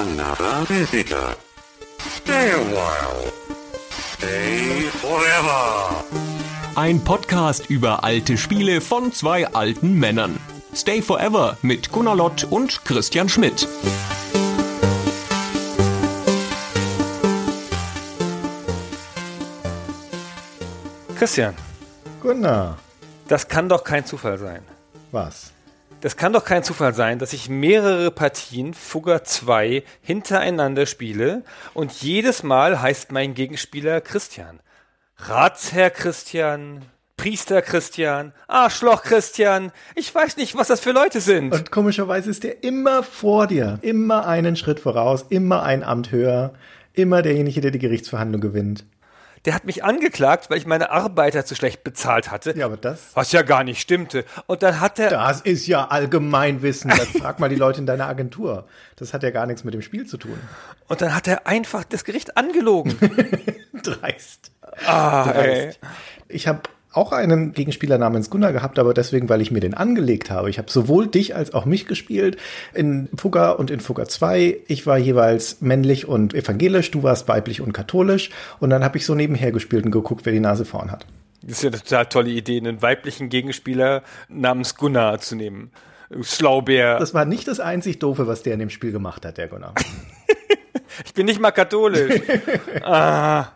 another visitor. Stay a while. Stay forever. Ein Podcast über alte Spiele von zwei alten Männern. Stay Forever mit Gunnar Lott und Christian Schmidt. Christian, Gunnar. das kann doch kein Zufall sein. Was? Das kann doch kein Zufall sein, dass ich mehrere Partien Fugger 2 hintereinander spiele und jedes Mal heißt mein Gegenspieler Christian. Ratsherr Christian, Priester Christian, Arschloch Christian. Ich weiß nicht, was das für Leute sind. Und komischerweise ist der immer vor dir, immer einen Schritt voraus, immer ein Amt höher, immer derjenige, der die Gerichtsverhandlung gewinnt. Der hat mich angeklagt, weil ich meine Arbeiter zu schlecht bezahlt hatte. Ja, aber das, Was ja gar nicht stimmte. Und dann hat er. das ist ja Allgemeinwissen. Das frag mal die Leute in deiner Agentur. Das hat ja gar nichts mit dem Spiel zu tun. Und dann hat er einfach das Gericht angelogen. Dreist. Ah, ey. Dreist. Ich habe auch einen Gegenspieler namens Gunnar gehabt, aber deswegen, weil ich mir den angelegt habe. Ich habe sowohl dich als auch mich gespielt in Fugger und in Fugger 2. Ich war jeweils männlich und evangelisch, du warst weiblich und katholisch. Und dann habe ich so nebenher gespielt und geguckt, wer die Nase vorn hat. Das ist ja eine total tolle Idee, einen weiblichen Gegenspieler namens Gunnar zu nehmen. Schlaubär. Das war nicht das einzig Doofe, was der in dem Spiel gemacht hat, der Gunnar. ich bin nicht mal katholisch.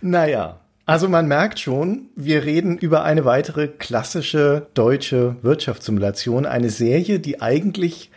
Naja, also man merkt schon, wir reden über eine weitere klassische deutsche Wirtschaftssimulation, eine Serie, die eigentlich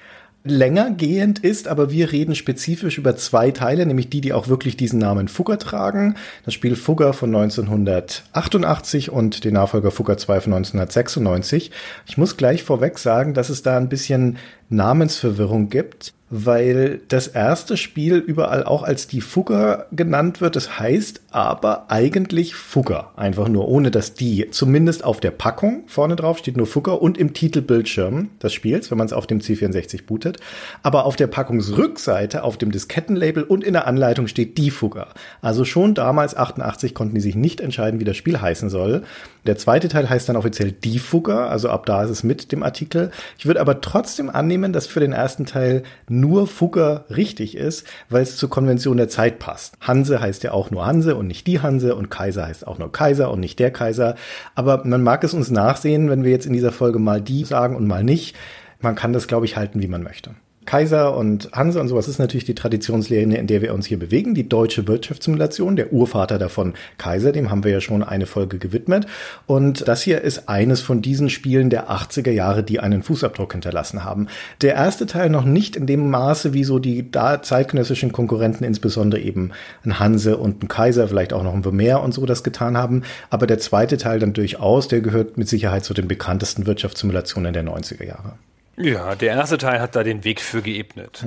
länger gehend ist, aber wir reden spezifisch über zwei Teile, nämlich die, die auch wirklich diesen Namen Fugger tragen. Das Spiel Fugger von 1988 und den Nachfolger Fugger 2 von 1996. Ich muss gleich vorweg sagen, dass es da ein bisschen Namensverwirrung gibt, weil das erste Spiel überall auch als die Fugger genannt wird. Das heißt aber eigentlich Fugger. Einfach nur ohne das die. Zumindest auf der Packung vorne drauf steht nur Fugger und im Titelbildschirm des Spiels, wenn man es auf dem C64 bootet. Aber auf der Packungsrückseite, auf dem Diskettenlabel und in der Anleitung steht die Fugger. Also schon damals 88 konnten die sich nicht entscheiden, wie das Spiel heißen soll. Der zweite Teil heißt dann offiziell die Fugger, also ab da ist es mit dem Artikel. Ich würde aber trotzdem annehmen, dass für den ersten Teil nur Fugger richtig ist, weil es zur Konvention der Zeit passt. Hanse heißt ja auch nur Hanse und nicht die Hanse und Kaiser heißt auch nur Kaiser und nicht der Kaiser. Aber man mag es uns nachsehen, wenn wir jetzt in dieser Folge mal die sagen und mal nicht. Man kann das, glaube ich, halten, wie man möchte. Kaiser und Hanse und sowas ist natürlich die Traditionslehre, in der wir uns hier bewegen. Die deutsche Wirtschaftssimulation, der Urvater davon Kaiser, dem haben wir ja schon eine Folge gewidmet. Und das hier ist eines von diesen Spielen der 80er Jahre, die einen Fußabdruck hinterlassen haben. Der erste Teil noch nicht in dem Maße, wie so die da zeitgenössischen Konkurrenten, insbesondere eben ein Hanse und ein Kaiser, vielleicht auch noch ein Vermeer und so das getan haben. Aber der zweite Teil dann durchaus, der gehört mit Sicherheit zu den bekanntesten Wirtschaftssimulationen der 90er Jahre. Ja, der erste Teil hat da den Weg für geebnet.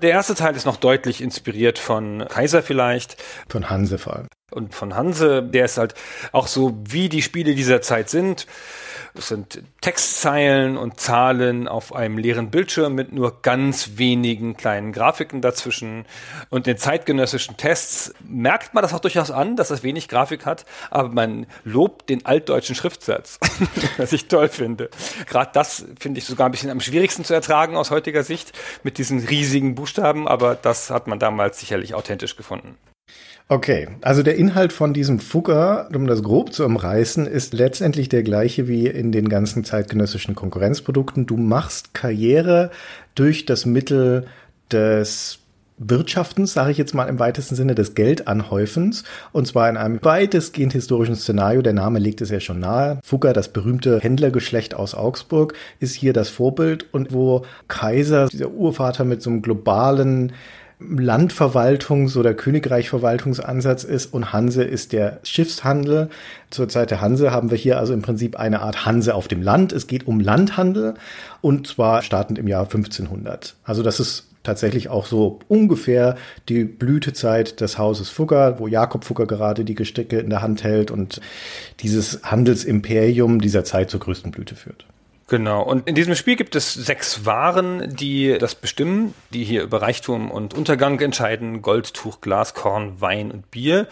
Der erste Teil ist noch deutlich inspiriert von Kaiser vielleicht Von Hanse vor allem. und von Hanse. Der ist halt auch so, wie die Spiele dieser Zeit sind. Es sind Textzeilen und Zahlen auf einem leeren Bildschirm mit nur ganz wenigen kleinen Grafiken dazwischen. Und in zeitgenössischen Tests merkt man das auch durchaus an, dass das wenig Grafik hat, aber man lobt den altdeutschen Schriftsatz, was ich toll finde. Gerade das finde ich sogar ein bisschen am schwierigsten zu ertragen aus heutiger Sicht mit diesen riesigen Buchstaben, aber das hat man damals sicherlich authentisch gefunden. Okay, also der Inhalt von diesem Fugger, um das grob zu umreißen, ist letztendlich der gleiche wie in den ganzen zeitgenössischen Konkurrenzprodukten. Du machst Karriere durch das Mittel des Wirtschaftens, sage ich jetzt mal im weitesten Sinne, des Geldanhäufens. Und zwar in einem weitestgehend historischen Szenario. Der Name legt es ja schon nahe. Fugger, das berühmte Händlergeschlecht aus Augsburg, ist hier das Vorbild. Und wo Kaiser, dieser Urvater mit so einem globalen Landverwaltungs- oder Königreichverwaltungsansatz ist und Hanse ist der Schiffshandel. Zur Zeit der Hanse haben wir hier also im Prinzip eine Art Hanse auf dem Land. Es geht um Landhandel und zwar startend im Jahr 1500. Also das ist tatsächlich auch so ungefähr die Blütezeit des Hauses Fugger, wo Jakob Fugger gerade die Gesticke in der Hand hält und dieses Handelsimperium dieser Zeit zur größten Blüte führt. Genau. Und in diesem Spiel gibt es sechs Waren, die das bestimmen, die hier über Reichtum und Untergang entscheiden. Gold, Tuch, Glas, Korn, Wein und Bier.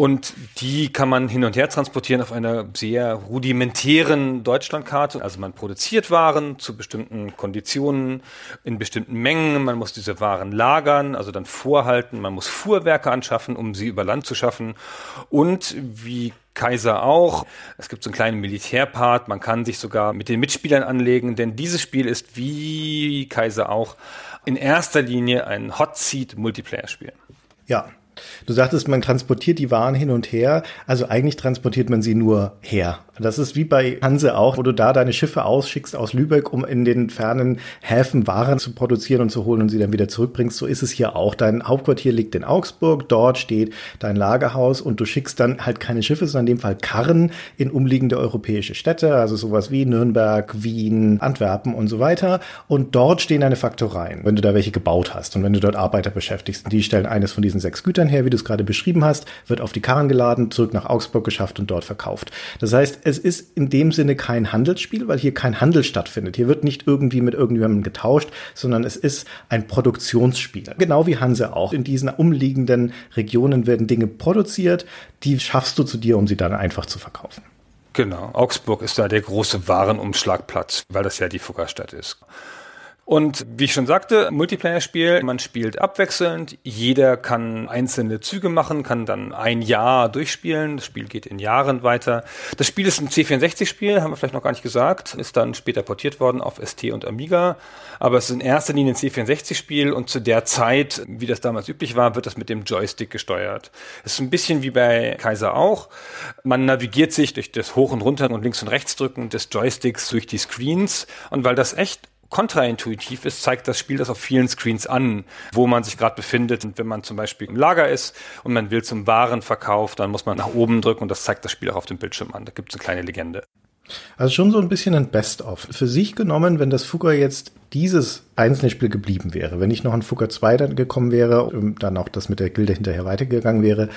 Und die kann man hin und her transportieren auf einer sehr rudimentären Deutschlandkarte. Also man produziert Waren zu bestimmten Konditionen, in bestimmten Mengen. Man muss diese Waren lagern, also dann vorhalten. Man muss Fuhrwerke anschaffen, um sie über Land zu schaffen. Und wie Kaiser auch. Es gibt so einen kleinen Militärpart. Man kann sich sogar mit den Mitspielern anlegen, denn dieses Spiel ist wie Kaiser auch in erster Linie ein Hot Seat Multiplayer Spiel. Ja, Du sagtest, man transportiert die Waren hin und her. Also eigentlich transportiert man sie nur her. Das ist wie bei Hanse auch, wo du da deine Schiffe ausschickst aus Lübeck, um in den fernen Häfen Waren zu produzieren und zu holen und sie dann wieder zurückbringst. So ist es hier auch. Dein Hauptquartier liegt in Augsburg. Dort steht dein Lagerhaus und du schickst dann halt keine Schiffe, sondern in dem Fall Karren in umliegende europäische Städte, also sowas wie Nürnberg, Wien, Antwerpen und so weiter. Und dort stehen deine Faktoreien, wenn du da welche gebaut hast und wenn du dort Arbeiter beschäftigst. Die stellen eines von diesen sechs Gütern her, wie du es gerade beschrieben hast, wird auf die Karren geladen, zurück nach Augsburg geschafft und dort verkauft. Das heißt, es ist in dem Sinne kein Handelsspiel, weil hier kein Handel stattfindet. Hier wird nicht irgendwie mit irgendjemandem getauscht, sondern es ist ein Produktionsspiel. Genau wie Hanse auch. In diesen umliegenden Regionen werden Dinge produziert, die schaffst du zu dir, um sie dann einfach zu verkaufen. Genau, Augsburg ist da der große Warenumschlagplatz, weil das ja die Fuggerstadt ist. Und wie ich schon sagte, Multiplayer-Spiel, man spielt abwechselnd, jeder kann einzelne Züge machen, kann dann ein Jahr durchspielen, das Spiel geht in Jahren weiter. Das Spiel ist ein C64-Spiel, haben wir vielleicht noch gar nicht gesagt, ist dann später portiert worden auf ST und Amiga, aber es ist in erster Linie ein C64-Spiel und zu der Zeit, wie das damals üblich war, wird das mit dem Joystick gesteuert. Es ist ein bisschen wie bei Kaiser auch. Man navigiert sich durch das Hoch und Runter und links und rechts drücken des Joysticks durch die Screens und weil das echt kontraintuitiv ist, zeigt das Spiel das auf vielen Screens an, wo man sich gerade befindet. Und wenn man zum Beispiel im Lager ist und man will zum Warenverkauf, dann muss man nach oben drücken und das zeigt das Spiel auch auf dem Bildschirm an. Da gibt es eine kleine Legende. Also schon so ein bisschen ein Best-of. Für sich genommen, wenn das Fugger jetzt dieses einzelne Spiel geblieben wäre, wenn nicht noch ein Fugger 2 dann gekommen wäre, und dann auch das mit der Gilde hinterher weitergegangen wäre,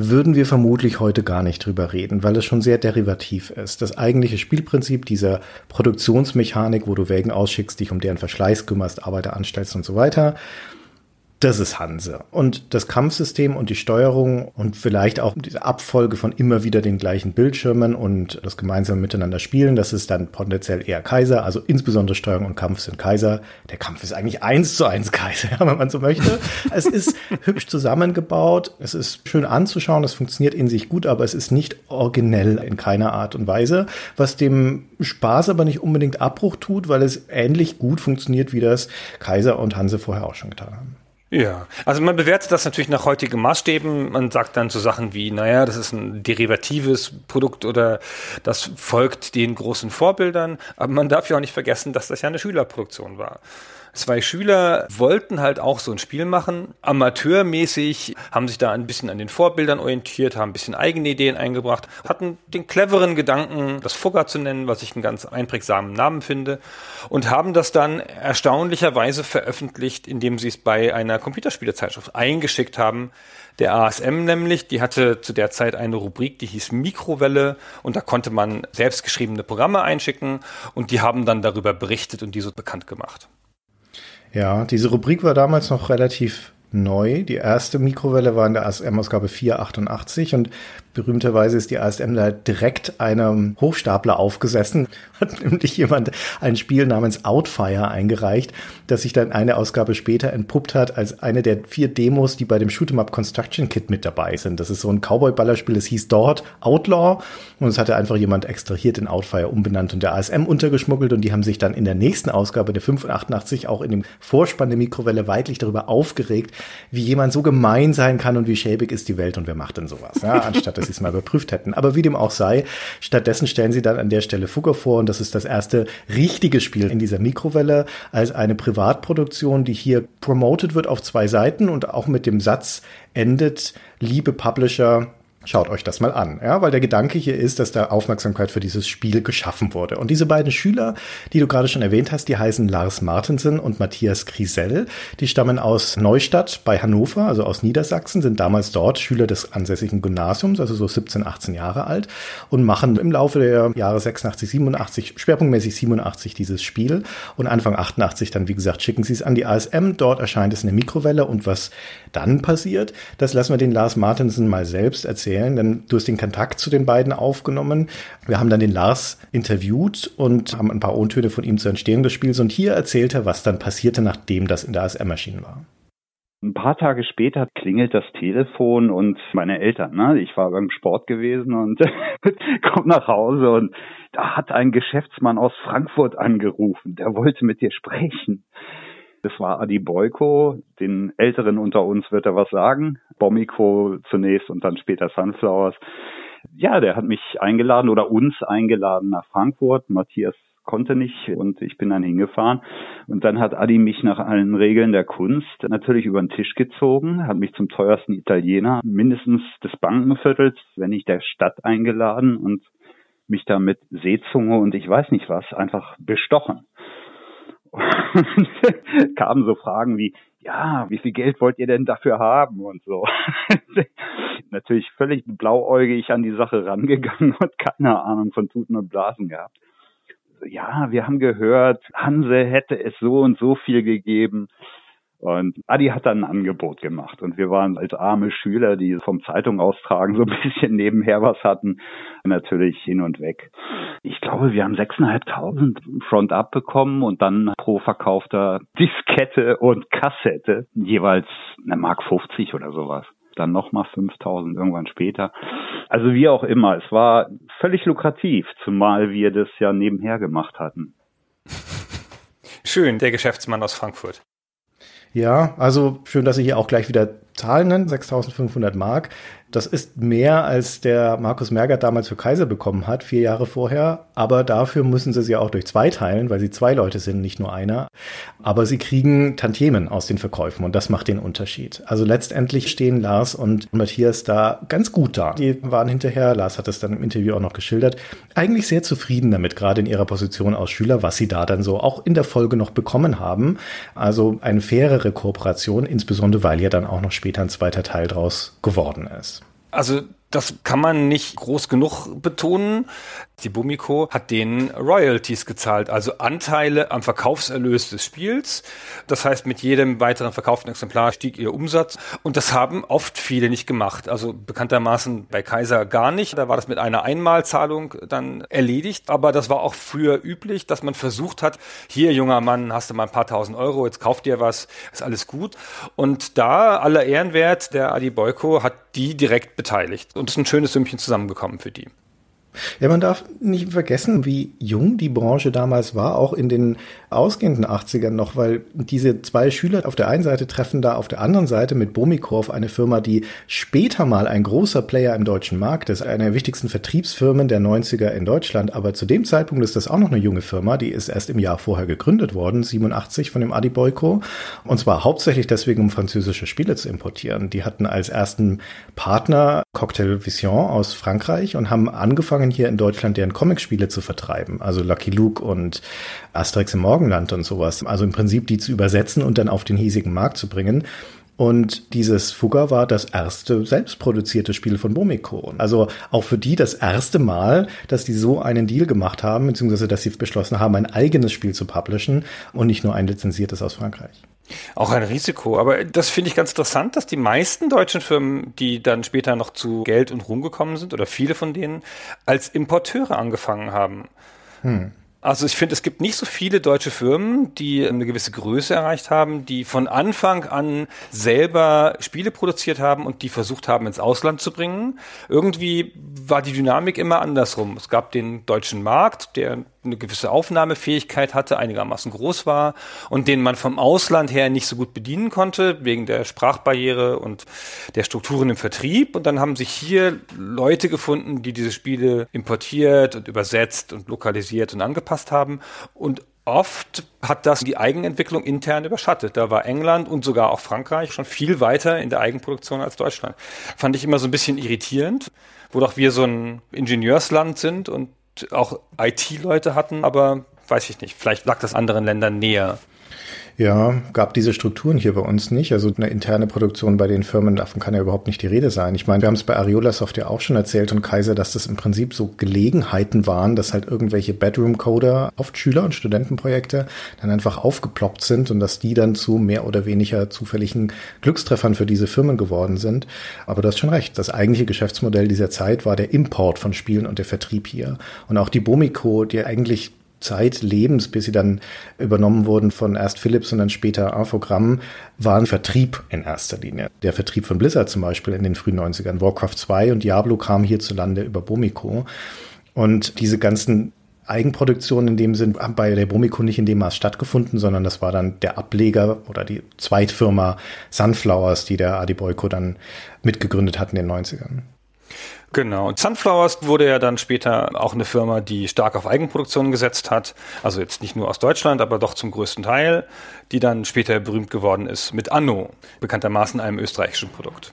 würden wir vermutlich heute gar nicht drüber reden, weil es schon sehr derivativ ist. Das eigentliche Spielprinzip dieser Produktionsmechanik, wo du Wägen ausschickst, dich um deren Verschleiß kümmerst, Arbeiter anstellst und so weiter, das ist Hanse. Und das Kampfsystem und die Steuerung und vielleicht auch diese Abfolge von immer wieder den gleichen Bildschirmen und das gemeinsame Miteinander spielen, das ist dann potenziell eher Kaiser. Also insbesondere Steuerung und Kampf sind Kaiser. Der Kampf ist eigentlich eins zu eins Kaiser, wenn man so möchte. es ist hübsch zusammengebaut. Es ist schön anzuschauen. Es funktioniert in sich gut, aber es ist nicht originell in keiner Art und Weise, was dem Spaß aber nicht unbedingt Abbruch tut, weil es ähnlich gut funktioniert, wie das Kaiser und Hanse vorher auch schon getan haben. Ja, also man bewertet das natürlich nach heutigen Maßstäben. Man sagt dann so Sachen wie, naja, das ist ein derivatives Produkt oder das folgt den großen Vorbildern. Aber man darf ja auch nicht vergessen, dass das ja eine Schülerproduktion war. Zwei Schüler wollten halt auch so ein Spiel machen, amateurmäßig, haben sich da ein bisschen an den Vorbildern orientiert, haben ein bisschen eigene Ideen eingebracht, hatten den cleveren Gedanken, das Fugger zu nennen, was ich einen ganz einprägsamen Namen finde, und haben das dann erstaunlicherweise veröffentlicht, indem sie es bei einer Computerspielezeitschrift eingeschickt haben. Der ASM nämlich, die hatte zu der Zeit eine Rubrik, die hieß Mikrowelle und da konnte man selbstgeschriebene Programme einschicken und die haben dann darüber berichtet und die so bekannt gemacht. Ja, diese Rubrik war damals noch relativ neu. Die erste Mikrowelle war in der ASM-Ausgabe 488 und berühmterweise ist die ASM da direkt einem Hochstapler aufgesessen, hat nämlich jemand ein Spiel namens Outfire eingereicht, das sich dann eine Ausgabe später entpuppt hat als eine der vier Demos, die bei dem Shoot'em Up Construction Kit mit dabei sind. Das ist so ein Cowboy-Ballerspiel, das hieß dort Outlaw. Und es hatte einfach jemand extrahiert in Outfire umbenannt und der ASM untergeschmuggelt. Und die haben sich dann in der nächsten Ausgabe der 588 auch in dem Vorspann der Mikrowelle weitlich darüber aufgeregt, wie jemand so gemein sein kann und wie schäbig ist die Welt und wer macht denn sowas, ja, anstatt sie es mal überprüft hätten. Aber wie dem auch sei, stattdessen stellen sie dann an der Stelle Fugger vor und das ist das erste richtige Spiel in dieser Mikrowelle als eine Privatproduktion, die hier promoted wird auf zwei Seiten und auch mit dem Satz endet, liebe Publisher, Schaut euch das mal an, ja, weil der Gedanke hier ist, dass da Aufmerksamkeit für dieses Spiel geschaffen wurde. Und diese beiden Schüler, die du gerade schon erwähnt hast, die heißen Lars Martensen und Matthias Grisell. Die stammen aus Neustadt bei Hannover, also aus Niedersachsen, sind damals dort Schüler des ansässigen Gymnasiums, also so 17, 18 Jahre alt und machen im Laufe der Jahre 86, 87, schwerpunktmäßig 87 dieses Spiel. Und Anfang 88 dann, wie gesagt, schicken sie es an die ASM. Dort erscheint es in der Mikrowelle und was dann passiert, das lassen wir den Lars Martensen mal selbst erzählen erzählen, denn du hast den Kontakt zu den beiden aufgenommen. Wir haben dann den Lars interviewt und haben ein paar O-Töne von ihm zur Entstehung des Spiels und hier erzählt er, was dann passierte, nachdem das in der ASM erschienen war. Ein paar Tage später klingelt das Telefon und meine Eltern, ne? Ich war beim Sport gewesen und komme nach Hause und da hat ein Geschäftsmann aus Frankfurt angerufen, der wollte mit dir sprechen. Das war Adi Boyko, den Älteren unter uns wird er was sagen. Bomiko zunächst und dann später Sunflowers. Ja, der hat mich eingeladen oder uns eingeladen nach Frankfurt. Matthias konnte nicht und ich bin dann hingefahren. Und dann hat Adi mich nach allen Regeln der Kunst natürlich über den Tisch gezogen, hat mich zum teuersten Italiener mindestens des Bankenviertels, wenn nicht der Stadt eingeladen und mich da mit Seezunge und ich weiß nicht was einfach bestochen. Und kamen so Fragen wie, ja, wie viel Geld wollt ihr denn dafür haben und so. Natürlich völlig blauäugig an die Sache rangegangen und keine Ahnung von Tuten und Blasen gehabt ja, wir haben gehört, Hanse hätte es so und so viel gegeben. Und Adi hat dann ein Angebot gemacht und wir waren als arme Schüler, die vom Zeitung austragen, so ein bisschen nebenher was hatten, natürlich hin und weg. Ich glaube, wir haben 6.500 Front-Up bekommen und dann pro verkaufter Diskette und Kassette jeweils eine Mark 50 oder sowas dann nochmal 5000 irgendwann später. Also wie auch immer, es war völlig lukrativ, zumal wir das ja nebenher gemacht hatten. Schön, der Geschäftsmann aus Frankfurt. Ja, also schön, dass Sie hier auch gleich wieder Zahlen nennen, 6500 Mark. Das ist mehr, als der Markus Mergert damals für Kaiser bekommen hat, vier Jahre vorher. Aber dafür müssen sie sie auch durch zwei teilen, weil sie zwei Leute sind, nicht nur einer. Aber sie kriegen Tantiemen aus den Verkäufen und das macht den Unterschied. Also letztendlich stehen Lars und Matthias da ganz gut da. Die waren hinterher, Lars hat es dann im Interview auch noch geschildert, eigentlich sehr zufrieden damit, gerade in ihrer Position als Schüler, was sie da dann so auch in der Folge noch bekommen haben. Also eine fairere Kooperation, insbesondere weil ja dann auch noch später ein zweiter Teil draus geworden ist. Also das kann man nicht groß genug betonen. Die Bumiko hat den Royalties gezahlt, also Anteile am Verkaufserlös des Spiels. Das heißt, mit jedem weiteren verkauften Exemplar stieg ihr Umsatz. Und das haben oft viele nicht gemacht. Also bekanntermaßen bei Kaiser gar nicht. Da war das mit einer Einmalzahlung dann erledigt. Aber das war auch früher üblich, dass man versucht hat, hier junger Mann, hast du mal ein paar tausend Euro, jetzt kauft dir was, ist alles gut. Und da aller Ehrenwert, der Adi Boyko hat die direkt beteiligt. Und es ist ein schönes Sümmchen zusammengekommen für die. Ja, man darf nicht vergessen, wie jung die Branche damals war, auch in den ausgehenden 80ern noch, weil diese zwei Schüler auf der einen Seite treffen da auf der anderen Seite mit Bomikov eine Firma, die später mal ein großer Player im deutschen Markt ist, eine der wichtigsten Vertriebsfirmen der 90er in Deutschland. Aber zu dem Zeitpunkt ist das auch noch eine junge Firma, die ist erst im Jahr vorher gegründet worden, 87 von dem Adi Boyko. Und zwar hauptsächlich deswegen, um französische Spiele zu importieren. Die hatten als ersten Partner Cocktail Vision aus Frankreich und haben angefangen, hier in Deutschland deren Comicspiele zu vertreiben. Also Lucky Luke und Asterix im Morgenland und sowas. Also im Prinzip die zu übersetzen und dann auf den hiesigen Markt zu bringen. Und dieses Fugger war das erste selbstproduzierte Spiel von Bomiko. Also auch für die das erste Mal, dass die so einen Deal gemacht haben, beziehungsweise dass sie beschlossen haben, ein eigenes Spiel zu publishen und nicht nur ein lizenziertes aus Frankreich. Auch ein Risiko. Aber das finde ich ganz interessant, dass die meisten deutschen Firmen, die dann später noch zu Geld und Ruhm gekommen sind, oder viele von denen, als Importeure angefangen haben. Hm. Also ich finde, es gibt nicht so viele deutsche Firmen, die eine gewisse Größe erreicht haben, die von Anfang an selber Spiele produziert haben und die versucht haben, ins Ausland zu bringen. Irgendwie war die Dynamik immer andersrum. Es gab den deutschen Markt, der eine gewisse Aufnahmefähigkeit hatte, einigermaßen groß war und den man vom Ausland her nicht so gut bedienen konnte, wegen der Sprachbarriere und der Strukturen im Vertrieb. Und dann haben sich hier Leute gefunden, die diese Spiele importiert und übersetzt und lokalisiert und angepasst haben. Und oft hat das die Eigenentwicklung intern überschattet. Da war England und sogar auch Frankreich schon viel weiter in der Eigenproduktion als Deutschland. Fand ich immer so ein bisschen irritierend, wo doch wir so ein Ingenieursland sind und auch IT-Leute hatten, aber weiß ich nicht. Vielleicht lag das anderen Ländern näher. Ja, gab diese Strukturen hier bei uns nicht. Also eine interne Produktion bei den Firmen, davon kann ja überhaupt nicht die Rede sein. Ich meine, wir haben es bei Ariola Soft ja auch schon erzählt und Kaiser, dass das im Prinzip so Gelegenheiten waren, dass halt irgendwelche Bedroom-Coder, oft Schüler- und Studentenprojekte, dann einfach aufgeploppt sind und dass die dann zu mehr oder weniger zufälligen Glückstreffern für diese Firmen geworden sind. Aber du hast schon recht. Das eigentliche Geschäftsmodell dieser Zeit war der Import von Spielen und der Vertrieb hier. Und auch die Bomico, die eigentlich zeitlebens, bis sie dann übernommen wurden von erst Philips und dann später Infogramm, waren Vertrieb in erster Linie. Der Vertrieb von Blizzard zum Beispiel in den frühen 90ern. Warcraft 2 und Diablo kamen hierzulande über Bomico. Und diese ganzen Eigenproduktionen in dem Sinn haben bei der Bomico nicht in dem Maß stattgefunden, sondern das war dann der Ableger oder die Zweitfirma Sunflowers, die der Adi Boyko dann mitgegründet hat in den 90ern. Genau. Und Sunflowers wurde ja dann später auch eine Firma, die stark auf Eigenproduktion gesetzt hat. Also jetzt nicht nur aus Deutschland, aber doch zum größten Teil, die dann später berühmt geworden ist mit Anno, bekanntermaßen einem österreichischen Produkt.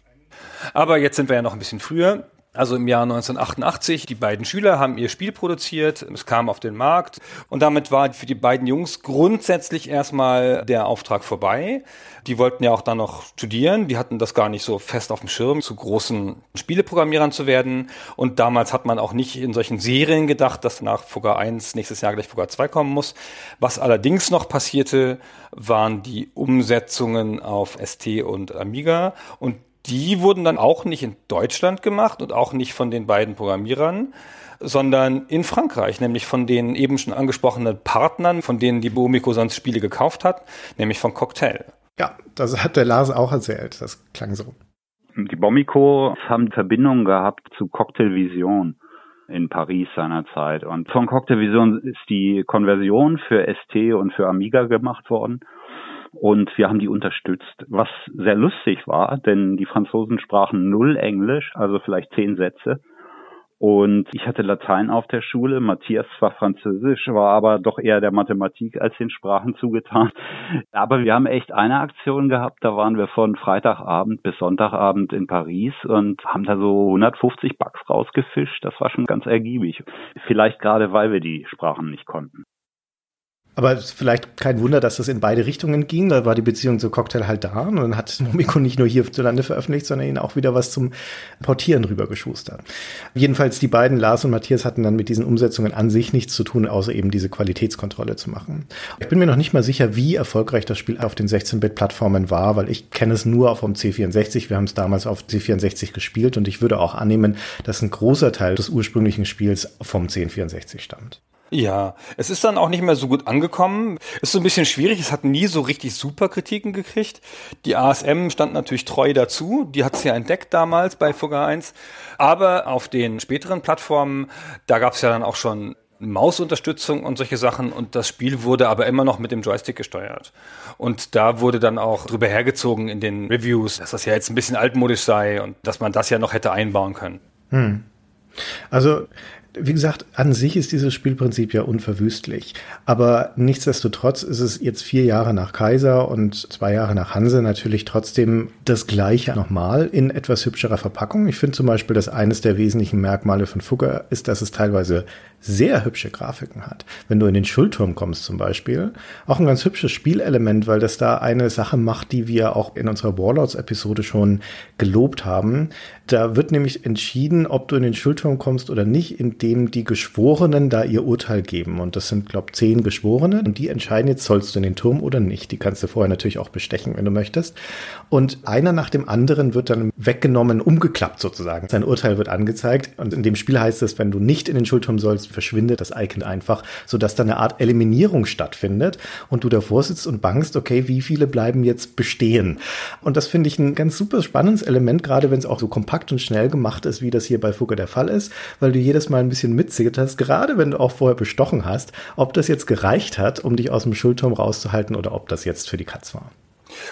Aber jetzt sind wir ja noch ein bisschen früher. Also im Jahr 1988, die beiden Schüler haben ihr Spiel produziert, es kam auf den Markt und damit war für die beiden Jungs grundsätzlich erstmal der Auftrag vorbei. Die wollten ja auch dann noch studieren, die hatten das gar nicht so fest auf dem Schirm, zu großen Spieleprogrammierern zu werden und damals hat man auch nicht in solchen Serien gedacht, dass nach Fugger 1 nächstes Jahr gleich Fugger 2 kommen muss. Was allerdings noch passierte, waren die Umsetzungen auf ST und Amiga und die wurden dann auch nicht in Deutschland gemacht und auch nicht von den beiden Programmierern, sondern in Frankreich, nämlich von den eben schon angesprochenen Partnern, von denen die Bomico sonst Spiele gekauft hat, nämlich von Cocktail. Ja, das hat der Lars auch erzählt. Das klang so. Die Bomico haben Verbindungen gehabt zu Cocktail Vision in Paris seinerzeit. Und von Cocktail Vision ist die Konversion für ST und für Amiga gemacht worden und wir haben die unterstützt, was sehr lustig war, denn die Franzosen sprachen null Englisch, also vielleicht zehn Sätze. Und ich hatte Latein auf der Schule, Matthias war Französisch, war aber doch eher der Mathematik als den Sprachen zugetan. Aber wir haben echt eine Aktion gehabt, da waren wir von Freitagabend bis Sonntagabend in Paris und haben da so 150 Bucks rausgefischt. Das war schon ganz ergiebig. Vielleicht gerade, weil wir die Sprachen nicht konnten. Aber vielleicht kein Wunder, dass das in beide Richtungen ging. Da war die Beziehung zu Cocktail halt da. Und dann hat Momiko nicht nur hierzulande veröffentlicht, sondern ihnen auch wieder was zum Portieren rübergeschustert. Jedenfalls die beiden, Lars und Matthias, hatten dann mit diesen Umsetzungen an sich nichts zu tun, außer eben diese Qualitätskontrolle zu machen. Ich bin mir noch nicht mal sicher, wie erfolgreich das Spiel auf den 16-Bit-Plattformen war, weil ich kenne es nur vom C64. Wir haben es damals auf C64 gespielt und ich würde auch annehmen, dass ein großer Teil des ursprünglichen Spiels vom C64 stammt. Ja, es ist dann auch nicht mehr so gut angekommen. Ist so ein bisschen schwierig. Es hat nie so richtig super Kritiken gekriegt. Die ASM stand natürlich treu dazu. Die hat es ja entdeckt damals bei Fugger 1. Aber auf den späteren Plattformen, da gab es ja dann auch schon Mausunterstützung und solche Sachen und das Spiel wurde aber immer noch mit dem Joystick gesteuert. Und da wurde dann auch drüber hergezogen in den Reviews, dass das ja jetzt ein bisschen altmodisch sei und dass man das ja noch hätte einbauen können. Hm. Also wie gesagt, an sich ist dieses Spielprinzip ja unverwüstlich. Aber nichtsdestotrotz ist es jetzt vier Jahre nach Kaiser und zwei Jahre nach Hanse natürlich trotzdem das Gleiche nochmal in etwas hübscherer Verpackung. Ich finde zum Beispiel, dass eines der wesentlichen Merkmale von Fugger ist, dass es teilweise sehr hübsche Grafiken hat. Wenn du in den Schulturm kommst zum Beispiel, auch ein ganz hübsches Spielelement, weil das da eine Sache macht, die wir auch in unserer Warlords-Episode schon gelobt haben. Da wird nämlich entschieden, ob du in den Schulturm kommst oder nicht, indem die Geschworenen da ihr Urteil geben. Und das sind, glaube zehn Geschworene. Und die entscheiden jetzt, sollst du in den Turm oder nicht. Die kannst du vorher natürlich auch bestechen, wenn du möchtest. Und einer nach dem anderen wird dann weggenommen, umgeklappt sozusagen. Sein Urteil wird angezeigt. Und in dem Spiel heißt es, wenn du nicht in den Schulturm sollst, verschwindet das Icon einfach, sodass da eine Art Eliminierung stattfindet und du davor sitzt und bangst, okay, wie viele bleiben jetzt bestehen? Und das finde ich ein ganz super spannendes Element, gerade wenn es auch so kompakt und schnell gemacht ist, wie das hier bei Fugger der Fall ist, weil du jedes Mal ein bisschen mitzitterst, gerade wenn du auch vorher bestochen hast, ob das jetzt gereicht hat, um dich aus dem Schulturm rauszuhalten oder ob das jetzt für die Katz war.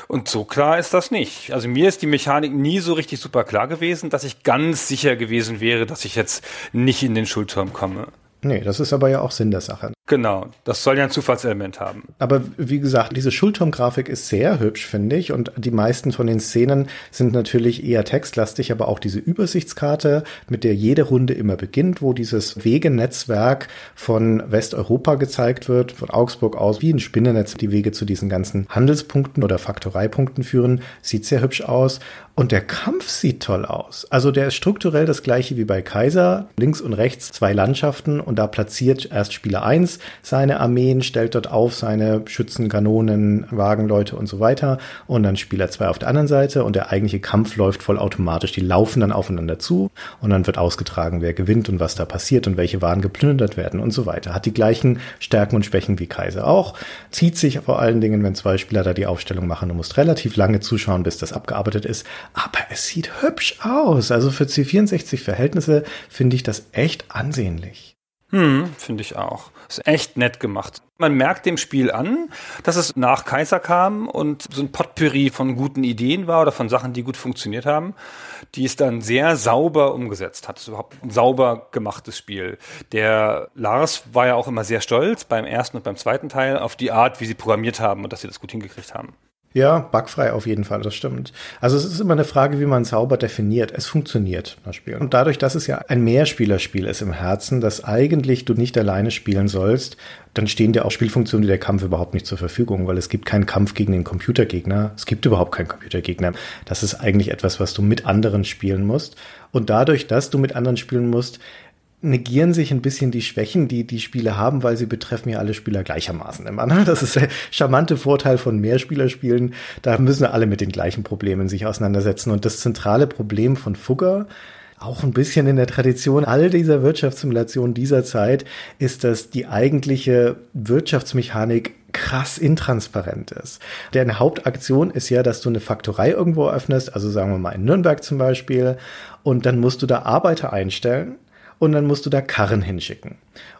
Und so klar ist das nicht. Also mir ist die Mechanik nie so richtig super klar gewesen, dass ich ganz sicher gewesen wäre, dass ich jetzt nicht in den Schulturm komme. Nee, das ist aber ja auch Sinn der Sache. Genau, das soll ja ein Zufallselement haben. Aber wie gesagt, diese Schulturmgrafik ist sehr hübsch, finde ich. Und die meisten von den Szenen sind natürlich eher textlastig, aber auch diese Übersichtskarte, mit der jede Runde immer beginnt, wo dieses Wegenetzwerk von Westeuropa gezeigt wird, von Augsburg aus, wie ein Spinnennetz die Wege zu diesen ganzen Handelspunkten oder Faktoreipunkten führen, sieht sehr hübsch aus. Und der Kampf sieht toll aus. Also der ist strukturell das gleiche wie bei Kaiser. Links und rechts zwei Landschaften und da platziert erst Spieler eins seine Armeen, stellt dort auf seine Schützen, Kanonen, Wagenleute und so weiter. Und dann Spieler zwei auf der anderen Seite und der eigentliche Kampf läuft voll automatisch. Die laufen dann aufeinander zu und dann wird ausgetragen, wer gewinnt und was da passiert und welche Waren geplündert werden und so weiter. Hat die gleichen Stärken und Schwächen wie Kaiser auch. Zieht sich vor allen Dingen, wenn zwei Spieler da die Aufstellung machen. Du musst relativ lange zuschauen, bis das abgearbeitet ist aber es sieht hübsch aus. Also für C64-Verhältnisse finde ich das echt ansehnlich. Hm, finde ich auch. Ist echt nett gemacht. Man merkt dem Spiel an, dass es nach Kaiser kam und so ein Potpourri von guten Ideen war oder von Sachen, die gut funktioniert haben, die es dann sehr sauber umgesetzt hat. Es ist überhaupt ein sauber gemachtes Spiel. Der Lars war ja auch immer sehr stolz beim ersten und beim zweiten Teil auf die Art, wie sie programmiert haben und dass sie das gut hingekriegt haben. Ja, bugfrei auf jeden Fall, das stimmt. Also es ist immer eine Frage, wie man sauber definiert. Es funktioniert, das Spiel. Und dadurch, dass es ja ein Mehrspielerspiel ist im Herzen, dass eigentlich du nicht alleine spielen sollst, dann stehen dir auch Spielfunktionen wie der Kampf überhaupt nicht zur Verfügung, weil es gibt keinen Kampf gegen den Computergegner. Es gibt überhaupt keinen Computergegner. Das ist eigentlich etwas, was du mit anderen spielen musst. Und dadurch, dass du mit anderen spielen musst, negieren sich ein bisschen die Schwächen, die die Spiele haben, weil sie betreffen ja alle Spieler gleichermaßen immer. Ne? Das ist der charmante Vorteil von Mehrspielerspielen. Da müssen alle mit den gleichen Problemen sich auseinandersetzen. Und das zentrale Problem von Fugger, auch ein bisschen in der Tradition all dieser Wirtschaftssimulationen dieser Zeit, ist, dass die eigentliche Wirtschaftsmechanik krass intransparent ist. Deren Hauptaktion ist ja, dass du eine Faktorei irgendwo öffnest, also sagen wir mal in Nürnberg zum Beispiel, und dann musst du da Arbeiter einstellen und dann musst du da Karren hinschicken.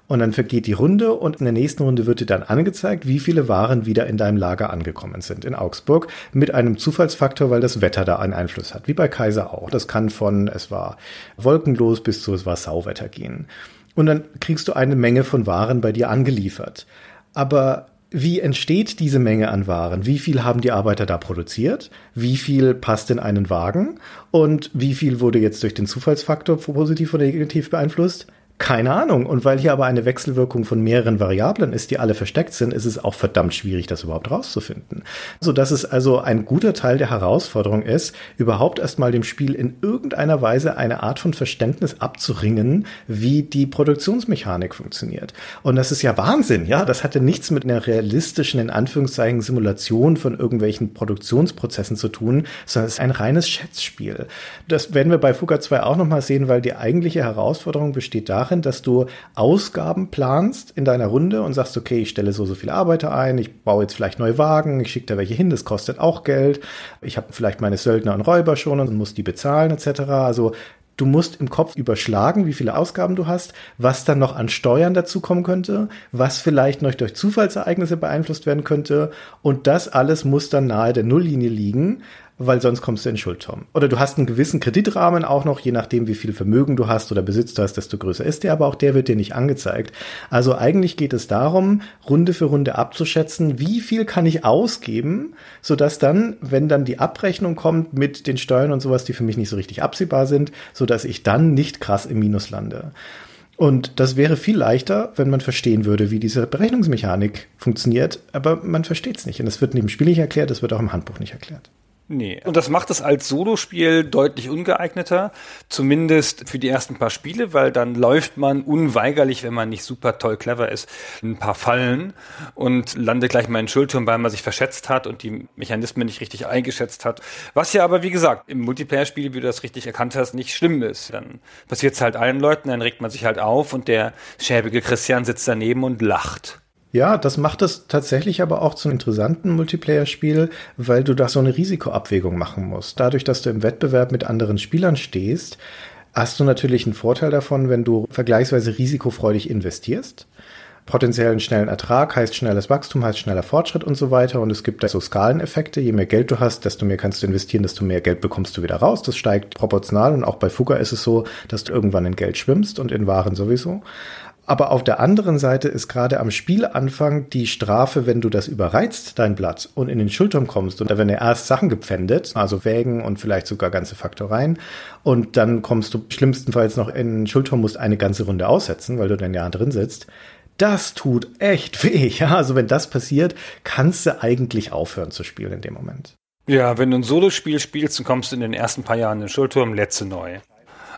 Und dann vergeht die Runde und in der nächsten Runde wird dir dann angezeigt, wie viele Waren wieder in deinem Lager angekommen sind in Augsburg mit einem Zufallsfaktor, weil das Wetter da einen Einfluss hat, wie bei Kaiser auch. Das kann von es war wolkenlos bis zu es war Sauwetter gehen. Und dann kriegst du eine Menge von Waren bei dir angeliefert. Aber wie entsteht diese Menge an Waren? Wie viel haben die Arbeiter da produziert? Wie viel passt in einen Wagen? Und wie viel wurde jetzt durch den Zufallsfaktor positiv oder negativ beeinflusst? Keine Ahnung. Und weil hier aber eine Wechselwirkung von mehreren Variablen ist, die alle versteckt sind, ist es auch verdammt schwierig, das überhaupt rauszufinden. So dass es also ein guter Teil der Herausforderung ist, überhaupt erstmal dem Spiel in irgendeiner Weise eine Art von Verständnis abzuringen, wie die Produktionsmechanik funktioniert. Und das ist ja Wahnsinn, ja. Das hatte nichts mit einer realistischen, in Anführungszeichen, Simulation von irgendwelchen Produktionsprozessen zu tun, sondern es ist ein reines Schätzspiel. Das werden wir bei Fugger 2 auch nochmal sehen, weil die eigentliche Herausforderung besteht darin, darin, dass du Ausgaben planst in deiner Runde und sagst, okay, ich stelle so so viele Arbeiter ein, ich baue jetzt vielleicht neue Wagen, ich schicke da welche hin, das kostet auch Geld. Ich habe vielleicht meine Söldner und Räuber schon und muss die bezahlen etc. Also Du musst im Kopf überschlagen, wie viele Ausgaben du hast, was dann noch an Steuern dazukommen könnte, was vielleicht noch durch Zufallsereignisse beeinflusst werden könnte. Und das alles muss dann nahe der Nulllinie liegen, weil sonst kommst du in Schuldturm. Oder du hast einen gewissen Kreditrahmen auch noch, je nachdem, wie viel Vermögen du hast oder Besitz du hast, desto größer ist der, aber auch der wird dir nicht angezeigt. Also eigentlich geht es darum, Runde für Runde abzuschätzen, wie viel kann ich ausgeben, sodass dann, wenn dann die Abrechnung kommt mit den Steuern und sowas, die für mich nicht so richtig absehbar sind, sodass ich dann nicht krass im Minus lande. Und das wäre viel leichter, wenn man verstehen würde, wie diese Berechnungsmechanik funktioniert, aber man versteht es nicht. Und es wird neben Spiel nicht erklärt, es wird auch im Handbuch nicht erklärt. Nee. Und das macht es als Solospiel deutlich ungeeigneter, zumindest für die ersten paar Spiele, weil dann läuft man unweigerlich, wenn man nicht super toll clever ist, ein paar Fallen und landet gleich mal in Schulturm, weil man sich verschätzt hat und die Mechanismen nicht richtig eingeschätzt hat. Was ja aber, wie gesagt, im Multiplayer-Spiel, wie du das richtig erkannt hast, nicht schlimm ist. Dann passiert es halt allen Leuten, dann regt man sich halt auf und der schäbige Christian sitzt daneben und lacht. Ja, das macht es tatsächlich aber auch zum interessanten Multiplayer-Spiel, weil du da so eine Risikoabwägung machen musst. Dadurch, dass du im Wettbewerb mit anderen Spielern stehst, hast du natürlich einen Vorteil davon, wenn du vergleichsweise risikofreudig investierst. Potenziellen schnellen Ertrag heißt schnelles Wachstum, heißt schneller Fortschritt und so weiter. Und es gibt da so Skaleneffekte. Je mehr Geld du hast, desto mehr kannst du investieren, desto mehr Geld bekommst du wieder raus. Das steigt proportional. Und auch bei Fugger ist es so, dass du irgendwann in Geld schwimmst und in Waren sowieso. Aber auf der anderen Seite ist gerade am Spielanfang die Strafe, wenn du das überreizt, dein Blatt, und in den Schulturm kommst. Und da werden ja erst Sachen gepfändet, also Wägen und vielleicht sogar ganze Faktoreien. Und dann kommst du schlimmstenfalls noch in den Schulturm, musst eine ganze Runde aussetzen, weil du dann ja drin sitzt. Das tut echt weh. Ja, also wenn das passiert, kannst du eigentlich aufhören zu spielen in dem Moment. Ja, wenn du ein Solospiel spielst und kommst in den ersten paar Jahren in den Schulturm, letzte neu.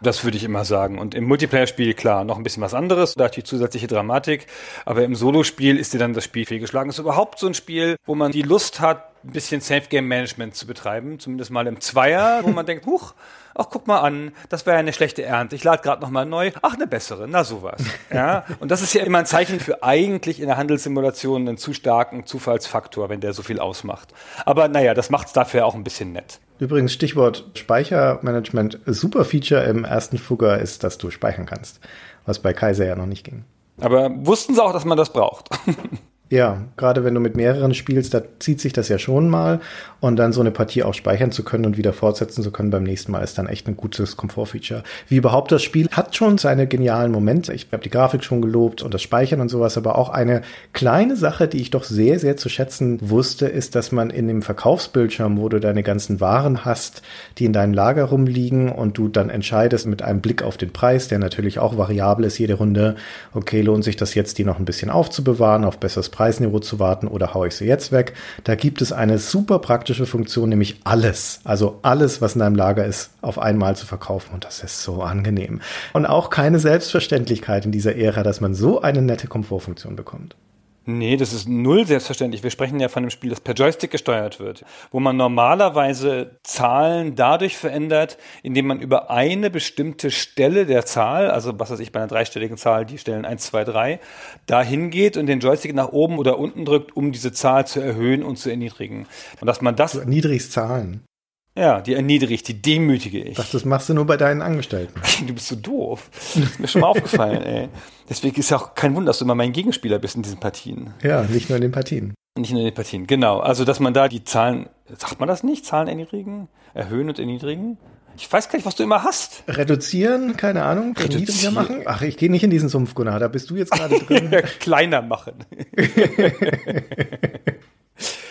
Das würde ich immer sagen. Und im Multiplayer-Spiel, klar, noch ein bisschen was anderes, da hat die zusätzliche Dramatik. Aber im Solospiel ist dir dann das Spiel fehlgeschlagen. Ist überhaupt so ein Spiel, wo man die Lust hat, ein bisschen Safe-Game-Management zu betreiben. Zumindest mal im Zweier, wo man denkt, huch, ach, guck mal an, das wäre eine schlechte Ernte. Ich lade gerade nochmal neu. Ach, eine bessere. Na, sowas. Ja. Und das ist ja immer ein Zeichen für eigentlich in der Handelssimulation einen zu starken Zufallsfaktor, wenn der so viel ausmacht. Aber naja, das macht es dafür auch ein bisschen nett. Übrigens, Stichwort Speichermanagement. Super Feature im ersten Fugger ist, dass du speichern kannst, was bei Kaiser ja noch nicht ging. Aber wussten sie auch, dass man das braucht? Ja, gerade wenn du mit mehreren spielst, da zieht sich das ja schon mal. Und dann so eine Partie auch speichern zu können und wieder fortsetzen zu können beim nächsten Mal ist dann echt ein gutes Komfortfeature. Wie überhaupt das Spiel hat schon seine genialen Momente. Ich habe die Grafik schon gelobt und das Speichern und sowas, aber auch eine kleine Sache, die ich doch sehr, sehr zu schätzen wusste, ist, dass man in dem Verkaufsbildschirm, wo du deine ganzen Waren hast, die in deinem Lager rumliegen und du dann entscheidest mit einem Blick auf den Preis, der natürlich auch variabel ist jede Runde, okay, lohnt sich das jetzt, die noch ein bisschen aufzubewahren, auf besseres Preisniveau zu warten oder haue ich sie jetzt weg? Da gibt es eine super praktische Funktion, nämlich alles, also alles, was in deinem Lager ist, auf einmal zu verkaufen. Und das ist so angenehm. Und auch keine Selbstverständlichkeit in dieser Ära, dass man so eine nette Komfortfunktion bekommt. Nee, das ist null selbstverständlich. Wir sprechen ja von einem Spiel, das per Joystick gesteuert wird, wo man normalerweise Zahlen dadurch verändert, indem man über eine bestimmte Stelle der Zahl, also was weiß ich, bei einer dreistelligen Zahl, die Stellen 1, 2, 3, da hingeht und den Joystick nach oben oder unten drückt, um diese Zahl zu erhöhen und zu erniedrigen. Und dass man das. Du erniedrigst Zahlen. Ja, die erniedrige ich, die demütige ich. Ach, das machst du nur bei deinen Angestellten. Du bist so doof. Das ist mir schon mal aufgefallen, ey. Deswegen ist ja auch kein Wunder, dass du immer mein Gegenspieler bist in diesen Partien. Ja, nicht nur in den Partien. Nicht nur in den Partien, genau. Also, dass man da die Zahlen, sagt man das nicht? Zahlen erniedrigen? Erhöhen und erniedrigen? Ich weiß gar nicht, was du immer hast. Reduzieren, keine Ahnung. Reduzieren machen. Ach, ich gehe nicht in diesen Sumpf, Gunnar. Da bist du jetzt gerade drin. Kleiner machen.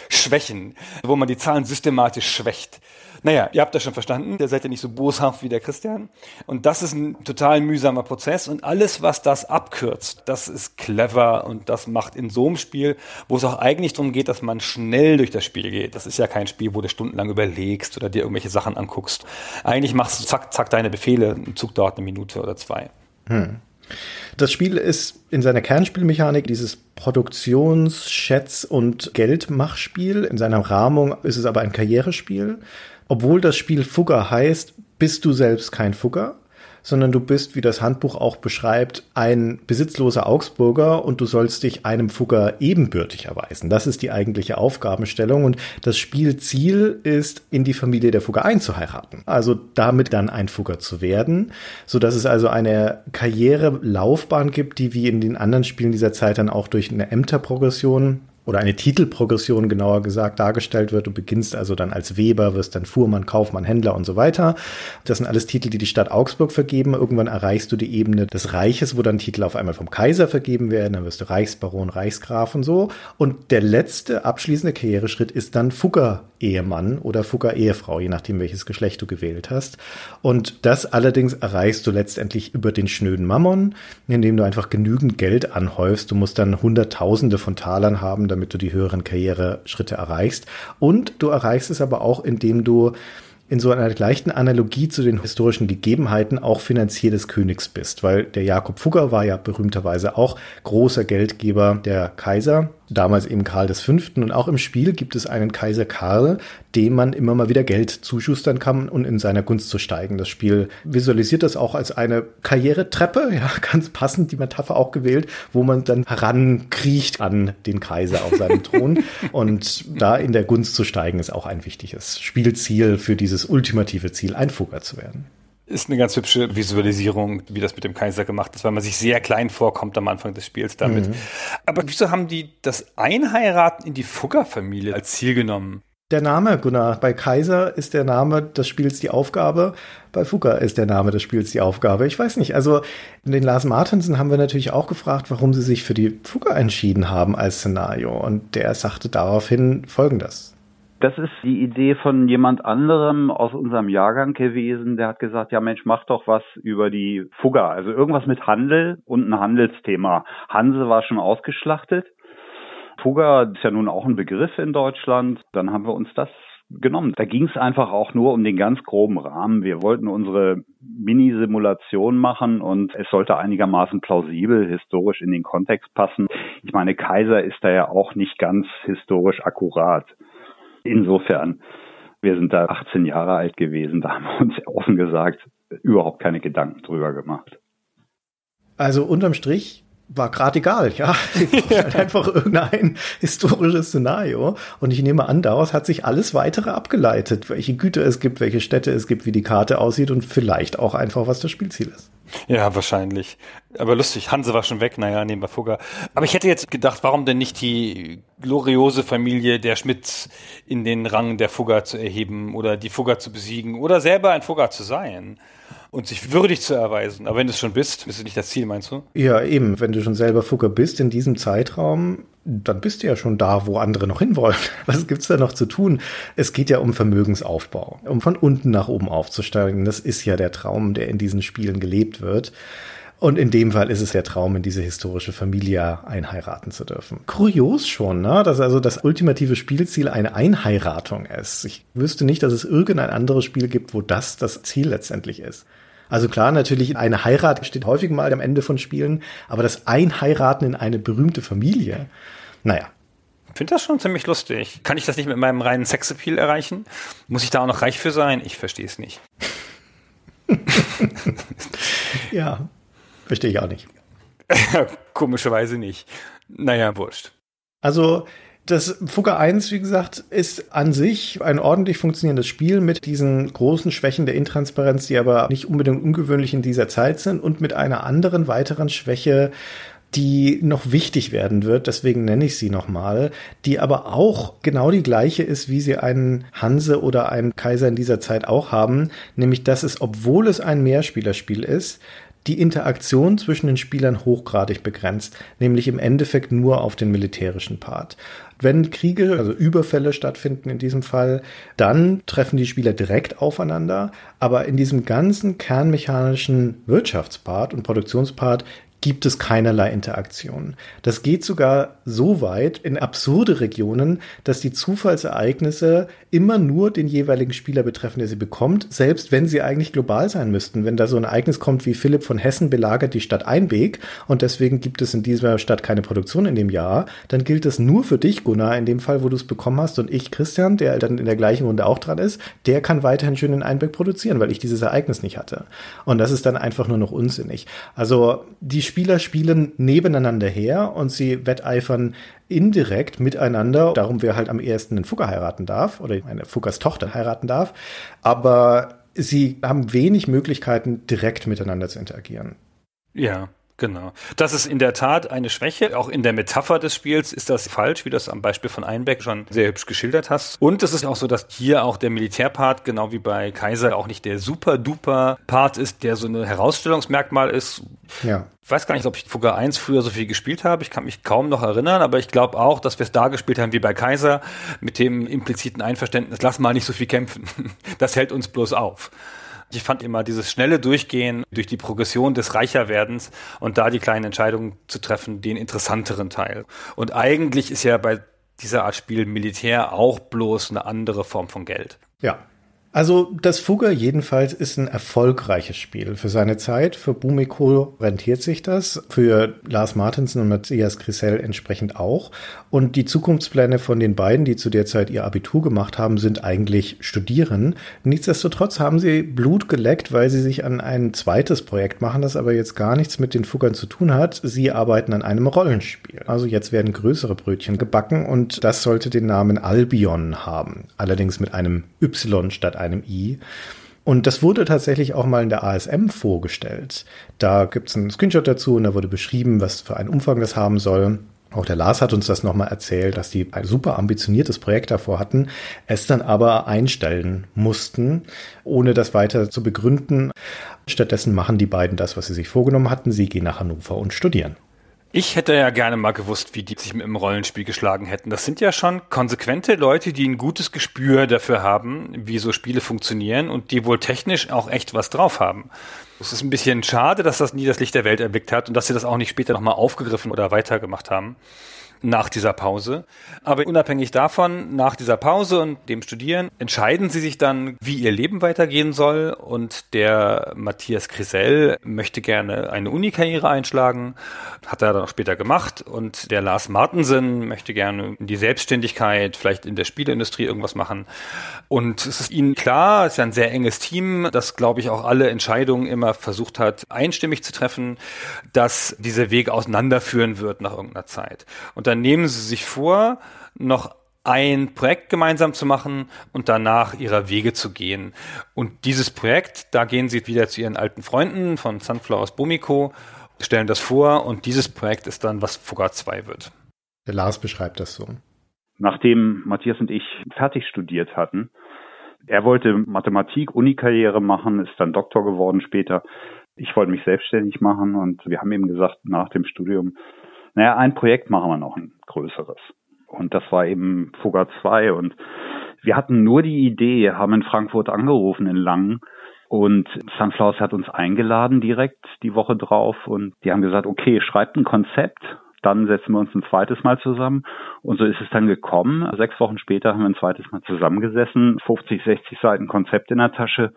Schwächen, wo man die Zahlen systematisch schwächt. Naja, ihr habt das schon verstanden, ihr seid ja nicht so boshaft wie der Christian. Und das ist ein total mühsamer Prozess und alles, was das abkürzt, das ist clever und das macht in so einem Spiel, wo es auch eigentlich darum geht, dass man schnell durch das Spiel geht. Das ist ja kein Spiel, wo du stundenlang überlegst oder dir irgendwelche Sachen anguckst. Eigentlich machst du zack, zack deine Befehle, ein Zug dauert eine Minute oder zwei. Hm. Das Spiel ist in seiner Kernspielmechanik dieses Produktions-, Schätz- und Geldmachspiel. In seiner Rahmung ist es aber ein Karrierespiel. Obwohl das Spiel Fugger heißt, bist du selbst kein Fugger, sondern du bist, wie das Handbuch auch beschreibt, ein besitzloser Augsburger und du sollst dich einem Fugger ebenbürtig erweisen. Das ist die eigentliche Aufgabenstellung und das Spielziel ist, in die Familie der Fugger einzuheiraten. Also damit dann ein Fugger zu werden, so dass es also eine Karrierelaufbahn gibt, die wie in den anderen Spielen dieser Zeit dann auch durch eine Ämterprogression oder eine Titelprogression genauer gesagt dargestellt wird. Du beginnst also dann als Weber, wirst dann Fuhrmann, Kaufmann, Händler und so weiter. Das sind alles Titel, die die Stadt Augsburg vergeben. Irgendwann erreichst du die Ebene des Reiches, wo dann Titel auf einmal vom Kaiser vergeben werden. Dann wirst du Reichsbaron, Reichsgraf und so. Und der letzte abschließende Karriereschritt ist dann Fugger Ehemann oder Fugger Ehefrau, je nachdem welches Geschlecht du gewählt hast. Und das allerdings erreichst du letztendlich über den schnöden Mammon, indem du einfach genügend Geld anhäufst. Du musst dann Hunderttausende von Talern haben, damit du die höheren Karriereschritte erreichst. Und du erreichst es aber auch, indem du in so einer gleichen Analogie zu den historischen Gegebenheiten auch Finanzier des Königs bist, weil der Jakob Fugger war ja berühmterweise auch großer Geldgeber der Kaiser damals eben Karl V. Und auch im Spiel gibt es einen Kaiser Karl, dem man immer mal wieder Geld zuschustern kann und um in seiner Gunst zu steigen. Das Spiel visualisiert das auch als eine Karrieretreppe, ja, ganz passend die Metapher auch gewählt, wo man dann herankriecht an den Kaiser auf seinem Thron. Und da in der Gunst zu steigen, ist auch ein wichtiges Spielziel für dieses ultimative Ziel, ein Fugger zu werden ist eine ganz hübsche Visualisierung, wie das mit dem Kaiser gemacht ist, weil man sich sehr klein vorkommt am Anfang des Spiels damit. Mhm. Aber wieso haben die das Einheiraten in die Fugger-Familie als Ziel genommen? Der Name, Gunnar, bei Kaiser ist der Name des Spiels die Aufgabe, bei Fuka ist der Name des Spiels die Aufgabe. Ich weiß nicht, also den Lars Martensen haben wir natürlich auch gefragt, warum sie sich für die Fuka entschieden haben als Szenario. Und der sagte daraufhin folgendes. Das ist die Idee von jemand anderem aus unserem Jahrgang gewesen. Der hat gesagt, ja Mensch, mach doch was über die Fugger. Also irgendwas mit Handel und ein Handelsthema. Hanse war schon ausgeschlachtet. Fuga ist ja nun auch ein Begriff in Deutschland. Dann haben wir uns das genommen. Da ging es einfach auch nur um den ganz groben Rahmen. Wir wollten unsere Mini-Simulation machen und es sollte einigermaßen plausibel historisch in den Kontext passen. Ich meine, Kaiser ist da ja auch nicht ganz historisch akkurat. Insofern, wir sind da 18 Jahre alt gewesen, da haben wir uns offen gesagt überhaupt keine Gedanken drüber gemacht. Also unterm Strich war gerade egal, ja. halt einfach irgendein historisches Szenario. Und ich nehme an, daraus hat sich alles weitere abgeleitet, welche Güter es gibt, welche Städte es gibt, wie die Karte aussieht und vielleicht auch einfach, was das Spielziel ist. Ja, wahrscheinlich. Aber lustig, Hanse war schon weg, naja, nehmen wir Fugger. Aber ich hätte jetzt gedacht, warum denn nicht die gloriose Familie der Schmidts in den Rang der Fugger zu erheben oder die Fugger zu besiegen oder selber ein Fugger zu sein? Und sich würdig zu erweisen. Aber wenn du es schon bist, ist es nicht das Ziel, meinst du? Ja, eben. Wenn du schon selber Fugger bist in diesem Zeitraum, dann bist du ja schon da, wo andere noch hinwollen. Was gibt's da noch zu tun? Es geht ja um Vermögensaufbau, um von unten nach oben aufzusteigen. Das ist ja der Traum, der in diesen Spielen gelebt wird. Und in dem Fall ist es der Traum, in diese historische Familie einheiraten zu dürfen. Kurios schon, ne? dass also das ultimative Spielziel eine Einheiratung ist. Ich wüsste nicht, dass es irgendein anderes Spiel gibt, wo das das Ziel letztendlich ist. Also klar, natürlich eine Heirat steht häufig mal am Ende von Spielen, aber das Einheiraten in eine berühmte Familie, naja. Ich finde das schon ziemlich lustig. Kann ich das nicht mit meinem reinen Sexappeal erreichen? Muss ich da auch noch reich für sein? Ich verstehe es nicht. ja, verstehe ich auch nicht. Komischerweise nicht. Naja, wurscht. Also das Fugger 1, wie gesagt, ist an sich ein ordentlich funktionierendes Spiel mit diesen großen Schwächen der Intransparenz, die aber nicht unbedingt ungewöhnlich in dieser Zeit sind und mit einer anderen weiteren Schwäche, die noch wichtig werden wird, deswegen nenne ich sie nochmal, die aber auch genau die gleiche ist, wie sie einen Hanse oder einen Kaiser in dieser Zeit auch haben, nämlich dass es, obwohl es ein Mehrspielerspiel ist, die Interaktion zwischen den Spielern hochgradig begrenzt, nämlich im Endeffekt nur auf den militärischen Part. Wenn Kriege, also Überfälle stattfinden in diesem Fall, dann treffen die Spieler direkt aufeinander. Aber in diesem ganzen kernmechanischen Wirtschaftspart und Produktionspart gibt es keinerlei Interaktion. Das geht sogar so weit in absurde Regionen, dass die Zufallsereignisse immer nur den jeweiligen Spieler betreffen, der sie bekommt, selbst wenn sie eigentlich global sein müssten. Wenn da so ein Ereignis kommt wie Philipp von Hessen belagert die Stadt Einbeek und deswegen gibt es in dieser Stadt keine Produktion in dem Jahr, dann gilt das nur für dich, Gunnar, in dem Fall, wo du es bekommen hast und ich, Christian, der dann in der gleichen Runde auch dran ist, der kann weiterhin schön in Einbeek produzieren, weil ich dieses Ereignis nicht hatte. Und das ist dann einfach nur noch unsinnig. Also die Spieler spielen nebeneinander her und sie wetteifern indirekt miteinander, darum wer halt am ersten einen Fugger heiraten darf oder eine Fuggers Tochter heiraten darf. Aber sie haben wenig Möglichkeiten, direkt miteinander zu interagieren. Ja, Genau. Das ist in der Tat eine Schwäche. Auch in der Metapher des Spiels ist das falsch, wie du das am Beispiel von Einbeck schon sehr hübsch geschildert hast. Und es ist auch so, dass hier auch der Militärpart, genau wie bei Kaiser, auch nicht der super-duper Part ist, der so ein Herausstellungsmerkmal ist. Ja. Ich weiß gar nicht, ob ich Fugger 1 früher so viel gespielt habe. Ich kann mich kaum noch erinnern, aber ich glaube auch, dass wir es da gespielt haben wie bei Kaiser mit dem impliziten Einverständnis, lass mal nicht so viel kämpfen. Das hält uns bloß auf. Ich fand immer dieses schnelle Durchgehen durch die Progression des Reicherwerdens und da die kleinen Entscheidungen zu treffen, den interessanteren Teil. Und eigentlich ist ja bei dieser Art Spiel Militär auch bloß eine andere Form von Geld. Ja, also das Fugger jedenfalls ist ein erfolgreiches Spiel für seine Zeit. Für Bumiko rentiert sich das, für Lars Martensen und Matthias Grisell entsprechend auch. Und die Zukunftspläne von den beiden, die zu der Zeit ihr Abitur gemacht haben, sind eigentlich studieren. Nichtsdestotrotz haben sie Blut geleckt, weil sie sich an ein zweites Projekt machen, das aber jetzt gar nichts mit den Fuggern zu tun hat. Sie arbeiten an einem Rollenspiel. Also jetzt werden größere Brötchen gebacken und das sollte den Namen Albion haben. Allerdings mit einem Y statt einem I. Und das wurde tatsächlich auch mal in der ASM vorgestellt. Da gibt es einen Screenshot dazu und da wurde beschrieben, was für einen Umfang das haben soll. Auch der Lars hat uns das nochmal erzählt, dass die ein super ambitioniertes Projekt davor hatten, es dann aber einstellen mussten, ohne das weiter zu begründen. Stattdessen machen die beiden das, was sie sich vorgenommen hatten. Sie gehen nach Hannover und studieren. Ich hätte ja gerne mal gewusst, wie die sich mit dem Rollenspiel geschlagen hätten. Das sind ja schon konsequente Leute, die ein gutes Gespür dafür haben, wie so Spiele funktionieren und die wohl technisch auch echt was drauf haben. Es ist ein bisschen schade, dass das nie das Licht der Welt erblickt hat und dass sie das auch nicht später nochmal aufgegriffen oder weitergemacht haben nach dieser Pause. Aber unabhängig davon, nach dieser Pause und dem Studieren, entscheiden sie sich dann, wie ihr Leben weitergehen soll. Und der Matthias Grisell möchte gerne eine Unikarriere einschlagen, hat er dann auch später gemacht. Und der Lars Martensen möchte gerne in die Selbstständigkeit, vielleicht in der Spieleindustrie irgendwas machen. Und es ist ihnen klar, es ist ja ein sehr enges Team, das, glaube ich, auch alle Entscheidungen immer versucht hat, einstimmig zu treffen, dass dieser Weg auseinanderführen wird nach irgendeiner Zeit. Und dann nehmen sie sich vor, noch ein Projekt gemeinsam zu machen und danach ihrer Wege zu gehen. Und dieses Projekt, da gehen sie wieder zu ihren alten Freunden von Sunflowers Bomiko, stellen das vor und dieses Projekt ist dann, was Fugger 2 wird. Der Lars beschreibt das so. Nachdem Matthias und ich fertig studiert hatten, er wollte Mathematik, Unikarriere machen, ist dann Doktor geworden später. Ich wollte mich selbstständig machen und wir haben ihm gesagt, nach dem Studium, naja, ein Projekt machen wir noch, ein größeres. Und das war eben Fugger 2. Und wir hatten nur die Idee, haben in Frankfurt angerufen, in Langen. Und Sunflowers hat uns eingeladen direkt die Woche drauf. Und die haben gesagt, okay, schreibt ein Konzept. Dann setzen wir uns ein zweites Mal zusammen. Und so ist es dann gekommen. Sechs Wochen später haben wir ein zweites Mal zusammengesessen. 50, 60 Seiten Konzept in der Tasche.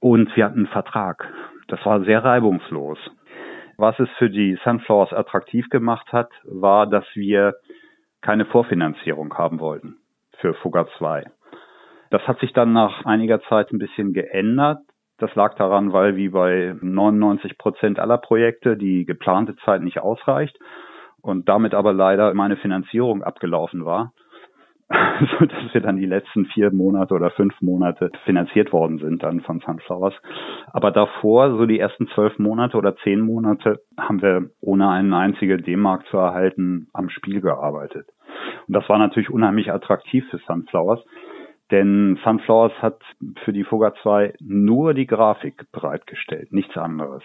Und wir hatten einen Vertrag. Das war sehr reibungslos. Was es für die Sunflowers attraktiv gemacht hat, war, dass wir keine Vorfinanzierung haben wollten für Fugger 2. Das hat sich dann nach einiger Zeit ein bisschen geändert. Das lag daran, weil wie bei 99 Prozent aller Projekte die geplante Zeit nicht ausreicht und damit aber leider meine Finanzierung abgelaufen war. so dass wir dann die letzten vier Monate oder fünf Monate finanziert worden sind dann von Sunflowers. Aber davor, so die ersten zwölf Monate oder zehn Monate, haben wir ohne einen einzigen D-Mark zu erhalten am Spiel gearbeitet. Und das war natürlich unheimlich attraktiv für Sunflowers, denn Sunflowers hat für die Fugger 2 nur die Grafik bereitgestellt, nichts anderes.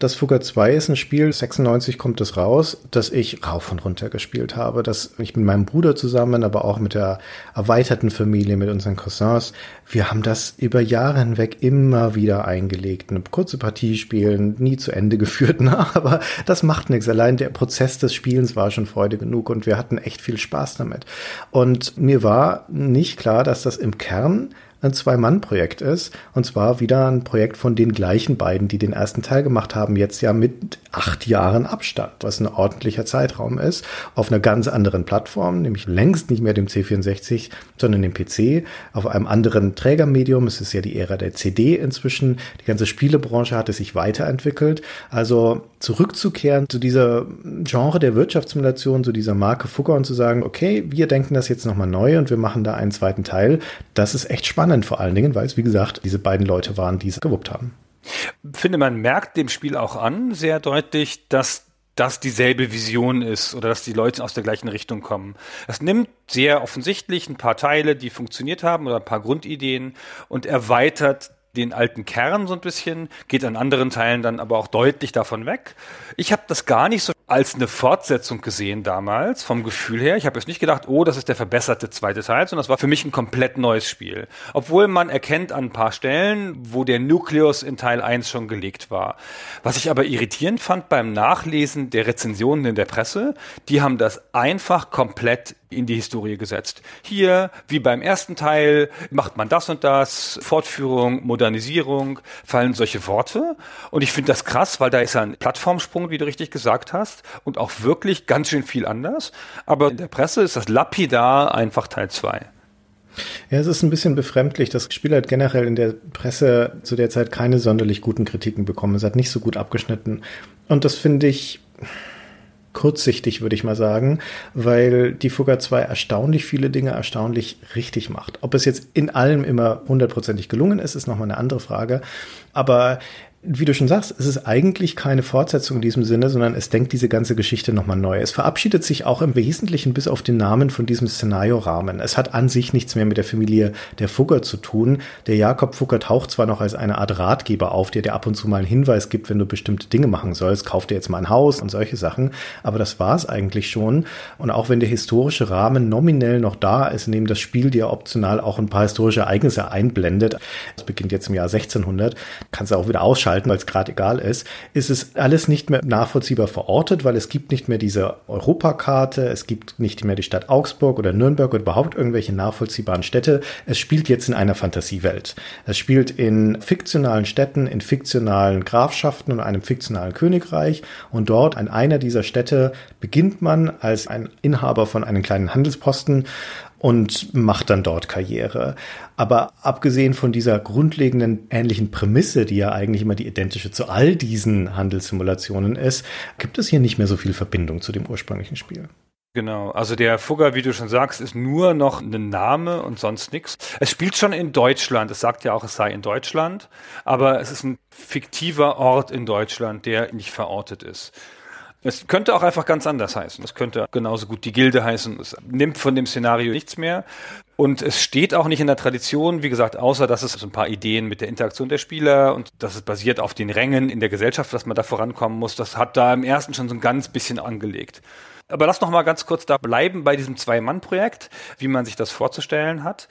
Das Fugger 2 ist ein Spiel, 96 kommt es raus, das ich rauf und runter gespielt habe. Das ich mit meinem Bruder zusammen, aber auch mit der erweiterten Familie, mit unseren Cousins. Wir haben das über Jahre hinweg immer wieder eingelegt. Eine kurze Partie spielen, nie zu Ende geführt, ne? aber das macht nichts. Allein der Prozess des Spielens war schon Freude genug und wir hatten echt viel Spaß damit. Und mir war nicht klar, dass das im Kern ein Zwei-Mann-Projekt ist. Und zwar wieder ein Projekt von den gleichen beiden, die den ersten Teil gemacht haben, jetzt ja mit acht Jahren Abstand, was ein ordentlicher Zeitraum ist, auf einer ganz anderen Plattform, nämlich längst nicht mehr dem C64, sondern dem PC, auf einem anderen Trägermedium. Es ist ja die Ära der CD inzwischen. Die ganze Spielebranche hatte sich weiterentwickelt. Also zurückzukehren zu dieser Genre der Wirtschaftssimulation, zu dieser Marke Fugger und zu sagen, okay, wir denken das jetzt nochmal neu und wir machen da einen zweiten Teil. Das ist echt spannend vor allen Dingen, weil es, wie gesagt, diese beiden Leute waren, die es gewuppt haben. Finde, man merkt dem Spiel auch an, sehr deutlich, dass das dieselbe Vision ist oder dass die Leute aus der gleichen Richtung kommen. Es nimmt sehr offensichtlich ein paar Teile, die funktioniert haben oder ein paar Grundideen und erweitert den alten Kern so ein bisschen, geht an anderen Teilen dann aber auch deutlich davon weg. Ich habe das gar nicht so als eine Fortsetzung gesehen damals, vom Gefühl her. Ich habe jetzt nicht gedacht, oh, das ist der verbesserte zweite Teil, sondern das war für mich ein komplett neues Spiel. Obwohl man erkennt an ein paar Stellen, wo der Nukleus in Teil 1 schon gelegt war. Was ich aber irritierend fand beim Nachlesen der Rezensionen in der Presse, die haben das einfach komplett in die Historie gesetzt. Hier, wie beim ersten Teil, macht man das und das, Fortführung, Modernisierung, fallen solche Worte. Und ich finde das krass, weil da ist ein Plattformsprung, wie du richtig gesagt hast, und auch wirklich ganz schön viel anders. Aber in der Presse ist das lapidar einfach Teil 2. Ja, es ist ein bisschen befremdlich. Das Spiel hat generell in der Presse zu der Zeit keine sonderlich guten Kritiken bekommen. Es hat nicht so gut abgeschnitten. Und das finde ich, kurzsichtig, würde ich mal sagen, weil die Fugger 2 erstaunlich viele Dinge erstaunlich richtig macht. Ob es jetzt in allem immer hundertprozentig gelungen ist, ist nochmal eine andere Frage. Aber wie du schon sagst, es ist eigentlich keine Fortsetzung in diesem Sinne, sondern es denkt diese ganze Geschichte nochmal neu. Es verabschiedet sich auch im Wesentlichen bis auf den Namen von diesem Szenariorahmen. Es hat an sich nichts mehr mit der Familie der Fugger zu tun. Der Jakob Fugger taucht zwar noch als eine Art Ratgeber auf, der dir ab und zu mal einen Hinweis gibt, wenn du bestimmte Dinge machen sollst, kauf dir jetzt mal ein Haus und solche Sachen, aber das war es eigentlich schon. Und auch wenn der historische Rahmen nominell noch da ist, indem das Spiel dir optional auch ein paar historische Ereignisse einblendet, das beginnt jetzt im Jahr 1600, kannst du auch wieder ausschalten ausschalten, weil es gerade egal ist, ist es alles nicht mehr nachvollziehbar verortet, weil es gibt nicht mehr diese Europakarte, es gibt nicht mehr die Stadt Augsburg oder Nürnberg oder überhaupt irgendwelche nachvollziehbaren Städte. Es spielt jetzt in einer Fantasiewelt. Es spielt in fiktionalen Städten, in fiktionalen Grafschaften und einem fiktionalen Königreich und dort an einer dieser Städte beginnt man als ein Inhaber von einem kleinen Handelsposten und macht dann dort Karriere. Aber abgesehen von dieser grundlegenden ähnlichen Prämisse, die ja eigentlich immer die identische zu all diesen Handelssimulationen ist, gibt es hier nicht mehr so viel Verbindung zu dem ursprünglichen Spiel. Genau, also der Fugger, wie du schon sagst, ist nur noch ein Name und sonst nichts. Es spielt schon in Deutschland, es sagt ja auch, es sei in Deutschland, aber es ist ein fiktiver Ort in Deutschland, der nicht verortet ist. Es könnte auch einfach ganz anders heißen. Es könnte genauso gut die Gilde heißen. Es nimmt von dem Szenario nichts mehr. Und es steht auch nicht in der Tradition, wie gesagt, außer dass es so ein paar Ideen mit der Interaktion der Spieler und dass es basiert auf den Rängen in der Gesellschaft, dass man da vorankommen muss. Das hat da im ersten schon so ein ganz bisschen angelegt. Aber lass noch mal ganz kurz da bleiben bei diesem Zwei-Mann-Projekt, wie man sich das vorzustellen hat.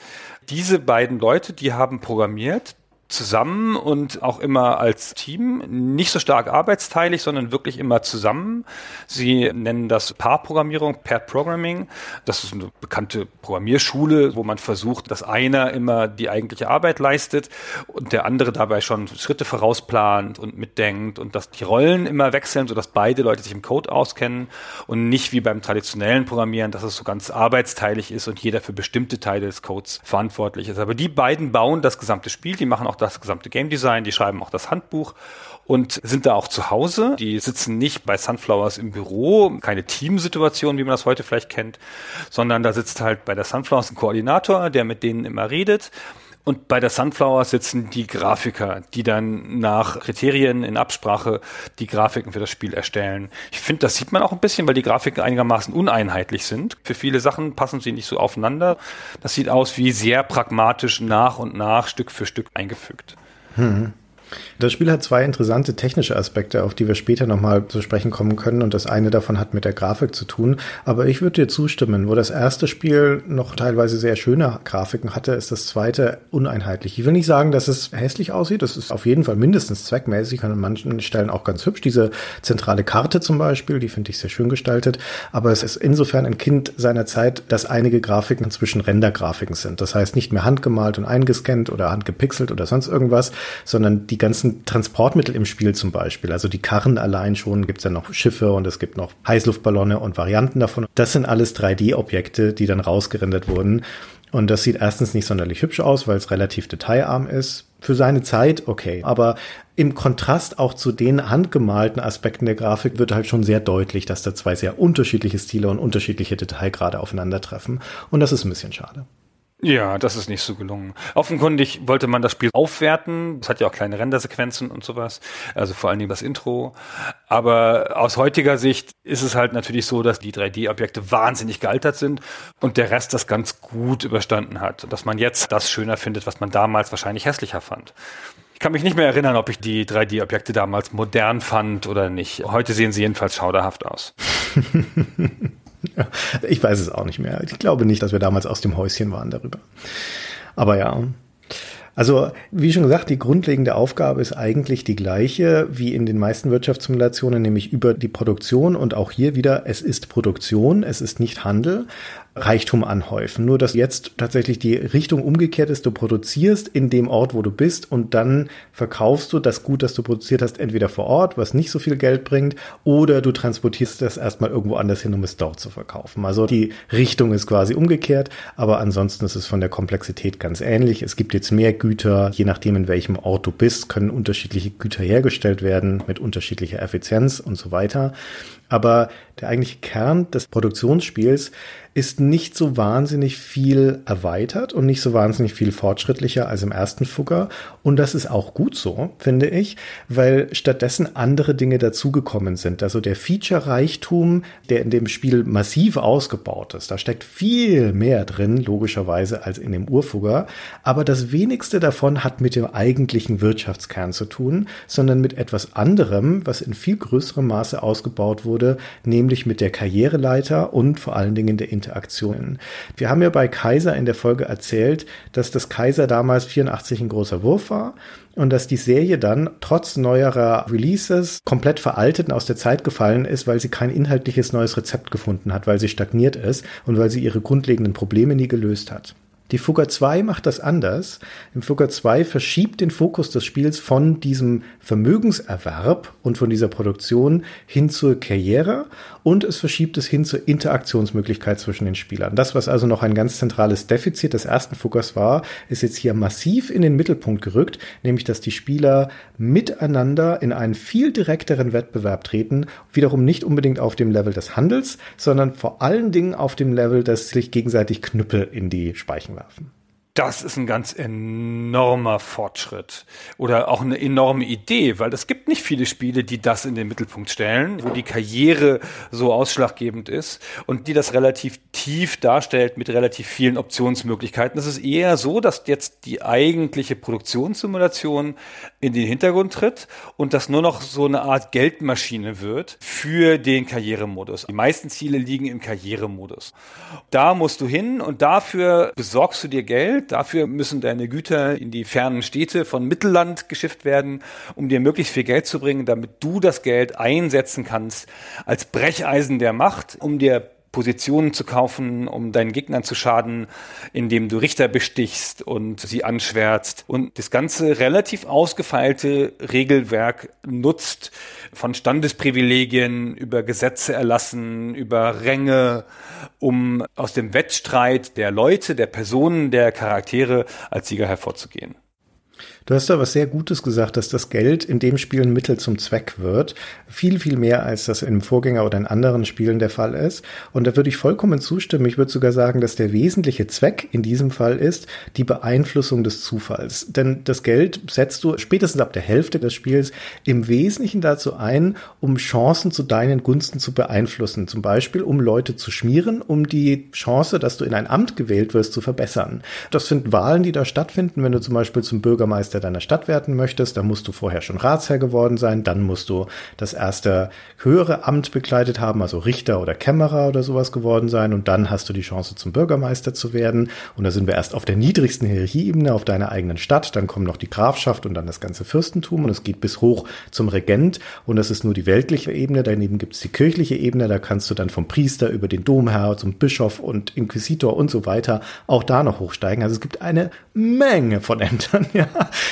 Diese beiden Leute, die haben programmiert, zusammen und auch immer als Team, nicht so stark arbeitsteilig, sondern wirklich immer zusammen. Sie nennen das Paarprogrammierung, Pair Programming. Das ist eine bekannte Programmierschule, wo man versucht, dass einer immer die eigentliche Arbeit leistet und der andere dabei schon Schritte vorausplant und mitdenkt und dass die Rollen immer wechseln, sodass beide Leute sich im Code auskennen und nicht wie beim traditionellen Programmieren, dass es so ganz arbeitsteilig ist und jeder für bestimmte Teile des Codes verantwortlich ist. Aber die beiden bauen das gesamte Spiel, die machen auch das gesamte Game Design, die schreiben auch das Handbuch und sind da auch zu Hause. Die sitzen nicht bei Sunflowers im Büro, keine Teamsituation, wie man das heute vielleicht kennt, sondern da sitzt halt bei der Sunflowers ein Koordinator, der mit denen immer redet. Und bei der Sunflower sitzen die Grafiker, die dann nach Kriterien in Absprache die Grafiken für das Spiel erstellen. Ich finde, das sieht man auch ein bisschen, weil die Grafiken einigermaßen uneinheitlich sind. Für viele Sachen passen sie nicht so aufeinander. Das sieht aus wie sehr pragmatisch nach und nach, Stück für Stück eingefügt. Hm. Das Spiel hat zwei interessante technische Aspekte, auf die wir später nochmal zu sprechen kommen können. Und das eine davon hat mit der Grafik zu tun. Aber ich würde dir zustimmen, wo das erste Spiel noch teilweise sehr schöne Grafiken hatte, ist das zweite uneinheitlich. Ich will nicht sagen, dass es hässlich aussieht. Das ist auf jeden Fall mindestens zweckmäßig und an manchen Stellen auch ganz hübsch. Diese zentrale Karte zum Beispiel, die finde ich sehr schön gestaltet. Aber es ist insofern ein Kind seiner Zeit, dass einige Grafiken inzwischen Rendergrafiken sind. Das heißt nicht mehr handgemalt und eingescannt oder handgepixelt oder sonst irgendwas, sondern die ganzen Transportmittel im Spiel zum Beispiel, also die Karren allein schon, gibt es ja noch Schiffe und es gibt noch Heißluftballone und Varianten davon. Das sind alles 3D-Objekte, die dann rausgerendert wurden. Und das sieht erstens nicht sonderlich hübsch aus, weil es relativ detailarm ist. Für seine Zeit okay. Aber im Kontrast auch zu den handgemalten Aspekten der Grafik wird halt schon sehr deutlich, dass da zwei sehr unterschiedliche Stile und unterschiedliche Detailgrade aufeinandertreffen. Und das ist ein bisschen schade. Ja, das ist nicht so gelungen. Offenkundig wollte man das Spiel aufwerten. Es hat ja auch kleine Rendersequenzen und sowas. Also vor allen Dingen das Intro. Aber aus heutiger Sicht ist es halt natürlich so, dass die 3D-Objekte wahnsinnig gealtert sind und der Rest das ganz gut überstanden hat. Dass man jetzt das schöner findet, was man damals wahrscheinlich hässlicher fand. Ich kann mich nicht mehr erinnern, ob ich die 3D-Objekte damals modern fand oder nicht. Heute sehen sie jedenfalls schauderhaft aus. Ich weiß es auch nicht mehr. Ich glaube nicht, dass wir damals aus dem Häuschen waren darüber. Aber ja. Also, wie schon gesagt, die grundlegende Aufgabe ist eigentlich die gleiche wie in den meisten Wirtschaftssimulationen, nämlich über die Produktion und auch hier wieder, es ist Produktion, es ist nicht Handel, Reichtum anhäufen. Nur, dass jetzt tatsächlich die Richtung umgekehrt ist. Du produzierst in dem Ort, wo du bist und dann verkaufst du das Gut, das du produziert hast, entweder vor Ort, was nicht so viel Geld bringt, oder du transportierst das erstmal irgendwo anders hin, um es dort zu verkaufen. Also die Richtung ist quasi umgekehrt, aber ansonsten ist es von der Komplexität ganz ähnlich. Es gibt jetzt mehr Güter, je nachdem in welchem Ort du bist, können unterschiedliche Güter hergestellt werden mit unterschiedlicher Effizienz und so weiter. Aber der eigentliche Kern des Produktionsspiels ist nicht so wahnsinnig viel erweitert und nicht so wahnsinnig viel fortschrittlicher als im ersten Fugger. Und das ist auch gut so, finde ich, weil stattdessen andere Dinge dazugekommen sind. Also der Feature-Reichtum, der in dem Spiel massiv ausgebaut ist, da steckt viel mehr drin, logischerweise, als in dem Urfugger. Aber das wenigste davon hat mit dem eigentlichen Wirtschaftskern zu tun, sondern mit etwas anderem, was in viel größerem Maße ausgebaut wurde, nämlich mit der Karriereleiter und vor allen Dingen der Interaktionen. Wir haben ja bei Kaiser in der Folge erzählt, dass das Kaiser damals 84 ein großer Wurf war und dass die Serie dann trotz neuerer Releases komplett veraltet und aus der Zeit gefallen ist, weil sie kein inhaltliches neues Rezept gefunden hat, weil sie stagniert ist und weil sie ihre grundlegenden Probleme nie gelöst hat. Die Fugger 2 macht das anders. Im Fugger 2 verschiebt den Fokus des Spiels von diesem Vermögenserwerb und von dieser Produktion hin zur Karriere und es verschiebt es hin zur Interaktionsmöglichkeit zwischen den Spielern. Das, was also noch ein ganz zentrales Defizit des ersten Fuggers war, ist jetzt hier massiv in den Mittelpunkt gerückt, nämlich dass die Spieler miteinander in einen viel direkteren Wettbewerb treten, wiederum nicht unbedingt auf dem Level des Handels, sondern vor allen Dingen auf dem Level, dass sich gegenseitig Knüppel in die Speichen werfen. Das ist ein ganz enormer Fortschritt oder auch eine enorme Idee, weil es gibt nicht viele Spiele, die das in den Mittelpunkt stellen, wo die Karriere so ausschlaggebend ist und die das relativ tief darstellt mit relativ vielen Optionsmöglichkeiten. Es ist eher so, dass jetzt die eigentliche Produktionssimulation in den Hintergrund tritt und das nur noch so eine Art Geldmaschine wird für den Karrieremodus. Die meisten Ziele liegen im Karrieremodus. Da musst du hin und dafür besorgst du dir Geld Dafür müssen deine Güter in die fernen Städte von Mittelland geschifft werden, um dir möglichst viel Geld zu bringen, damit du das Geld einsetzen kannst als Brecheisen der Macht, um dir Positionen zu kaufen, um deinen Gegnern zu schaden, indem du Richter bestichst und sie anschwärzt und das ganze relativ ausgefeilte Regelwerk nutzt von Standesprivilegien über Gesetze erlassen, über Ränge, um aus dem Wettstreit der Leute, der Personen, der Charaktere als Sieger hervorzugehen. Du hast da was sehr Gutes gesagt, dass das Geld in dem Spiel ein Mittel zum Zweck wird. Viel, viel mehr, als das im Vorgänger oder in anderen Spielen der Fall ist. Und da würde ich vollkommen zustimmen. Ich würde sogar sagen, dass der wesentliche Zweck in diesem Fall ist die Beeinflussung des Zufalls. Denn das Geld setzt du spätestens ab der Hälfte des Spiels im Wesentlichen dazu ein, um Chancen zu deinen Gunsten zu beeinflussen. Zum Beispiel, um Leute zu schmieren, um die Chance, dass du in ein Amt gewählt wirst, zu verbessern. Das sind Wahlen, die da stattfinden, wenn du zum Beispiel zum Bürgermeister Bürgermeister deiner Stadt werden möchtest, dann musst du vorher schon Ratsherr geworden sein, dann musst du das erste höhere Amt bekleidet haben, also Richter oder Kämmerer oder sowas geworden sein. Und dann hast du die Chance zum Bürgermeister zu werden. Und da sind wir erst auf der niedrigsten Hierarchieebene auf deiner eigenen Stadt, dann kommt noch die Grafschaft und dann das ganze Fürstentum. Und es geht bis hoch zum Regent. Und das ist nur die weltliche Ebene, daneben gibt es die kirchliche Ebene, da kannst du dann vom Priester über den Domherr zum Bischof und Inquisitor und so weiter auch da noch hochsteigen. Also es gibt eine Menge von Ämtern, ja,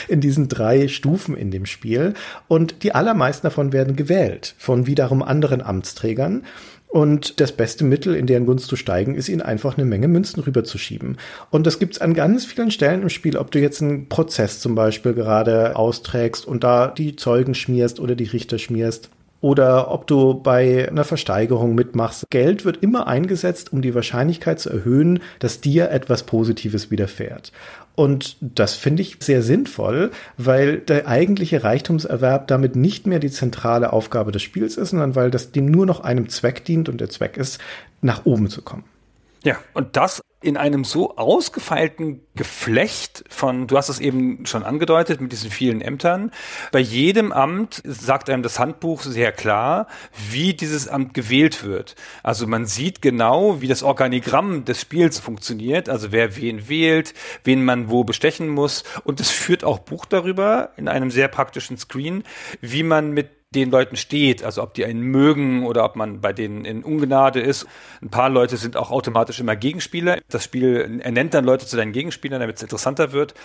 in diesen drei Stufen in dem Spiel. Und die allermeisten davon werden gewählt von wiederum anderen Amtsträgern. Und das beste Mittel, in deren Gunst zu steigen, ist, ihnen einfach eine Menge Münzen rüberzuschieben. Und das gibt's an ganz vielen Stellen im Spiel, ob du jetzt einen Prozess zum Beispiel gerade austrägst und da die Zeugen schmierst oder die Richter schmierst oder ob du bei einer Versteigerung mitmachst. Geld wird immer eingesetzt, um die Wahrscheinlichkeit zu erhöhen, dass dir etwas Positives widerfährt. Und das finde ich sehr sinnvoll, weil der eigentliche Reichtumserwerb damit nicht mehr die zentrale Aufgabe des Spiels ist, sondern weil das dem nur noch einem Zweck dient und der Zweck ist, nach oben zu kommen. Ja, und das in einem so ausgefeilten Geflecht von, du hast es eben schon angedeutet, mit diesen vielen Ämtern. Bei jedem Amt sagt einem das Handbuch sehr klar, wie dieses Amt gewählt wird. Also man sieht genau, wie das Organigramm des Spiels funktioniert, also wer wen wählt, wen man wo bestechen muss. Und es führt auch Buch darüber in einem sehr praktischen Screen, wie man mit den Leuten steht, also ob die einen mögen oder ob man bei denen in Ungnade ist. Ein paar Leute sind auch automatisch immer Gegenspieler. Das Spiel ernennt dann Leute zu deinen Gegenspielern, damit es interessanter wird.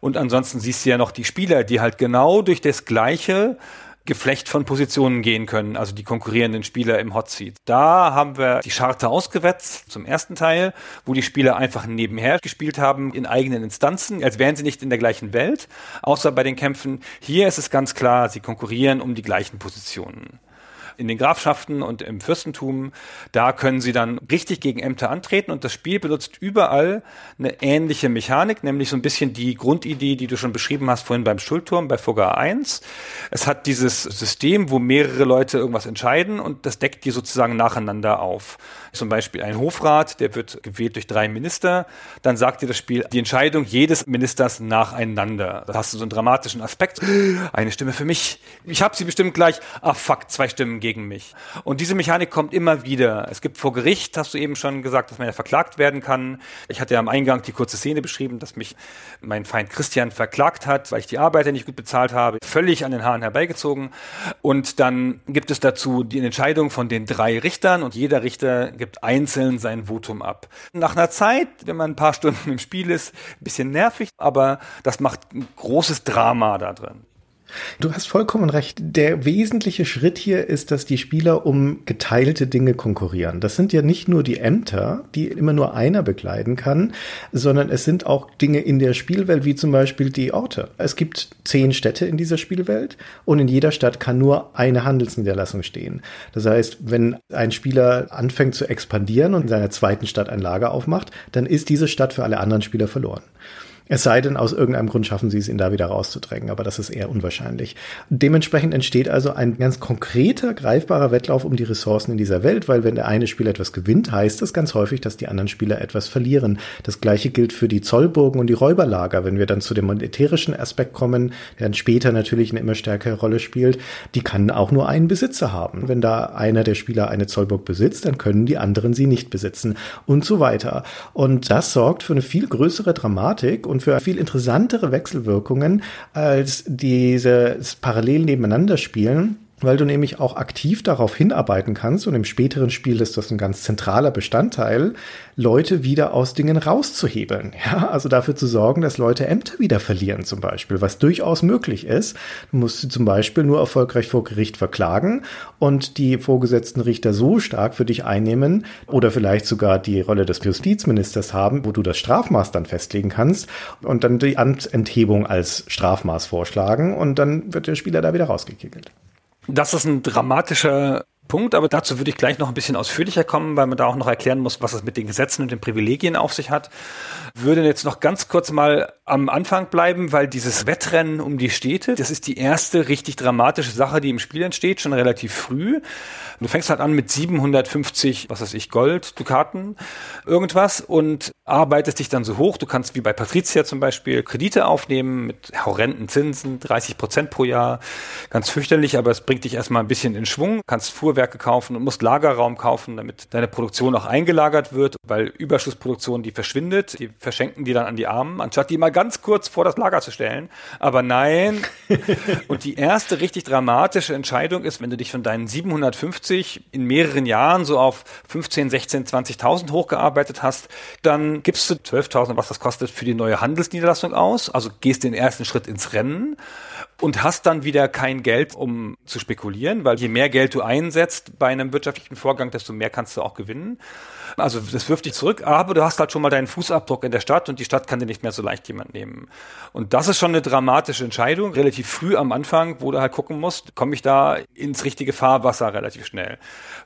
Und ansonsten siehst du ja noch die Spieler, die halt genau durch das Gleiche Geflecht von Positionen gehen können, also die konkurrierenden Spieler im Hot Seat. Da haben wir die Scharte ausgewetzt zum ersten Teil, wo die Spieler einfach nebenher gespielt haben in eigenen Instanzen, als wären sie nicht in der gleichen Welt, außer bei den Kämpfen. Hier ist es ganz klar, sie konkurrieren um die gleichen Positionen. In den Grafschaften und im Fürstentum. Da können sie dann richtig gegen Ämter antreten und das Spiel benutzt überall eine ähnliche Mechanik, nämlich so ein bisschen die Grundidee, die du schon beschrieben hast vorhin beim Schulturm bei Fugger 1. Es hat dieses System, wo mehrere Leute irgendwas entscheiden und das deckt die sozusagen nacheinander auf. Zum Beispiel ein Hofrat, der wird gewählt durch drei Minister, dann sagt dir das Spiel die Entscheidung jedes Ministers nacheinander. Da hast du so einen dramatischen Aspekt. Eine Stimme für mich. Ich habe sie bestimmt gleich. Ah fuck, zwei Stimmen gegen mich. Und diese Mechanik kommt immer wieder. Es gibt vor Gericht, hast du eben schon gesagt, dass man ja verklagt werden kann. Ich hatte ja am Eingang die kurze Szene beschrieben, dass mich mein Feind Christian verklagt hat, weil ich die Arbeiter nicht gut bezahlt habe. Völlig an den Haaren herbeigezogen. Und dann gibt es dazu die Entscheidung von den drei Richtern und jeder Richter gibt einzeln sein Votum ab. Nach einer Zeit, wenn man ein paar Stunden im Spiel ist, ein bisschen nervig, aber das macht ein großes Drama da drin. Du hast vollkommen recht. Der wesentliche Schritt hier ist, dass die Spieler um geteilte Dinge konkurrieren. Das sind ja nicht nur die Ämter, die immer nur einer begleiten kann, sondern es sind auch Dinge in der Spielwelt, wie zum Beispiel die Orte. Es gibt zehn Städte in dieser Spielwelt und in jeder Stadt kann nur eine Handelsniederlassung stehen. Das heißt, wenn ein Spieler anfängt zu expandieren und in seiner zweiten Stadt ein Lager aufmacht, dann ist diese Stadt für alle anderen Spieler verloren. Es sei denn, aus irgendeinem Grund schaffen sie es, ihn da wieder rauszudrängen, aber das ist eher unwahrscheinlich. Dementsprechend entsteht also ein ganz konkreter, greifbarer Wettlauf um die Ressourcen in dieser Welt, weil wenn der eine Spieler etwas gewinnt, heißt das ganz häufig, dass die anderen Spieler etwas verlieren. Das gleiche gilt für die Zollburgen und die Räuberlager. Wenn wir dann zu dem militärischen Aspekt kommen, der dann später natürlich eine immer stärkere Rolle spielt, die kann auch nur einen Besitzer haben. Wenn da einer der Spieler eine Zollburg besitzt, dann können die anderen sie nicht besitzen und so weiter. Und das sorgt für eine viel größere Dramatik und für viel interessantere Wechselwirkungen als dieses parallel nebeneinander spielen weil du nämlich auch aktiv darauf hinarbeiten kannst und im späteren Spiel ist das ein ganz zentraler Bestandteil, Leute wieder aus Dingen rauszuhebeln. Ja, also dafür zu sorgen, dass Leute Ämter wieder verlieren zum Beispiel, was durchaus möglich ist. Du musst sie zum Beispiel nur erfolgreich vor Gericht verklagen und die vorgesetzten Richter so stark für dich einnehmen oder vielleicht sogar die Rolle des Justizministers haben, wo du das Strafmaß dann festlegen kannst und dann die Amtsenthebung als Strafmaß vorschlagen und dann wird der Spieler da wieder rausgekickelt. Das ist ein dramatischer Punkt, aber dazu würde ich gleich noch ein bisschen ausführlicher kommen, weil man da auch noch erklären muss, was es mit den Gesetzen und den Privilegien auf sich hat. Würde jetzt noch ganz kurz mal am Anfang bleiben, weil dieses Wettrennen um die Städte, das ist die erste richtig dramatische Sache, die im Spiel entsteht, schon relativ früh. Du fängst halt an mit 750, was weiß ich, Gold, Dukaten, irgendwas und arbeitest dich dann so hoch. Du kannst wie bei Patricia zum Beispiel Kredite aufnehmen mit horrenden Zinsen, 30 Prozent pro Jahr. Ganz fürchterlich, aber es bringt dich erstmal ein bisschen in Schwung. Kannst Fuhrwerke kaufen und musst Lagerraum kaufen, damit deine Produktion auch eingelagert wird, weil Überschussproduktion, die verschwindet, die verschenken die dann an die Armen, anstatt die mal ganz kurz vor das Lager zu stellen. Aber nein. und die erste richtig dramatische Entscheidung ist, wenn du dich von deinen 750 50 in mehreren Jahren so auf 15, 16, 20.000 hochgearbeitet hast, dann gibst du 12.000, was das kostet, für die neue Handelsniederlassung aus, also gehst den ersten Schritt ins Rennen und hast dann wieder kein Geld, um zu spekulieren, weil je mehr Geld du einsetzt bei einem wirtschaftlichen Vorgang, desto mehr kannst du auch gewinnen. Also das wirft dich zurück, aber du hast halt schon mal deinen Fußabdruck in der Stadt und die Stadt kann dir nicht mehr so leicht jemand nehmen. Und das ist schon eine dramatische Entscheidung, relativ früh am Anfang, wo du halt gucken musst, komme ich da ins richtige Fahrwasser relativ schnell.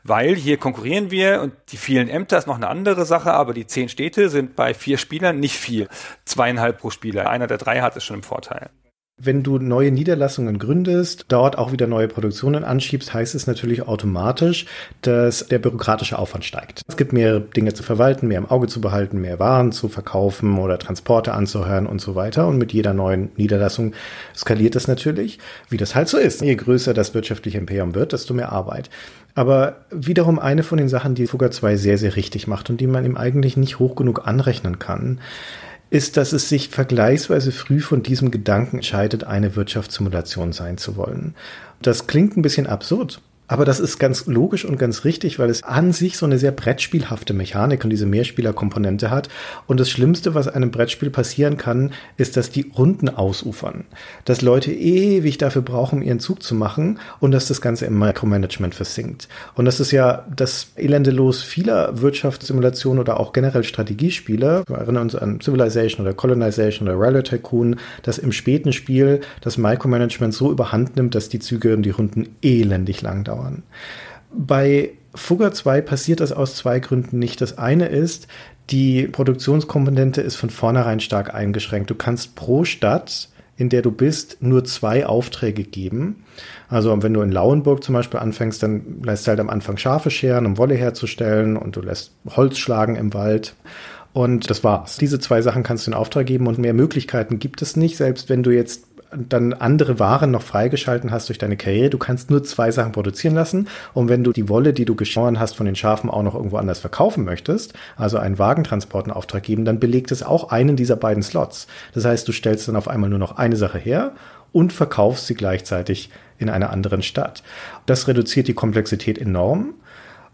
Weil hier konkurrieren wir und die vielen Ämter ist noch eine andere Sache, aber die zehn Städte sind bei vier Spielern nicht viel. Zweieinhalb pro Spieler. Einer der drei hat es schon im Vorteil. Wenn du neue Niederlassungen gründest, dort auch wieder neue Produktionen anschiebst, heißt es natürlich automatisch, dass der bürokratische Aufwand steigt. Es gibt mehr Dinge zu verwalten, mehr im Auge zu behalten, mehr Waren zu verkaufen oder Transporte anzuhören und so weiter. Und mit jeder neuen Niederlassung skaliert das natürlich, wie das halt so ist. Je größer das wirtschaftliche Imperium wird, desto mehr Arbeit. Aber wiederum eine von den Sachen, die Fugger 2 sehr, sehr richtig macht und die man ihm eigentlich nicht hoch genug anrechnen kann, ist, dass es sich vergleichsweise früh von diesem Gedanken entscheidet, eine Wirtschaftssimulation sein zu wollen. Das klingt ein bisschen absurd, aber das ist ganz logisch und ganz richtig, weil es an sich so eine sehr brettspielhafte Mechanik und diese Mehrspielerkomponente hat. Und das Schlimmste, was einem Brettspiel passieren kann, ist, dass die Runden ausufern. Dass Leute ewig dafür brauchen, ihren Zug zu machen und dass das Ganze im Micromanagement versinkt. Und das ist ja das elende Los vieler Wirtschaftssimulationen oder auch generell Strategiespiele. Wir erinnern uns an Civilization oder Colonization oder Railroad Tycoon, dass im späten Spiel das Micromanagement so überhand nimmt, dass die Züge und die Runden elendig lang dauern dauern. Bei Fugger 2 passiert das aus zwei Gründen nicht. Das eine ist, die Produktionskomponente ist von vornherein stark eingeschränkt. Du kannst pro Stadt, in der du bist, nur zwei Aufträge geben. Also wenn du in Lauenburg zum Beispiel anfängst, dann lässt du halt am Anfang Schafe scheren, um Wolle herzustellen und du lässt Holz schlagen im Wald. Und das war's. Diese zwei Sachen kannst du in Auftrag geben und mehr Möglichkeiten gibt es nicht, selbst wenn du jetzt dann andere Waren noch freigeschalten hast durch deine Karriere. Du kannst nur zwei Sachen produzieren lassen. Und wenn du die Wolle, die du geschoren hast von den Schafen, auch noch irgendwo anders verkaufen möchtest, also einen Wagentransport in Auftrag geben, dann belegt es auch einen dieser beiden Slots. Das heißt, du stellst dann auf einmal nur noch eine Sache her und verkaufst sie gleichzeitig in einer anderen Stadt. Das reduziert die Komplexität enorm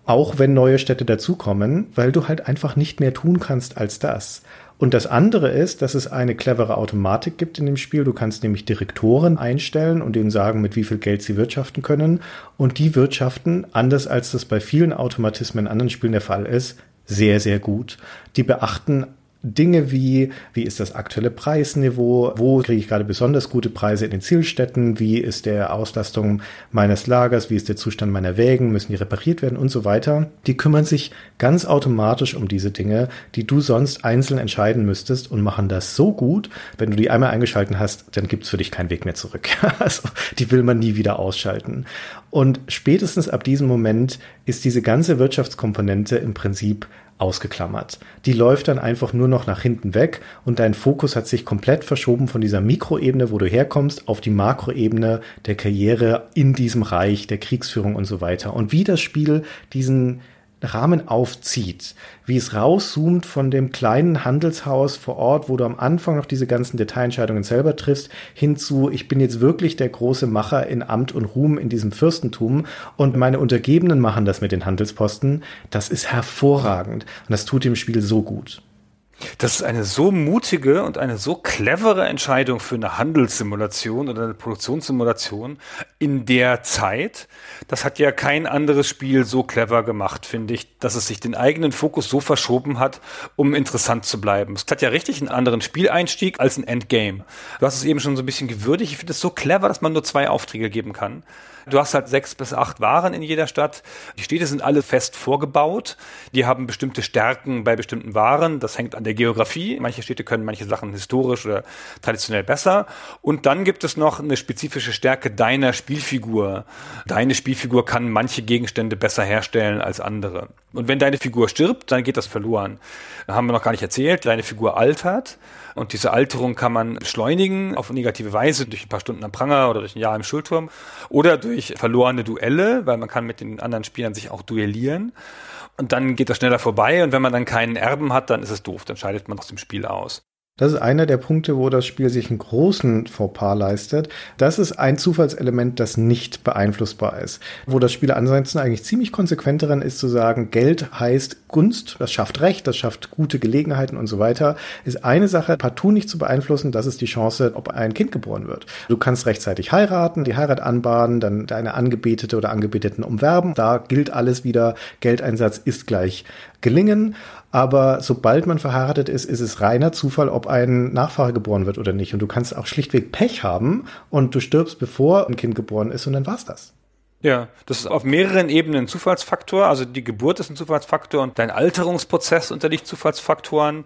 auch wenn neue Städte dazukommen, weil du halt einfach nicht mehr tun kannst als das. Und das andere ist, dass es eine clevere Automatik gibt in dem Spiel. Du kannst nämlich Direktoren einstellen und denen sagen, mit wie viel Geld sie wirtschaften können. Und die wirtschaften, anders als das bei vielen Automatismen in anderen Spielen der Fall ist, sehr, sehr gut. Die beachten Dinge wie, wie ist das aktuelle Preisniveau, wo kriege ich gerade besonders gute Preise in den Zielstätten, wie ist der Auslastung meines Lagers, wie ist der Zustand meiner Wägen, müssen die repariert werden und so weiter. Die kümmern sich ganz automatisch um diese Dinge, die du sonst einzeln entscheiden müsstest und machen das so gut, wenn du die einmal eingeschalten hast, dann gibt's für dich keinen Weg mehr zurück. also die will man nie wieder ausschalten. Und spätestens ab diesem Moment ist diese ganze Wirtschaftskomponente im Prinzip ausgeklammert. Die läuft dann einfach nur noch nach hinten weg und dein Fokus hat sich komplett verschoben von dieser Mikroebene, wo du herkommst, auf die Makroebene der Karriere in diesem Reich, der Kriegsführung und so weiter. Und wie das Spiel diesen Rahmen aufzieht, wie es rauszoomt von dem kleinen Handelshaus vor Ort, wo du am Anfang noch diese ganzen Detailentscheidungen selber triffst, hinzu, ich bin jetzt wirklich der große Macher in Amt und Ruhm in diesem Fürstentum und meine Untergebenen machen das mit den Handelsposten, das ist hervorragend und das tut dem Spiel so gut. Das ist eine so mutige und eine so clevere Entscheidung für eine Handelssimulation oder eine Produktionssimulation in der Zeit. Das hat ja kein anderes Spiel so clever gemacht, finde ich, dass es sich den eigenen Fokus so verschoben hat, um interessant zu bleiben. Es hat ja richtig einen anderen Spieleinstieg als ein Endgame. Du hast es eben schon so ein bisschen gewürdigt. Ich finde es so clever, dass man nur zwei Aufträge geben kann. Du hast halt sechs bis acht Waren in jeder Stadt. Die Städte sind alle fest vorgebaut. Die haben bestimmte Stärken bei bestimmten Waren. Das hängt an der Geografie. Manche Städte können manche Sachen historisch oder traditionell besser. Und dann gibt es noch eine spezifische Stärke deiner Spielfigur. Deine Spielfigur kann manche Gegenstände besser herstellen als andere. Und wenn deine Figur stirbt, dann geht das verloren. Da haben wir noch gar nicht erzählt. Deine Figur altert. Und diese Alterung kann man beschleunigen auf negative Weise durch ein paar Stunden am Pranger oder durch ein Jahr im Schulturm oder durch verlorene Duelle, weil man kann mit den anderen Spielern sich auch duellieren. Und dann geht das schneller vorbei und wenn man dann keinen Erben hat, dann ist es doof, dann scheidet man aus dem Spiel aus. Das ist einer der Punkte, wo das Spiel sich einen großen Fauxpas leistet. Das ist ein Zufallselement, das nicht beeinflussbar ist. Wo das Spiel ansonsten eigentlich ziemlich konsequent daran ist zu sagen, Geld heißt Gunst, das schafft Recht, das schafft gute Gelegenheiten und so weiter, ist eine Sache partout nicht zu beeinflussen, das ist die Chance, ob ein Kind geboren wird. Du kannst rechtzeitig heiraten, die Heirat anbahnen, dann deine Angebetete oder Angebeteten umwerben. Da gilt alles wieder, Geldeinsatz ist gleich gelingen. Aber sobald man verheiratet ist, ist es reiner Zufall, ob ein Nachfahre geboren wird oder nicht. Und du kannst auch schlichtweg Pech haben und du stirbst, bevor ein Kind geboren ist und dann war's das. Ja, das ist auf mehreren Ebenen ein Zufallsfaktor. Also die Geburt ist ein Zufallsfaktor und dein Alterungsprozess unterliegt Zufallsfaktoren.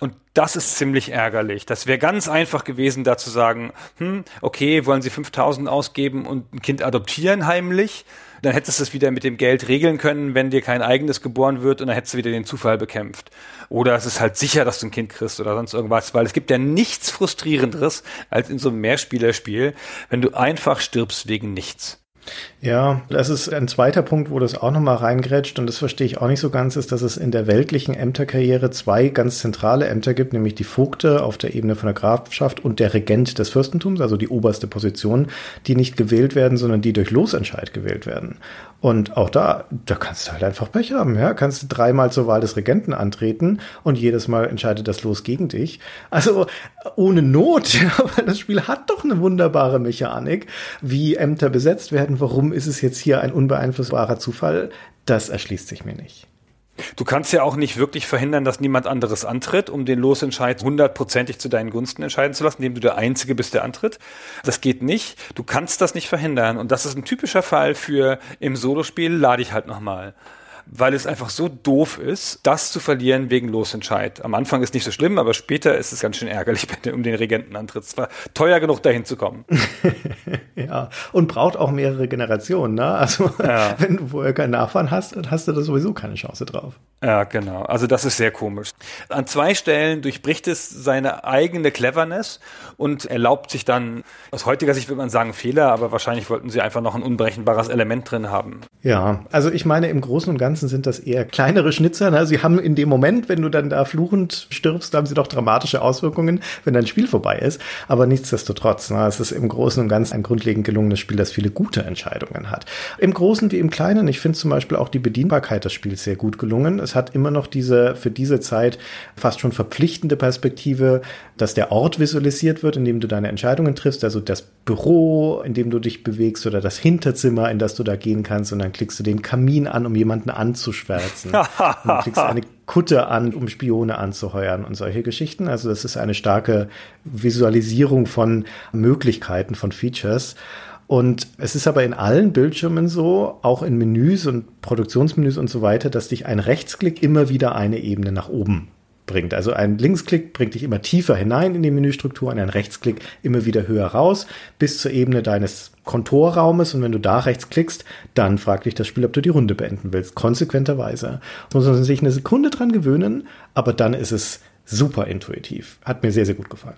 Und das ist ziemlich ärgerlich. Das wäre ganz einfach gewesen, da zu sagen, hm, okay, wollen Sie 5000 ausgeben und ein Kind adoptieren heimlich? Dann hättest du es wieder mit dem Geld regeln können, wenn dir kein eigenes geboren wird und dann hättest du wieder den Zufall bekämpft. Oder es ist halt sicher, dass du ein Kind kriegst oder sonst irgendwas, weil es gibt ja nichts frustrierenderes als in so einem Mehrspielerspiel, wenn du einfach stirbst wegen nichts. Ja, das ist ein zweiter Punkt, wo das auch nochmal reingrätscht und das verstehe ich auch nicht so ganz, ist, dass es in der weltlichen Ämterkarriere zwei ganz zentrale Ämter gibt, nämlich die Vogte auf der Ebene von der Grafschaft und der Regent des Fürstentums, also die oberste Position, die nicht gewählt werden, sondern die durch Losentscheid gewählt werden. Und auch da, da kannst du halt einfach Pech haben, ja. Kannst du dreimal zur Wahl des Regenten antreten und jedes Mal entscheidet das Los gegen dich. Also ohne Not, ja, weil das Spiel hat doch eine wunderbare Mechanik, wie Ämter besetzt werden. Warum ist es jetzt hier ein unbeeinflussbarer Zufall? Das erschließt sich mir nicht. Du kannst ja auch nicht wirklich verhindern, dass niemand anderes antritt, um den Losentscheid hundertprozentig zu deinen Gunsten entscheiden zu lassen, indem du der Einzige bist, der antritt. Das geht nicht. Du kannst das nicht verhindern. Und das ist ein typischer Fall für im Solospiel lade ich halt nochmal weil es einfach so doof ist, das zu verlieren wegen Losentscheid. Am Anfang ist nicht so schlimm, aber später ist es ganz schön ärgerlich, wenn du um den Regenten antrittst. Es war teuer genug, dahin zu kommen. ja, und braucht auch mehrere Generationen. Ne? Also ja. wenn du vorher keinen Nachfahren hast, dann hast du da sowieso keine Chance drauf. Ja, genau. Also das ist sehr komisch. An zwei Stellen durchbricht es seine eigene Cleverness und erlaubt sich dann, aus heutiger Sicht würde man sagen Fehler, aber wahrscheinlich wollten sie einfach noch ein unberechenbares Element drin haben. Ja, also ich meine, im Großen und Ganzen Ganzen sind das eher kleinere Schnitzer. Ne? Sie haben in dem Moment, wenn du dann da fluchend stirbst, haben sie doch dramatische Auswirkungen, wenn dein Spiel vorbei ist. Aber nichtsdestotrotz, ne? es ist im Großen und Ganzen ein grundlegend gelungenes Spiel, das viele gute Entscheidungen hat. Im Großen wie im Kleinen, ich finde zum Beispiel auch die Bedienbarkeit des Spiels sehr gut gelungen. Es hat immer noch diese, für diese Zeit fast schon verpflichtende Perspektive, dass der Ort visualisiert wird, in dem du deine Entscheidungen triffst, also das Büro, in dem du dich bewegst oder das Hinterzimmer, in das du da gehen kannst und dann klickst du den Kamin an, um jemanden an anzuschwärzen. du klickst eine Kutte an, um Spione anzuheuern und solche Geschichten. Also das ist eine starke Visualisierung von Möglichkeiten, von Features. Und es ist aber in allen Bildschirmen so, auch in Menüs und Produktionsmenüs und so weiter, dass dich ein Rechtsklick immer wieder eine Ebene nach oben bringt. Also ein Linksklick bringt dich immer tiefer hinein in die Menüstruktur und ein Rechtsklick immer wieder höher raus bis zur Ebene deines Kontorraumes und wenn du da rechts klickst, dann fragt dich das Spiel, ob du die Runde beenden willst. Konsequenterweise. Muss man sich eine Sekunde dran gewöhnen, aber dann ist es super intuitiv. Hat mir sehr, sehr gut gefallen.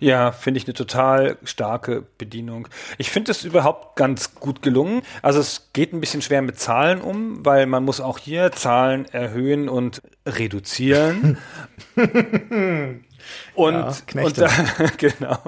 Ja, finde ich eine total starke Bedienung. Ich finde es überhaupt ganz gut gelungen. Also es geht ein bisschen schwer mit Zahlen um, weil man muss auch hier Zahlen erhöhen und reduzieren. und, ja, und da, genau,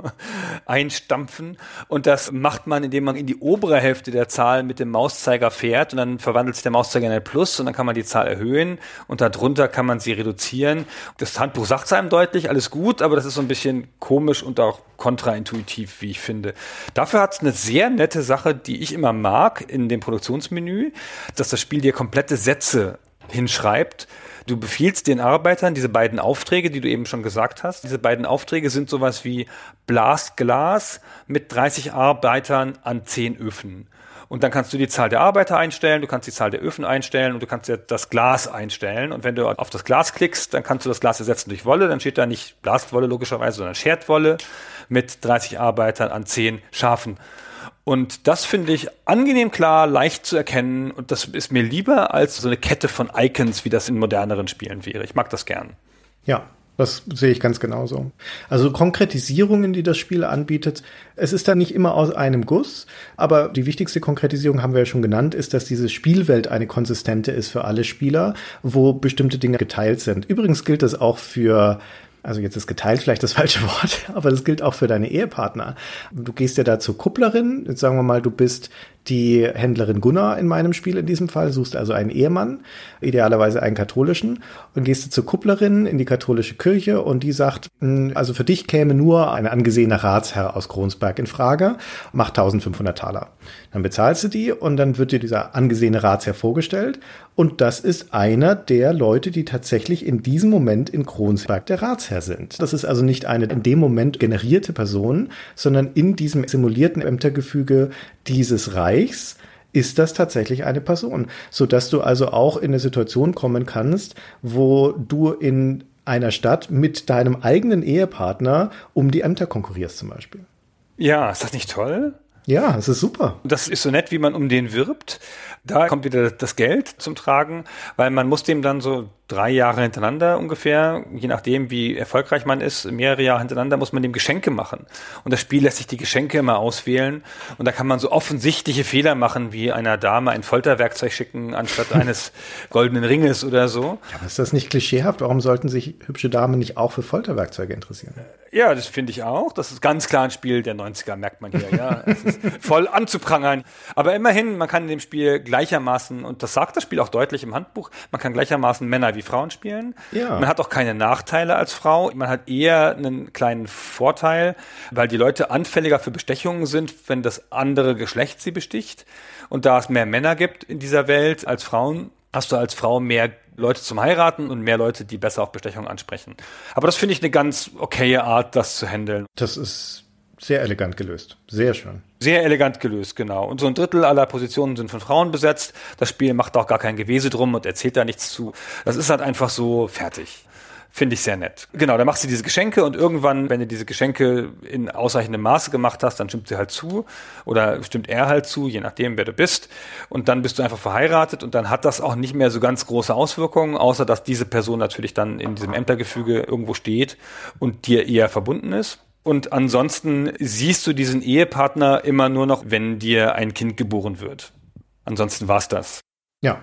einstampfen. Und das macht man, indem man in die obere Hälfte der Zahl mit dem Mauszeiger fährt und dann verwandelt sich der Mauszeiger in ein Plus und dann kann man die Zahl erhöhen und darunter kann man sie reduzieren. Das Handbuch sagt es einem deutlich, alles gut, aber das ist so ein bisschen komisch und auch kontraintuitiv, wie ich finde. Dafür hat es eine sehr nette Sache, die ich immer mag in dem Produktionsmenü, dass das Spiel dir komplette Sätze hinschreibt Du befiehlst den Arbeitern diese beiden Aufträge, die du eben schon gesagt hast. Diese beiden Aufträge sind sowas wie Blast Glas mit 30 Arbeitern an 10 Öfen. Und dann kannst du die Zahl der Arbeiter einstellen, du kannst die Zahl der Öfen einstellen und du kannst das Glas einstellen. Und wenn du auf das Glas klickst, dann kannst du das Glas ersetzen durch Wolle. Dann steht da nicht Blastwolle logischerweise, sondern Scherzwolle mit 30 Arbeitern an 10 Schafen. Und das finde ich angenehm klar, leicht zu erkennen und das ist mir lieber als so eine Kette von Icons, wie das in moderneren Spielen wäre. Ich mag das gern. Ja, das sehe ich ganz genauso. Also Konkretisierungen, die das Spiel anbietet, es ist da nicht immer aus einem Guss, aber die wichtigste Konkretisierung haben wir ja schon genannt, ist, dass diese Spielwelt eine konsistente ist für alle Spieler, wo bestimmte Dinge geteilt sind. Übrigens gilt das auch für also jetzt ist geteilt vielleicht das falsche Wort, aber das gilt auch für deine Ehepartner. Du gehst ja da zur Kupplerin, jetzt sagen wir mal, du bist die Händlerin Gunnar in meinem Spiel in diesem Fall, suchst also einen Ehemann, idealerweise einen katholischen, und gehst du zur Kupplerin in die katholische Kirche und die sagt, hm, also für dich käme nur ein angesehener Ratsherr aus Kronsberg in Frage, macht 1500 Taler. Dann bezahlst du die und dann wird dir dieser angesehene Ratsherr vorgestellt und das ist einer der Leute, die tatsächlich in diesem Moment in Kronsberg der Ratsherr sind. Das ist also nicht eine in dem Moment generierte Person, sondern in diesem simulierten Ämtergefüge dieses Reichs ist das tatsächlich eine Person, so dass du also auch in eine Situation kommen kannst, wo du in einer Stadt mit deinem eigenen Ehepartner um die Ämter konkurrierst zum Beispiel. Ja, ist das nicht toll? Ja, es ist super. Das ist so nett, wie man um den wirbt. Da kommt wieder das Geld zum Tragen, weil man muss dem dann so drei Jahre hintereinander ungefähr, je nachdem, wie erfolgreich man ist, mehrere Jahre hintereinander muss man dem Geschenke machen. Und das Spiel lässt sich die Geschenke immer auswählen. Und da kann man so offensichtliche Fehler machen, wie einer Dame ein Folterwerkzeug schicken, anstatt eines goldenen Ringes oder so. Ja, aber ist das nicht klischeehaft? Warum sollten sich hübsche Damen nicht auch für Folterwerkzeuge interessieren? Ja, das finde ich auch. Das ist ganz klar ein Spiel der 90er, merkt man hier. Ja, es ist voll anzuprangern. Aber immerhin, man kann in dem Spiel gleichermaßen, und das sagt das Spiel auch deutlich im Handbuch, man kann gleichermaßen Männer wie wie Frauen spielen. Ja. Man hat auch keine Nachteile als Frau. Man hat eher einen kleinen Vorteil, weil die Leute anfälliger für Bestechungen sind, wenn das andere Geschlecht sie besticht. Und da es mehr Männer gibt in dieser Welt als Frauen, hast du als Frau mehr Leute zum Heiraten und mehr Leute, die besser auf Bestechung ansprechen. Aber das finde ich eine ganz okaye Art, das zu handeln. Das ist sehr elegant gelöst. Sehr schön. Sehr elegant gelöst, genau. Und so ein Drittel aller Positionen sind von Frauen besetzt. Das Spiel macht auch gar kein Gewese drum und erzählt da nichts zu. Das ist halt einfach so fertig. Finde ich sehr nett. Genau, dann machst du diese Geschenke und irgendwann, wenn du diese Geschenke in ausreichendem Maße gemacht hast, dann stimmt sie halt zu oder stimmt er halt zu, je nachdem, wer du bist. Und dann bist du einfach verheiratet und dann hat das auch nicht mehr so ganz große Auswirkungen, außer dass diese Person natürlich dann in diesem Ämtergefüge irgendwo steht und dir eher verbunden ist. Und ansonsten siehst du diesen Ehepartner immer nur noch, wenn dir ein Kind geboren wird. Ansonsten war's das. Ja.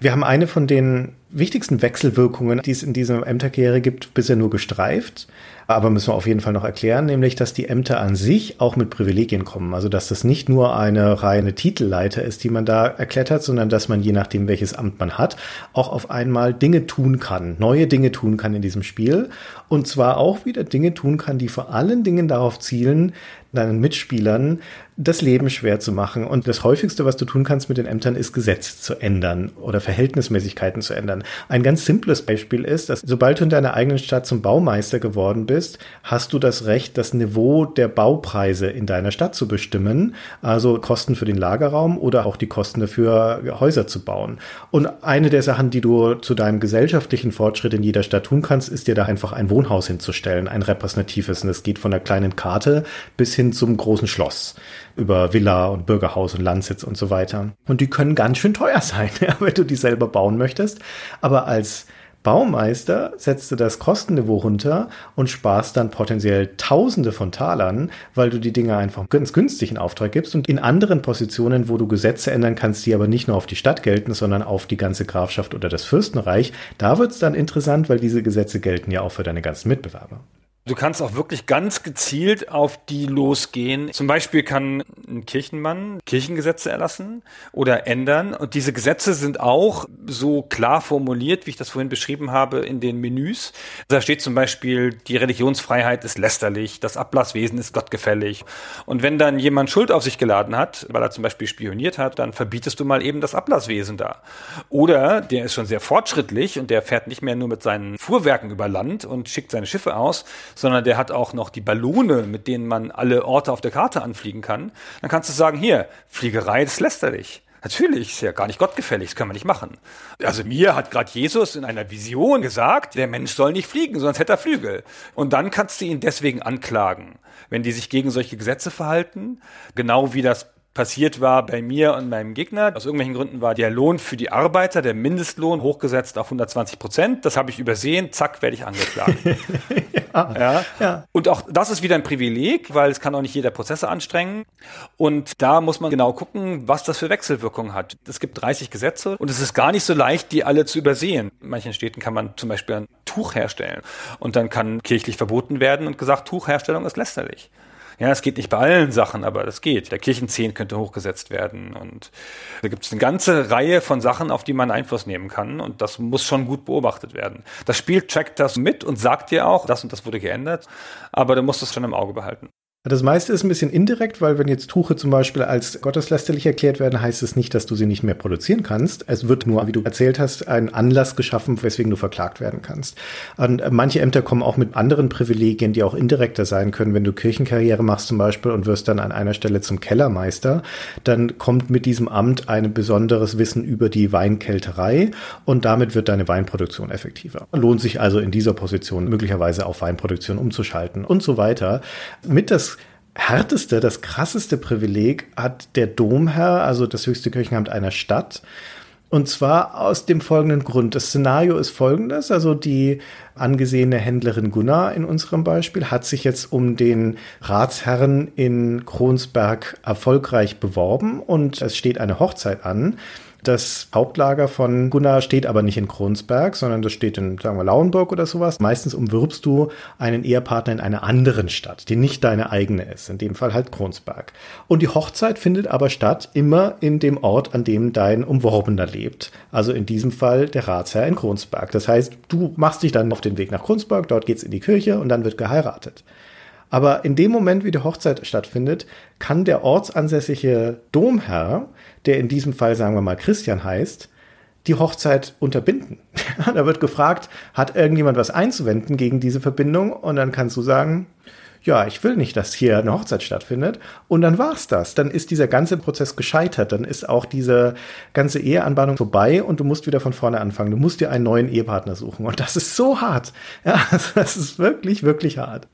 Wir haben eine von den wichtigsten Wechselwirkungen, die es in dieser Ämterkarriere gibt, bisher nur gestreift. Aber müssen wir auf jeden Fall noch erklären, nämlich, dass die Ämter an sich auch mit Privilegien kommen. Also, dass das nicht nur eine reine Titelleiter ist, die man da erklärt hat, sondern dass man, je nachdem, welches Amt man hat, auch auf einmal Dinge tun kann, neue Dinge tun kann in diesem Spiel. Und zwar auch wieder Dinge tun kann, die vor allen Dingen darauf zielen, deinen Mitspielern das Leben schwer zu machen. Und das häufigste, was du tun kannst mit den Ämtern, ist Gesetze zu ändern oder Verhältnismäßigkeiten zu ändern. Ein ganz simples Beispiel ist, dass sobald du in deiner eigenen Stadt zum Baumeister geworden bist, hast du das Recht, das Niveau der Baupreise in deiner Stadt zu bestimmen. Also Kosten für den Lagerraum oder auch die Kosten dafür, Häuser zu bauen. Und eine der Sachen, die du zu deinem gesellschaftlichen Fortschritt in jeder Stadt tun kannst, ist dir da einfach ein Wohnhaus hinzustellen, ein repräsentatives. Und es geht von der kleinen Karte bis hin zum großen Schloss über Villa und Bürgerhaus und Landsitz und so weiter. Und die können ganz schön teuer sein, wenn du die selber bauen möchtest. Aber als Baumeister setzt du das Kostenniveau runter und sparst dann potenziell Tausende von Talern, weil du die Dinge einfach ganz günstig in Auftrag gibst und in anderen Positionen, wo du Gesetze ändern kannst, die aber nicht nur auf die Stadt gelten, sondern auf die ganze Grafschaft oder das Fürstenreich, da wird es dann interessant, weil diese Gesetze gelten ja auch für deine ganzen Mitbewerber. Du kannst auch wirklich ganz gezielt auf die losgehen. Zum Beispiel kann ein Kirchenmann Kirchengesetze erlassen oder ändern. Und diese Gesetze sind auch so klar formuliert, wie ich das vorhin beschrieben habe, in den Menüs. Da steht zum Beispiel, die Religionsfreiheit ist lästerlich, das Ablasswesen ist gottgefällig. Und wenn dann jemand Schuld auf sich geladen hat, weil er zum Beispiel spioniert hat, dann verbietest du mal eben das Ablasswesen da. Oder der ist schon sehr fortschrittlich und der fährt nicht mehr nur mit seinen Fuhrwerken über Land und schickt seine Schiffe aus, sondern der hat auch noch die Ballone, mit denen man alle Orte auf der Karte anfliegen kann, dann kannst du sagen, hier, Fliegerei, das lästerlich. Natürlich, ist ja gar nicht gottgefällig, das können wir nicht machen. Also mir hat gerade Jesus in einer Vision gesagt, der Mensch soll nicht fliegen, sonst hätte er Flügel. Und dann kannst du ihn deswegen anklagen, wenn die sich gegen solche Gesetze verhalten, genau wie das passiert war bei mir und meinem Gegner. Aus irgendwelchen Gründen war der Lohn für die Arbeiter, der Mindestlohn, hochgesetzt auf 120 Prozent. Das habe ich übersehen. Zack, werde ich angeklagt. ja, ja. ja. Und auch das ist wieder ein Privileg, weil es kann auch nicht jeder Prozesse anstrengen. Und da muss man genau gucken, was das für Wechselwirkungen hat. Es gibt 30 Gesetze und es ist gar nicht so leicht, die alle zu übersehen. In manchen Städten kann man zum Beispiel ein Tuch herstellen und dann kann kirchlich verboten werden und gesagt, Tuchherstellung ist lästerlich. Ja, es geht nicht bei allen Sachen, aber das geht. Der Kirchenzehn könnte hochgesetzt werden und da gibt es eine ganze Reihe von Sachen, auf die man Einfluss nehmen kann und das muss schon gut beobachtet werden. Das Spiel trackt das mit und sagt dir auch, das und das wurde geändert, aber du musst es schon im Auge behalten. Das meiste ist ein bisschen indirekt, weil wenn jetzt Tuche zum Beispiel als gotteslästerlich erklärt werden, heißt es nicht, dass du sie nicht mehr produzieren kannst. Es wird nur, wie du erzählt hast, ein Anlass geschaffen, weswegen du verklagt werden kannst. Und manche Ämter kommen auch mit anderen Privilegien, die auch indirekter sein können. Wenn du Kirchenkarriere machst zum Beispiel und wirst dann an einer Stelle zum Kellermeister, dann kommt mit diesem Amt ein besonderes Wissen über die Weinkälterei und damit wird deine Weinproduktion effektiver. Lohnt sich also in dieser Position möglicherweise auf Weinproduktion umzuschalten und so weiter. Mit das härteste, das krasseste Privileg hat der Domherr, also das höchste Kirchenamt einer Stadt. Und zwar aus dem folgenden Grund. Das Szenario ist folgendes. Also die angesehene Händlerin Gunnar in unserem Beispiel hat sich jetzt um den Ratsherren in Kronsberg erfolgreich beworben und es steht eine Hochzeit an. Das Hauptlager von Gunnar steht aber nicht in Kronsberg, sondern das steht in, sagen wir, Lauenburg oder sowas. Meistens umwirbst du einen Ehepartner in einer anderen Stadt, die nicht deine eigene ist. In dem Fall halt Kronsberg. Und die Hochzeit findet aber statt immer in dem Ort, an dem dein Umworbener lebt. Also in diesem Fall der Ratsherr in Kronsberg. Das heißt, du machst dich dann auf den Weg nach Kronsberg, dort geht's in die Kirche und dann wird geheiratet. Aber in dem Moment, wie die Hochzeit stattfindet, kann der ortsansässige Domherr, der in diesem Fall sagen wir mal Christian heißt, die Hochzeit unterbinden. da wird gefragt, hat irgendjemand was einzuwenden gegen diese Verbindung? Und dann kannst du sagen, ja, ich will nicht, dass hier eine Hochzeit stattfindet. Und dann war's das. Dann ist dieser ganze Prozess gescheitert. Dann ist auch diese ganze Eheanbahnung vorbei und du musst wieder von vorne anfangen. Du musst dir einen neuen Ehepartner suchen. Und das ist so hart. Ja, das ist wirklich, wirklich hart.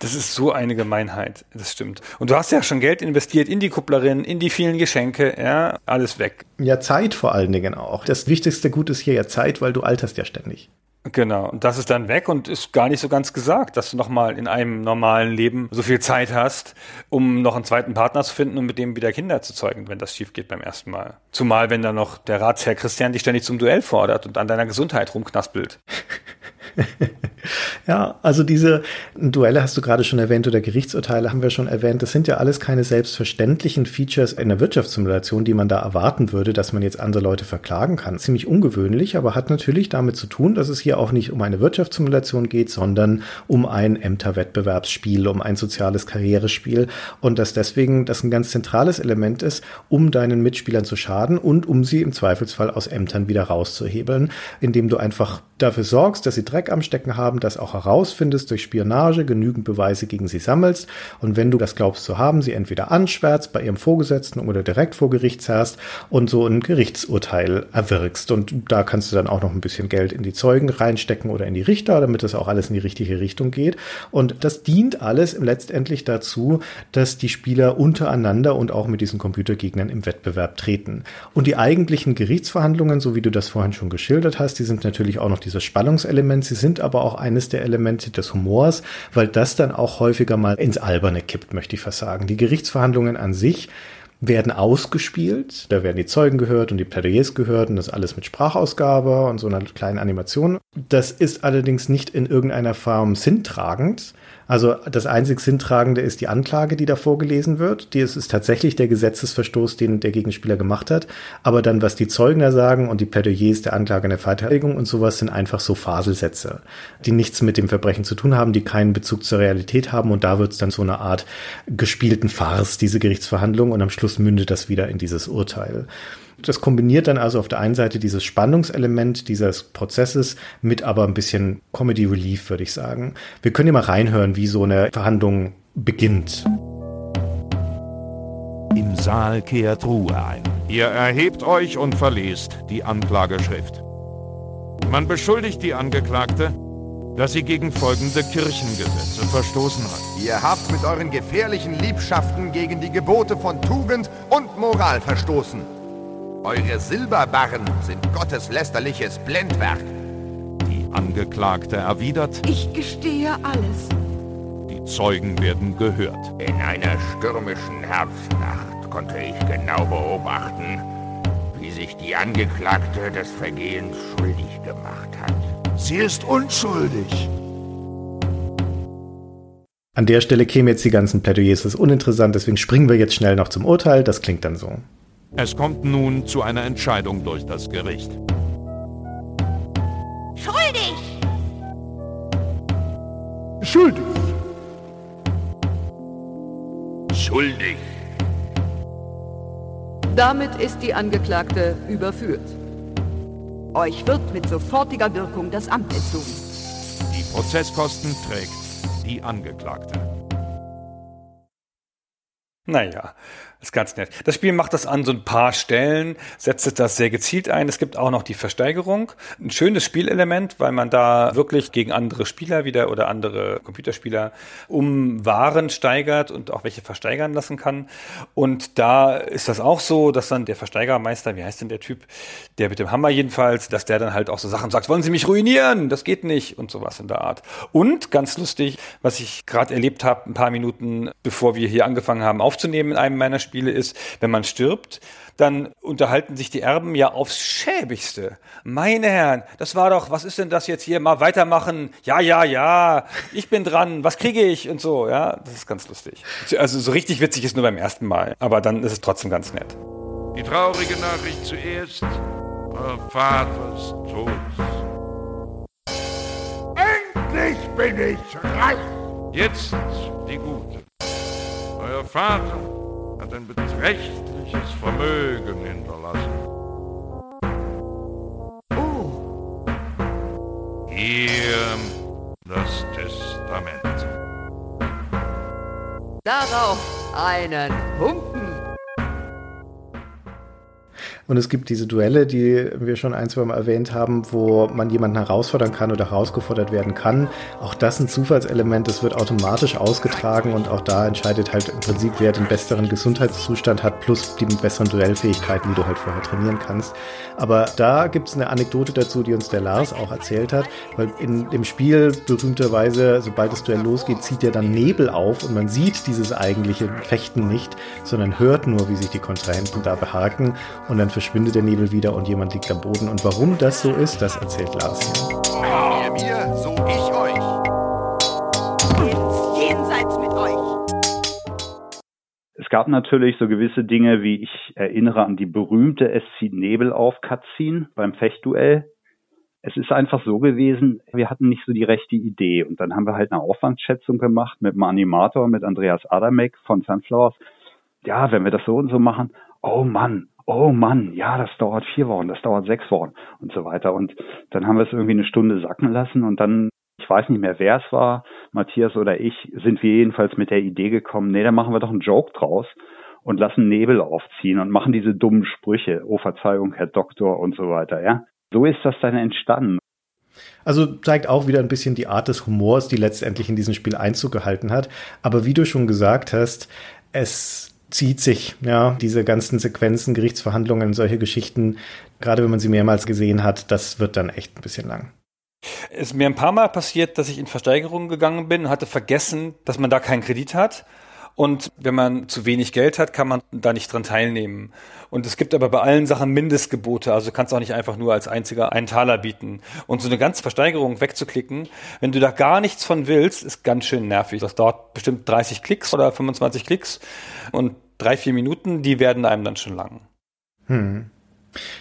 Das ist so eine Gemeinheit, das stimmt. Und du hast ja schon Geld investiert in die Kupplerin, in die vielen Geschenke, ja, alles weg. Ja, Zeit vor allen Dingen auch. Das wichtigste Gut ist hier ja Zeit, weil du alterst ja ständig. Genau, und das ist dann weg und ist gar nicht so ganz gesagt, dass du nochmal in einem normalen Leben so viel Zeit hast, um noch einen zweiten Partner zu finden und mit dem wieder Kinder zu zeugen, wenn das schief geht beim ersten Mal. Zumal, wenn dann noch der Ratsherr Christian dich ständig zum Duell fordert und an deiner Gesundheit rumknaspelt. ja, also diese Duelle hast du gerade schon erwähnt oder Gerichtsurteile haben wir schon erwähnt. Das sind ja alles keine selbstverständlichen Features in der Wirtschaftssimulation, die man da erwarten würde, dass man jetzt andere Leute verklagen kann. Ziemlich ungewöhnlich, aber hat natürlich damit zu tun, dass es hier auch nicht um eine Wirtschaftssimulation geht, sondern um ein Ämterwettbewerbsspiel, um ein soziales Karrierespiel und dass deswegen das ein ganz zentrales Element ist, um deinen Mitspielern zu schaden und um sie im Zweifelsfall aus Ämtern wieder rauszuhebeln, indem du einfach dafür sorgst, dass sie Dreck am Stecken haben, das auch herausfindest durch Spionage, genügend Beweise gegen sie sammelst und wenn du das glaubst zu haben, sie entweder anschwärzt bei ihrem Vorgesetzten oder direkt vor Gericht zerrst und so ein Gerichtsurteil erwirkst. Und da kannst du dann auch noch ein bisschen Geld in die Zeugen reinstecken oder in die Richter, damit das auch alles in die richtige Richtung geht. Und das dient alles letztendlich dazu, dass die Spieler untereinander und auch mit diesen Computergegnern im Wettbewerb treten. Und die eigentlichen Gerichtsverhandlungen, so wie du das vorhin schon geschildert hast, die sind natürlich auch noch dieses Spannungselement. Sie sind aber auch eines der Elemente des Humors, weil das dann auch häufiger mal ins Alberne kippt, möchte ich fast sagen. Die Gerichtsverhandlungen an sich werden ausgespielt. Da werden die Zeugen gehört und die Plädoyers gehört und das alles mit Sprachausgabe und so einer kleinen Animation. Das ist allerdings nicht in irgendeiner Form sinntragend, also das einzig Sinntragende ist die Anklage, die da vorgelesen wird. Die ist, ist tatsächlich der Gesetzesverstoß, den der Gegenspieler gemacht hat. Aber dann, was die Zeugen da sagen und die Plädoyers der Anklage in der Verteidigung und sowas sind einfach so Faselsätze, die nichts mit dem Verbrechen zu tun haben, die keinen Bezug zur Realität haben. Und da wird es dann so eine Art gespielten Farce, diese Gerichtsverhandlung. Und am Schluss mündet das wieder in dieses Urteil. Das kombiniert dann also auf der einen Seite dieses Spannungselement dieses Prozesses mit aber ein bisschen Comedy Relief, würde ich sagen. Wir können ja mal reinhören, wie so eine Verhandlung beginnt. Im Saal kehrt Ruhe ein. Ihr erhebt euch und verlest die Anklageschrift. Man beschuldigt die Angeklagte, dass sie gegen folgende Kirchengesetze verstoßen hat. Ihr habt mit euren gefährlichen Liebschaften gegen die Gebote von Tugend und Moral verstoßen. Eure Silberbarren sind gotteslästerliches Blendwerk. Die Angeklagte erwidert, ich gestehe alles. Die Zeugen werden gehört. In einer stürmischen Herbstnacht konnte ich genau beobachten, wie sich die Angeklagte des Vergehens schuldig gemacht hat. Sie ist unschuldig. An der Stelle kämen jetzt die ganzen Plädoyers, das ist uninteressant, deswegen springen wir jetzt schnell noch zum Urteil. Das klingt dann so. Es kommt nun zu einer Entscheidung durch das Gericht. Schuldig! Schuldig! Schuldig! Damit ist die Angeklagte überführt. Euch wird mit sofortiger Wirkung das Amt entzogen. Die Prozesskosten trägt die Angeklagte. Naja, ist ganz nett. Das Spiel macht das an so ein paar Stellen, setzt das sehr gezielt ein. Es gibt auch noch die Versteigerung. Ein schönes Spielelement, weil man da wirklich gegen andere Spieler wieder oder andere Computerspieler um Waren steigert und auch welche versteigern lassen kann. Und da ist das auch so, dass dann der Versteigermeister, wie heißt denn der Typ, der mit dem Hammer jedenfalls, dass der dann halt auch so Sachen sagt, wollen Sie mich ruinieren? Das geht nicht und sowas in der Art. Und ganz lustig, was ich gerade erlebt habe, ein paar Minuten bevor wir hier angefangen haben aufzunehmen in einem meiner Spiele ist, wenn man stirbt, dann unterhalten sich die Erben ja aufs Schäbigste. Meine Herren, das war doch, was ist denn das jetzt hier? Mal weitermachen. Ja, ja, ja. Ich bin dran. Was kriege ich? Und so, ja. Das ist ganz lustig. Also so richtig witzig ist nur beim ersten Mal. Aber dann ist es trotzdem ganz nett. Die traurige Nachricht zuerst. Euer Vater ist tot. Endlich bin ich reich! Jetzt die gute. Euer Vater hat ein beträchtliches Vermögen hinterlassen. Oh. Hier das Testament. Darauf einen Humpen. Und es gibt diese Duelle, die wir schon ein, zwei Mal erwähnt haben, wo man jemanden herausfordern kann oder herausgefordert werden kann. Auch das ein Zufallselement, das wird automatisch ausgetragen und auch da entscheidet halt im Prinzip, wer den besseren Gesundheitszustand hat, plus die besseren Duellfähigkeiten, die du halt vorher trainieren kannst. Aber da gibt es eine Anekdote dazu, die uns der Lars auch erzählt hat, weil in dem Spiel berühmterweise, sobald das Duell losgeht, zieht er dann Nebel auf und man sieht dieses eigentliche Fechten nicht, sondern hört nur, wie sich die Kontrahenten da behaken und dann verschwindet der Nebel wieder und jemand liegt am Boden. Und warum das so ist, das erzählt Lars. Wenn ihr mir, so ich euch. Ins Jenseits mit euch. Es gab natürlich so gewisse Dinge, wie ich erinnere an die berühmte Es zieht Nebel auf Cutscene beim Fechtduell. Es ist einfach so gewesen, wir hatten nicht so die rechte Idee. Und dann haben wir halt eine Aufwandsschätzung gemacht mit dem Animator, mit Andreas Adamek von Sunflowers. Ja, wenn wir das so und so machen, oh Mann, oh Mann, ja, das dauert vier Wochen, das dauert sechs Wochen und so weiter. Und dann haben wir es irgendwie eine Stunde sacken lassen und dann, ich weiß nicht mehr, wer es war, Matthias oder ich, sind wir jedenfalls mit der Idee gekommen, nee, dann machen wir doch einen Joke draus und lassen Nebel aufziehen und machen diese dummen Sprüche, oh Verzeihung, Herr Doktor und so weiter, ja. So ist das dann entstanden. Also zeigt auch wieder ein bisschen die Art des Humors, die letztendlich in diesem Spiel Einzug gehalten hat. Aber wie du schon gesagt hast, es zieht sich, ja, diese ganzen Sequenzen, Gerichtsverhandlungen, solche Geschichten, gerade wenn man sie mehrmals gesehen hat, das wird dann echt ein bisschen lang. Es ist mir ein paar Mal passiert, dass ich in Versteigerungen gegangen bin und hatte vergessen, dass man da keinen Kredit hat. Und wenn man zu wenig Geld hat, kann man da nicht dran teilnehmen. Und es gibt aber bei allen Sachen Mindestgebote. Also du kannst auch nicht einfach nur als einziger einen Taler bieten. Und so eine ganze Versteigerung wegzuklicken, wenn du da gar nichts von willst, ist ganz schön nervig. Das dauert bestimmt 30 Klicks oder 25 Klicks. Und drei, vier Minuten, die werden einem dann schon lang. Hm.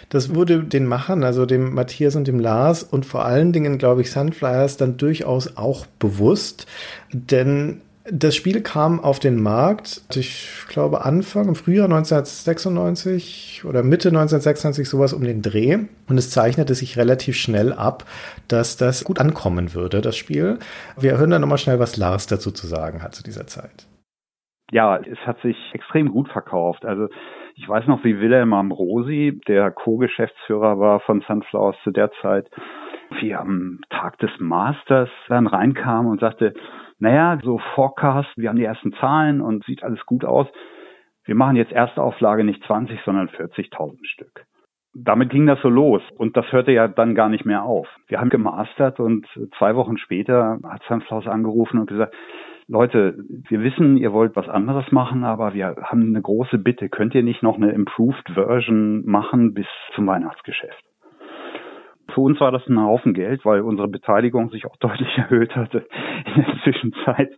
Das wurde den Machern, also dem Matthias und dem Lars und vor allen Dingen, glaube ich, Sunflyers dann durchaus auch bewusst, denn das Spiel kam auf den Markt, ich glaube Anfang, im Frühjahr 1996 oder Mitte 1996 sowas um den Dreh. Und es zeichnete sich relativ schnell ab, dass das gut ankommen würde, das Spiel. Wir hören dann nochmal schnell, was Lars dazu zu sagen hat zu dieser Zeit. Ja, es hat sich extrem gut verkauft. Also ich weiß noch, wie Wilhelm Amrosi, der Co-Geschäftsführer war von Sunflowers zu der Zeit, wie am Tag des Masters dann reinkam und sagte, naja, so Forecast, wir haben die ersten Zahlen und sieht alles gut aus. Wir machen jetzt erste Auflage nicht 20, sondern 40.000 Stück. Damit ging das so los und das hörte ja dann gar nicht mehr auf. Wir haben gemastert und zwei Wochen später hat Sunflowers angerufen und gesagt, Leute, wir wissen, ihr wollt was anderes machen, aber wir haben eine große Bitte. Könnt ihr nicht noch eine Improved Version machen bis zum Weihnachtsgeschäft? Für uns war das ein Haufen Geld, weil unsere Beteiligung sich auch deutlich erhöht hatte in der Zwischenzeit.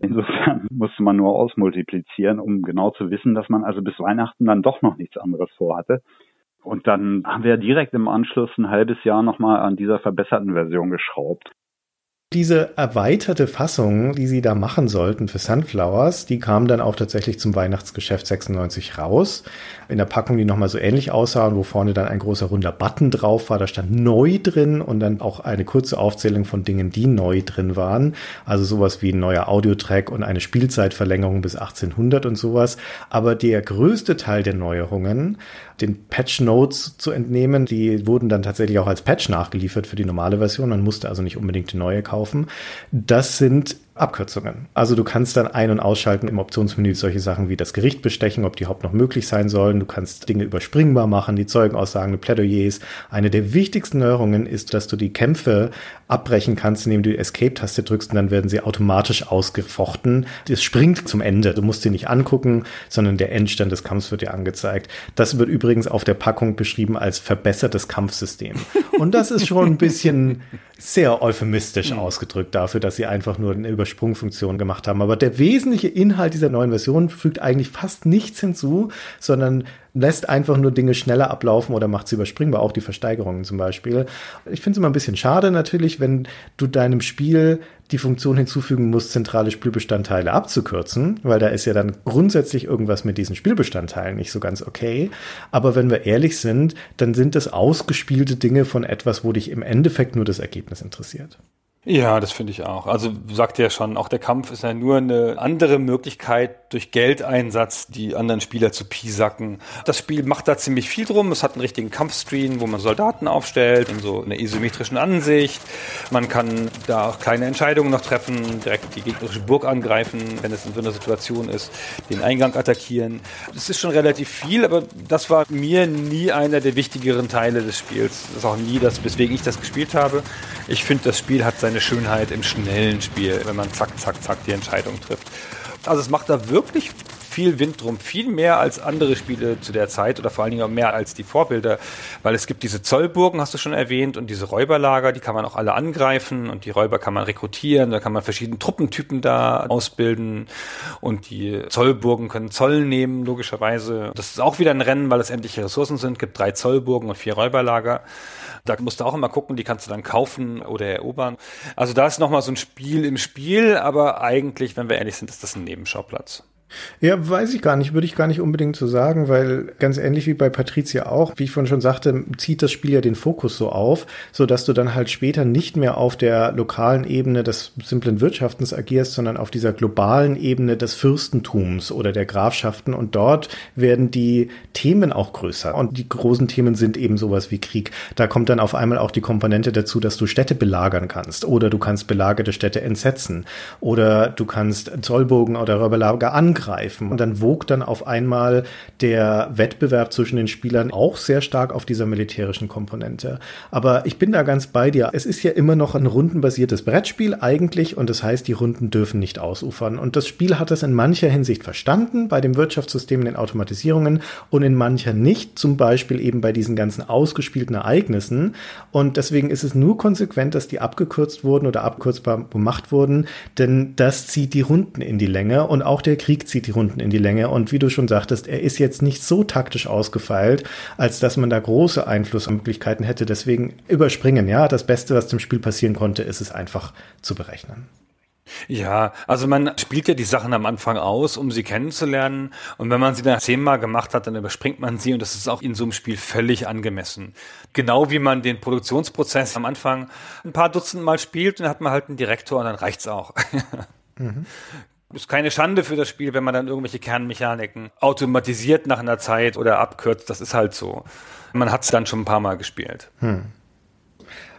Insofern musste man nur ausmultiplizieren, um genau zu wissen, dass man also bis Weihnachten dann doch noch nichts anderes vorhatte. Und dann haben wir direkt im Anschluss ein halbes Jahr nochmal an dieser verbesserten Version geschraubt. Diese erweiterte Fassung, die sie da machen sollten für Sunflowers, die kam dann auch tatsächlich zum Weihnachtsgeschäft 96 raus. In der Packung, die nochmal so ähnlich aussah und wo vorne dann ein großer runder Button drauf war. Da stand neu drin und dann auch eine kurze Aufzählung von Dingen, die neu drin waren. Also sowas wie ein neuer Audiotrack und eine Spielzeitverlängerung bis 1800 und sowas. Aber der größte Teil der Neuerungen den Patch Notes zu entnehmen. Die wurden dann tatsächlich auch als Patch nachgeliefert für die normale Version. Man musste also nicht unbedingt die neue kaufen. Das sind Abkürzungen. Also du kannst dann ein- und ausschalten im Optionsmenü solche Sachen wie das Gericht bestechen, ob die überhaupt noch möglich sein sollen. Du kannst Dinge überspringbar machen, die Zeugenaussagen, die Plädoyers. Eine der wichtigsten Neuerungen ist, dass du die Kämpfe abbrechen kannst, indem du die Escape-Taste drückst und dann werden sie automatisch ausgefochten. Es springt zum Ende. Du musst sie nicht angucken, sondern der Endstand des Kampfs wird dir angezeigt. Das wird übrigens auf der Packung beschrieben als verbessertes Kampfsystem. Und das ist schon ein bisschen sehr euphemistisch ausgedrückt dafür, dass sie einfach nur eine Sprungfunktion gemacht haben. Aber der wesentliche Inhalt dieser neuen Version fügt eigentlich fast nichts hinzu, sondern lässt einfach nur Dinge schneller ablaufen oder macht sie überspringbar, auch die Versteigerungen zum Beispiel. Ich finde es immer ein bisschen schade natürlich, wenn du deinem Spiel die Funktion hinzufügen musst, zentrale Spielbestandteile abzukürzen, weil da ist ja dann grundsätzlich irgendwas mit diesen Spielbestandteilen nicht so ganz okay. Aber wenn wir ehrlich sind, dann sind das ausgespielte Dinge von etwas, wo dich im Endeffekt nur das Ergebnis interessiert. Ja, das finde ich auch. Also sagt ja schon, auch der Kampf ist ja nur eine andere Möglichkeit, durch Geldeinsatz die anderen Spieler zu piesacken. Das Spiel macht da ziemlich viel drum. Es hat einen richtigen Kampfscreen, wo man Soldaten aufstellt, in so einer isometrischen Ansicht. Man kann da auch kleine Entscheidungen noch treffen, direkt die gegnerische Burg angreifen, wenn es in so einer Situation ist, den Eingang attackieren. Das ist schon relativ viel, aber das war mir nie einer der wichtigeren Teile des Spiels. Das ist auch nie das, weswegen ich das gespielt habe. Ich finde, das Spiel hat seine Schönheit im schnellen Spiel, wenn man zack, zack, zack die Entscheidung trifft. Also es macht da wirklich viel Wind drum, viel mehr als andere Spiele zu der Zeit oder vor allen Dingen auch mehr als die Vorbilder, weil es gibt diese Zollburgen, hast du schon erwähnt, und diese Räuberlager, die kann man auch alle angreifen und die Räuber kann man rekrutieren, da kann man verschiedene Truppentypen da ausbilden und die Zollburgen können Zoll nehmen, logischerweise. Das ist auch wieder ein Rennen, weil es endliche Ressourcen sind, gibt drei Zollburgen und vier Räuberlager. Da musst du auch immer gucken, die kannst du dann kaufen oder erobern. Also da ist nochmal so ein Spiel im Spiel, aber eigentlich, wenn wir ehrlich sind, ist das ein Nebenschauplatz. Ja, weiß ich gar nicht, würde ich gar nicht unbedingt so sagen, weil ganz ähnlich wie bei Patricia auch, wie ich vorhin schon sagte, zieht das Spiel ja den Fokus so auf, so dass du dann halt später nicht mehr auf der lokalen Ebene des simplen Wirtschaftens agierst, sondern auf dieser globalen Ebene des Fürstentums oder der Grafschaften. Und dort werden die Themen auch größer. Und die großen Themen sind eben sowas wie Krieg. Da kommt dann auf einmal auch die Komponente dazu, dass du Städte belagern kannst. Oder du kannst belagerte Städte entsetzen. Oder du kannst Zollbogen oder Räuberlager angreifen angreifen. Und dann wog dann auf einmal der Wettbewerb zwischen den Spielern auch sehr stark auf dieser militärischen Komponente. Aber ich bin da ganz bei dir. Es ist ja immer noch ein rundenbasiertes Brettspiel eigentlich und das heißt, die Runden dürfen nicht ausufern. Und das Spiel hat das in mancher Hinsicht verstanden, bei dem Wirtschaftssystem, den Automatisierungen und in mancher nicht, zum Beispiel eben bei diesen ganzen ausgespielten Ereignissen. Und deswegen ist es nur konsequent, dass die abgekürzt wurden oder abkürzbar gemacht wurden, denn das zieht die Runden in die Länge und auch der Krieg zieht die Runden in die Länge. Und wie du schon sagtest, er ist jetzt nicht so taktisch ausgefeilt, als dass man da große Einflussmöglichkeiten hätte. Deswegen überspringen, ja. Das Beste, was dem Spiel passieren konnte, ist es einfach zu berechnen. Ja, also man spielt ja die Sachen am Anfang aus, um sie kennenzulernen. Und wenn man sie dann zehnmal gemacht hat, dann überspringt man sie und das ist auch in so einem Spiel völlig angemessen. Genau wie man den Produktionsprozess am Anfang ein paar Dutzend Mal spielt, dann hat man halt einen Direktor und dann reicht's auch. mhm. Ist keine Schande für das Spiel, wenn man dann irgendwelche Kernmechaniken automatisiert nach einer Zeit oder abkürzt. Das ist halt so. Man hat es dann schon ein paar Mal gespielt. Hm.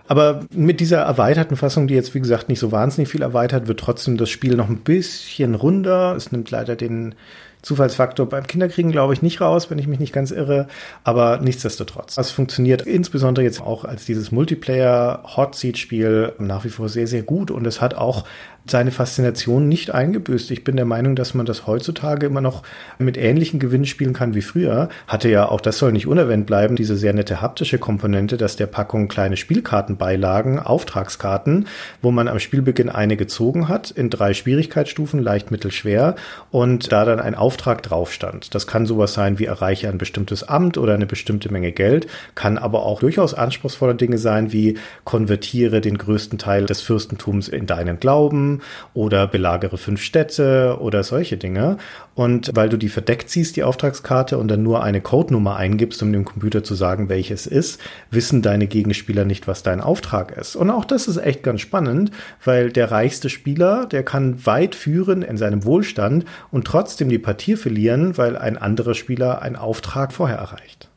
Aber mit dieser erweiterten Fassung, die jetzt wie gesagt nicht so wahnsinnig viel erweitert, wird trotzdem das Spiel noch ein bisschen runder. Es nimmt leider den Zufallsfaktor beim Kinderkriegen, glaube ich, nicht raus, wenn ich mich nicht ganz irre. Aber nichtsdestotrotz. Es funktioniert insbesondere jetzt auch als dieses Multiplayer-Hot-Seat-Spiel nach wie vor sehr, sehr gut. Und es hat auch seine Faszination nicht eingebüßt. Ich bin der Meinung, dass man das heutzutage immer noch mit ähnlichen Gewinnen spielen kann wie früher. Hatte ja auch, das soll nicht unerwähnt bleiben, diese sehr nette haptische Komponente, dass der Packung kleine Spielkarten beilagen, Auftragskarten, wo man am Spielbeginn eine gezogen hat, in drei Schwierigkeitsstufen, leicht, mittel, schwer, und da dann ein Auftrag drauf stand. Das kann sowas sein wie erreiche ein bestimmtes Amt oder eine bestimmte Menge Geld, kann aber auch durchaus anspruchsvolle Dinge sein wie konvertiere den größten Teil des Fürstentums in deinen Glauben, oder belagere fünf Städte oder solche Dinge. Und weil du die verdeckt siehst, die Auftragskarte, und dann nur eine Codenummer eingibst, um dem Computer zu sagen, welches ist, wissen deine Gegenspieler nicht, was dein Auftrag ist. Und auch das ist echt ganz spannend, weil der reichste Spieler, der kann weit führen in seinem Wohlstand und trotzdem die Partie verlieren, weil ein anderer Spieler einen Auftrag vorher erreicht.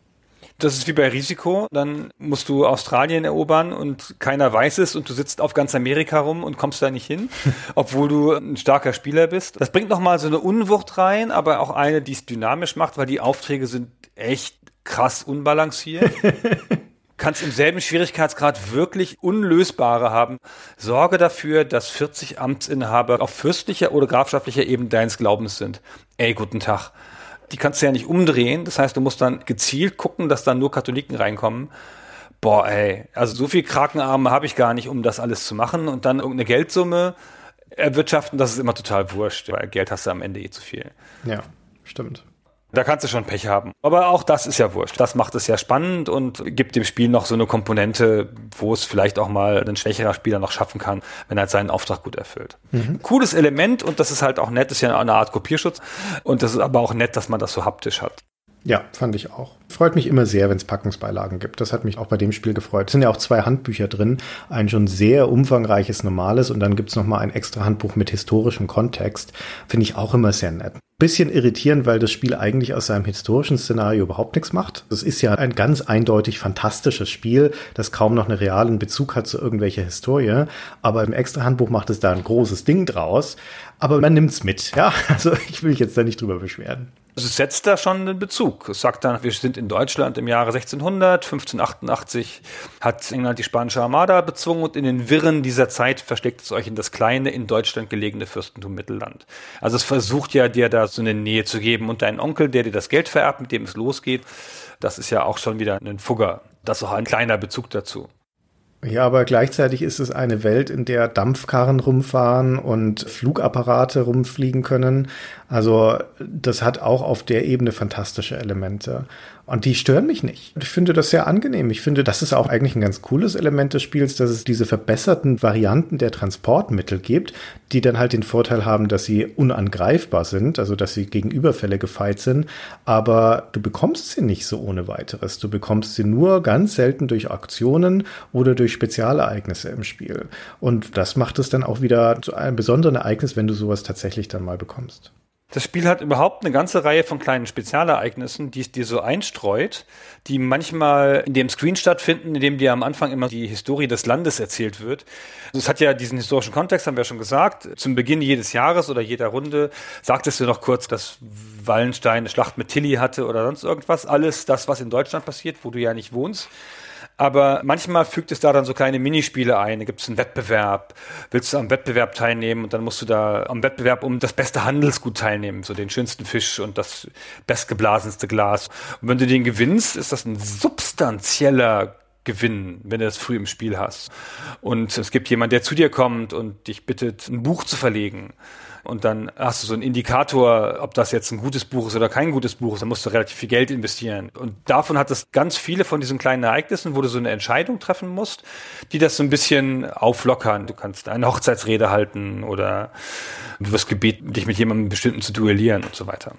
Das ist wie bei Risiko. Dann musst du Australien erobern und keiner weiß es und du sitzt auf ganz Amerika rum und kommst da nicht hin, obwohl du ein starker Spieler bist. Das bringt nochmal so eine Unwucht rein, aber auch eine, die es dynamisch macht, weil die Aufträge sind echt krass unbalanciert. kannst im selben Schwierigkeitsgrad wirklich unlösbare haben. Sorge dafür, dass 40 Amtsinhaber auf fürstlicher oder grafschaftlicher Ebene deines Glaubens sind. Ey, guten Tag die kannst du ja nicht umdrehen. Das heißt, du musst dann gezielt gucken, dass dann nur Katholiken reinkommen. Boah, ey, also so viel Krakenarme habe ich gar nicht, um das alles zu machen. Und dann irgendeine Geldsumme, erwirtschaften, das ist immer total wurscht, weil Geld hast du am Ende eh zu viel. Ja, stimmt. Da kannst du schon Pech haben. Aber auch das ist ja wurscht. Das macht es ja spannend und gibt dem Spiel noch so eine Komponente, wo es vielleicht auch mal ein schwächerer Spieler noch schaffen kann, wenn er seinen Auftrag gut erfüllt. Mhm. Cooles Element und das ist halt auch nett, das ist ja eine Art Kopierschutz. Und das ist aber auch nett, dass man das so haptisch hat. Ja, fand ich auch. Freut mich immer sehr, wenn es Packungsbeilagen gibt. Das hat mich auch bei dem Spiel gefreut. Es sind ja auch zwei Handbücher drin. Ein schon sehr umfangreiches normales und dann gibt's noch mal ein extra Handbuch mit historischem Kontext. Finde ich auch immer sehr nett. Bisschen irritierend, weil das Spiel eigentlich aus seinem historischen Szenario überhaupt nichts macht. Es ist ja ein ganz eindeutig fantastisches Spiel, das kaum noch einen realen Bezug hat zu irgendwelcher Historie. Aber im extra Handbuch macht es da ein großes Ding draus. Aber man nimmt's mit. Ja, also ich will mich jetzt da nicht drüber beschweren. Also es setzt da schon einen Bezug. Es sagt dann, wir sind in Deutschland im Jahre 1600, 1588 hat England die spanische Armada bezwungen und in den Wirren dieser Zeit versteckt es euch in das kleine, in Deutschland gelegene Fürstentum Mittelland. Also es versucht ja dir da so eine Nähe zu geben und dein Onkel, der dir das Geld vererbt, mit dem es losgeht, das ist ja auch schon wieder ein Fugger. Das ist auch ein kleiner Bezug dazu. Ja, aber gleichzeitig ist es eine Welt, in der Dampfkarren rumfahren und Flugapparate rumfliegen können. Also das hat auch auf der Ebene fantastische Elemente. Und die stören mich nicht. Ich finde das sehr angenehm. Ich finde, das ist auch eigentlich ein ganz cooles Element des Spiels, dass es diese verbesserten Varianten der Transportmittel gibt, die dann halt den Vorteil haben, dass sie unangreifbar sind, also dass sie gegen Überfälle gefeit sind. Aber du bekommst sie nicht so ohne weiteres. Du bekommst sie nur ganz selten durch Aktionen oder durch Spezialereignisse im Spiel. Und das macht es dann auch wieder zu einem besonderen Ereignis, wenn du sowas tatsächlich dann mal bekommst. Das Spiel hat überhaupt eine ganze Reihe von kleinen Spezialereignissen, die es dir so einstreut, die manchmal in dem Screen stattfinden, in dem dir am Anfang immer die Historie des Landes erzählt wird. Also es hat ja diesen historischen Kontext, haben wir ja schon gesagt. Zum Beginn jedes Jahres oder jeder Runde sagtest du noch kurz, dass Wallenstein eine Schlacht mit Tilly hatte oder sonst irgendwas. Alles das, was in Deutschland passiert, wo du ja nicht wohnst. Aber manchmal fügt es da dann so kleine Minispiele ein. Da gibt es einen Wettbewerb. Willst du am Wettbewerb teilnehmen und dann musst du da am Wettbewerb um das beste Handelsgut teilnehmen, so den schönsten Fisch und das bestgeblasenste Glas. Und wenn du den gewinnst, ist das ein substanzieller Gewinn, wenn du das früh im Spiel hast. Und es gibt jemand, der zu dir kommt und dich bittet, ein Buch zu verlegen und dann hast du so einen Indikator, ob das jetzt ein gutes Buch ist oder kein gutes Buch ist, dann musst du relativ viel Geld investieren. Und davon hat es ganz viele von diesen kleinen Ereignissen, wo du so eine Entscheidung treffen musst, die das so ein bisschen auflockern. Du kannst eine Hochzeitsrede halten oder du wirst gebeten, dich mit jemandem bestimmten zu duellieren und so weiter.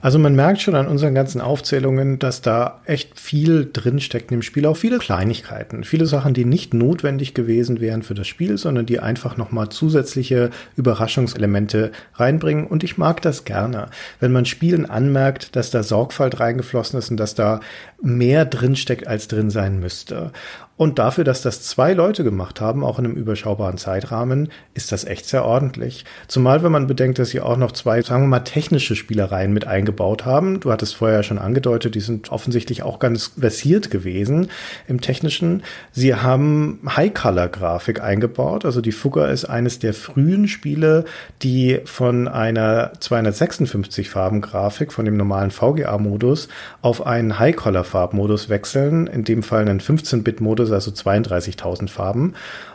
Also man merkt schon an unseren ganzen Aufzählungen, dass da echt viel drinsteckt im Spiel, auch viele Kleinigkeiten, viele Sachen, die nicht notwendig gewesen wären für das Spiel, sondern die einfach nochmal zusätzliche Überraschungselemente reinbringen. Und ich mag das gerne, wenn man Spielen anmerkt, dass da Sorgfalt reingeflossen ist und dass da mehr drinsteckt, als drin sein müsste. Und dafür, dass das zwei Leute gemacht haben, auch in einem überschaubaren Zeitrahmen, ist das echt sehr ordentlich. Zumal, wenn man bedenkt, dass sie auch noch zwei, sagen wir mal, technische Spielereien mit eingebaut haben. Du hattest vorher schon angedeutet, die sind offensichtlich auch ganz versiert gewesen im Technischen. Sie haben High-Color-Grafik eingebaut. Also die Fugger ist eines der frühen Spiele, die von einer 256-Farben-Grafik, von dem normalen VGA-Modus, auf einen High-Color-Farbmodus wechseln. In dem Fall einen 15-Bit-Modus Modus, also 32.000 Farben.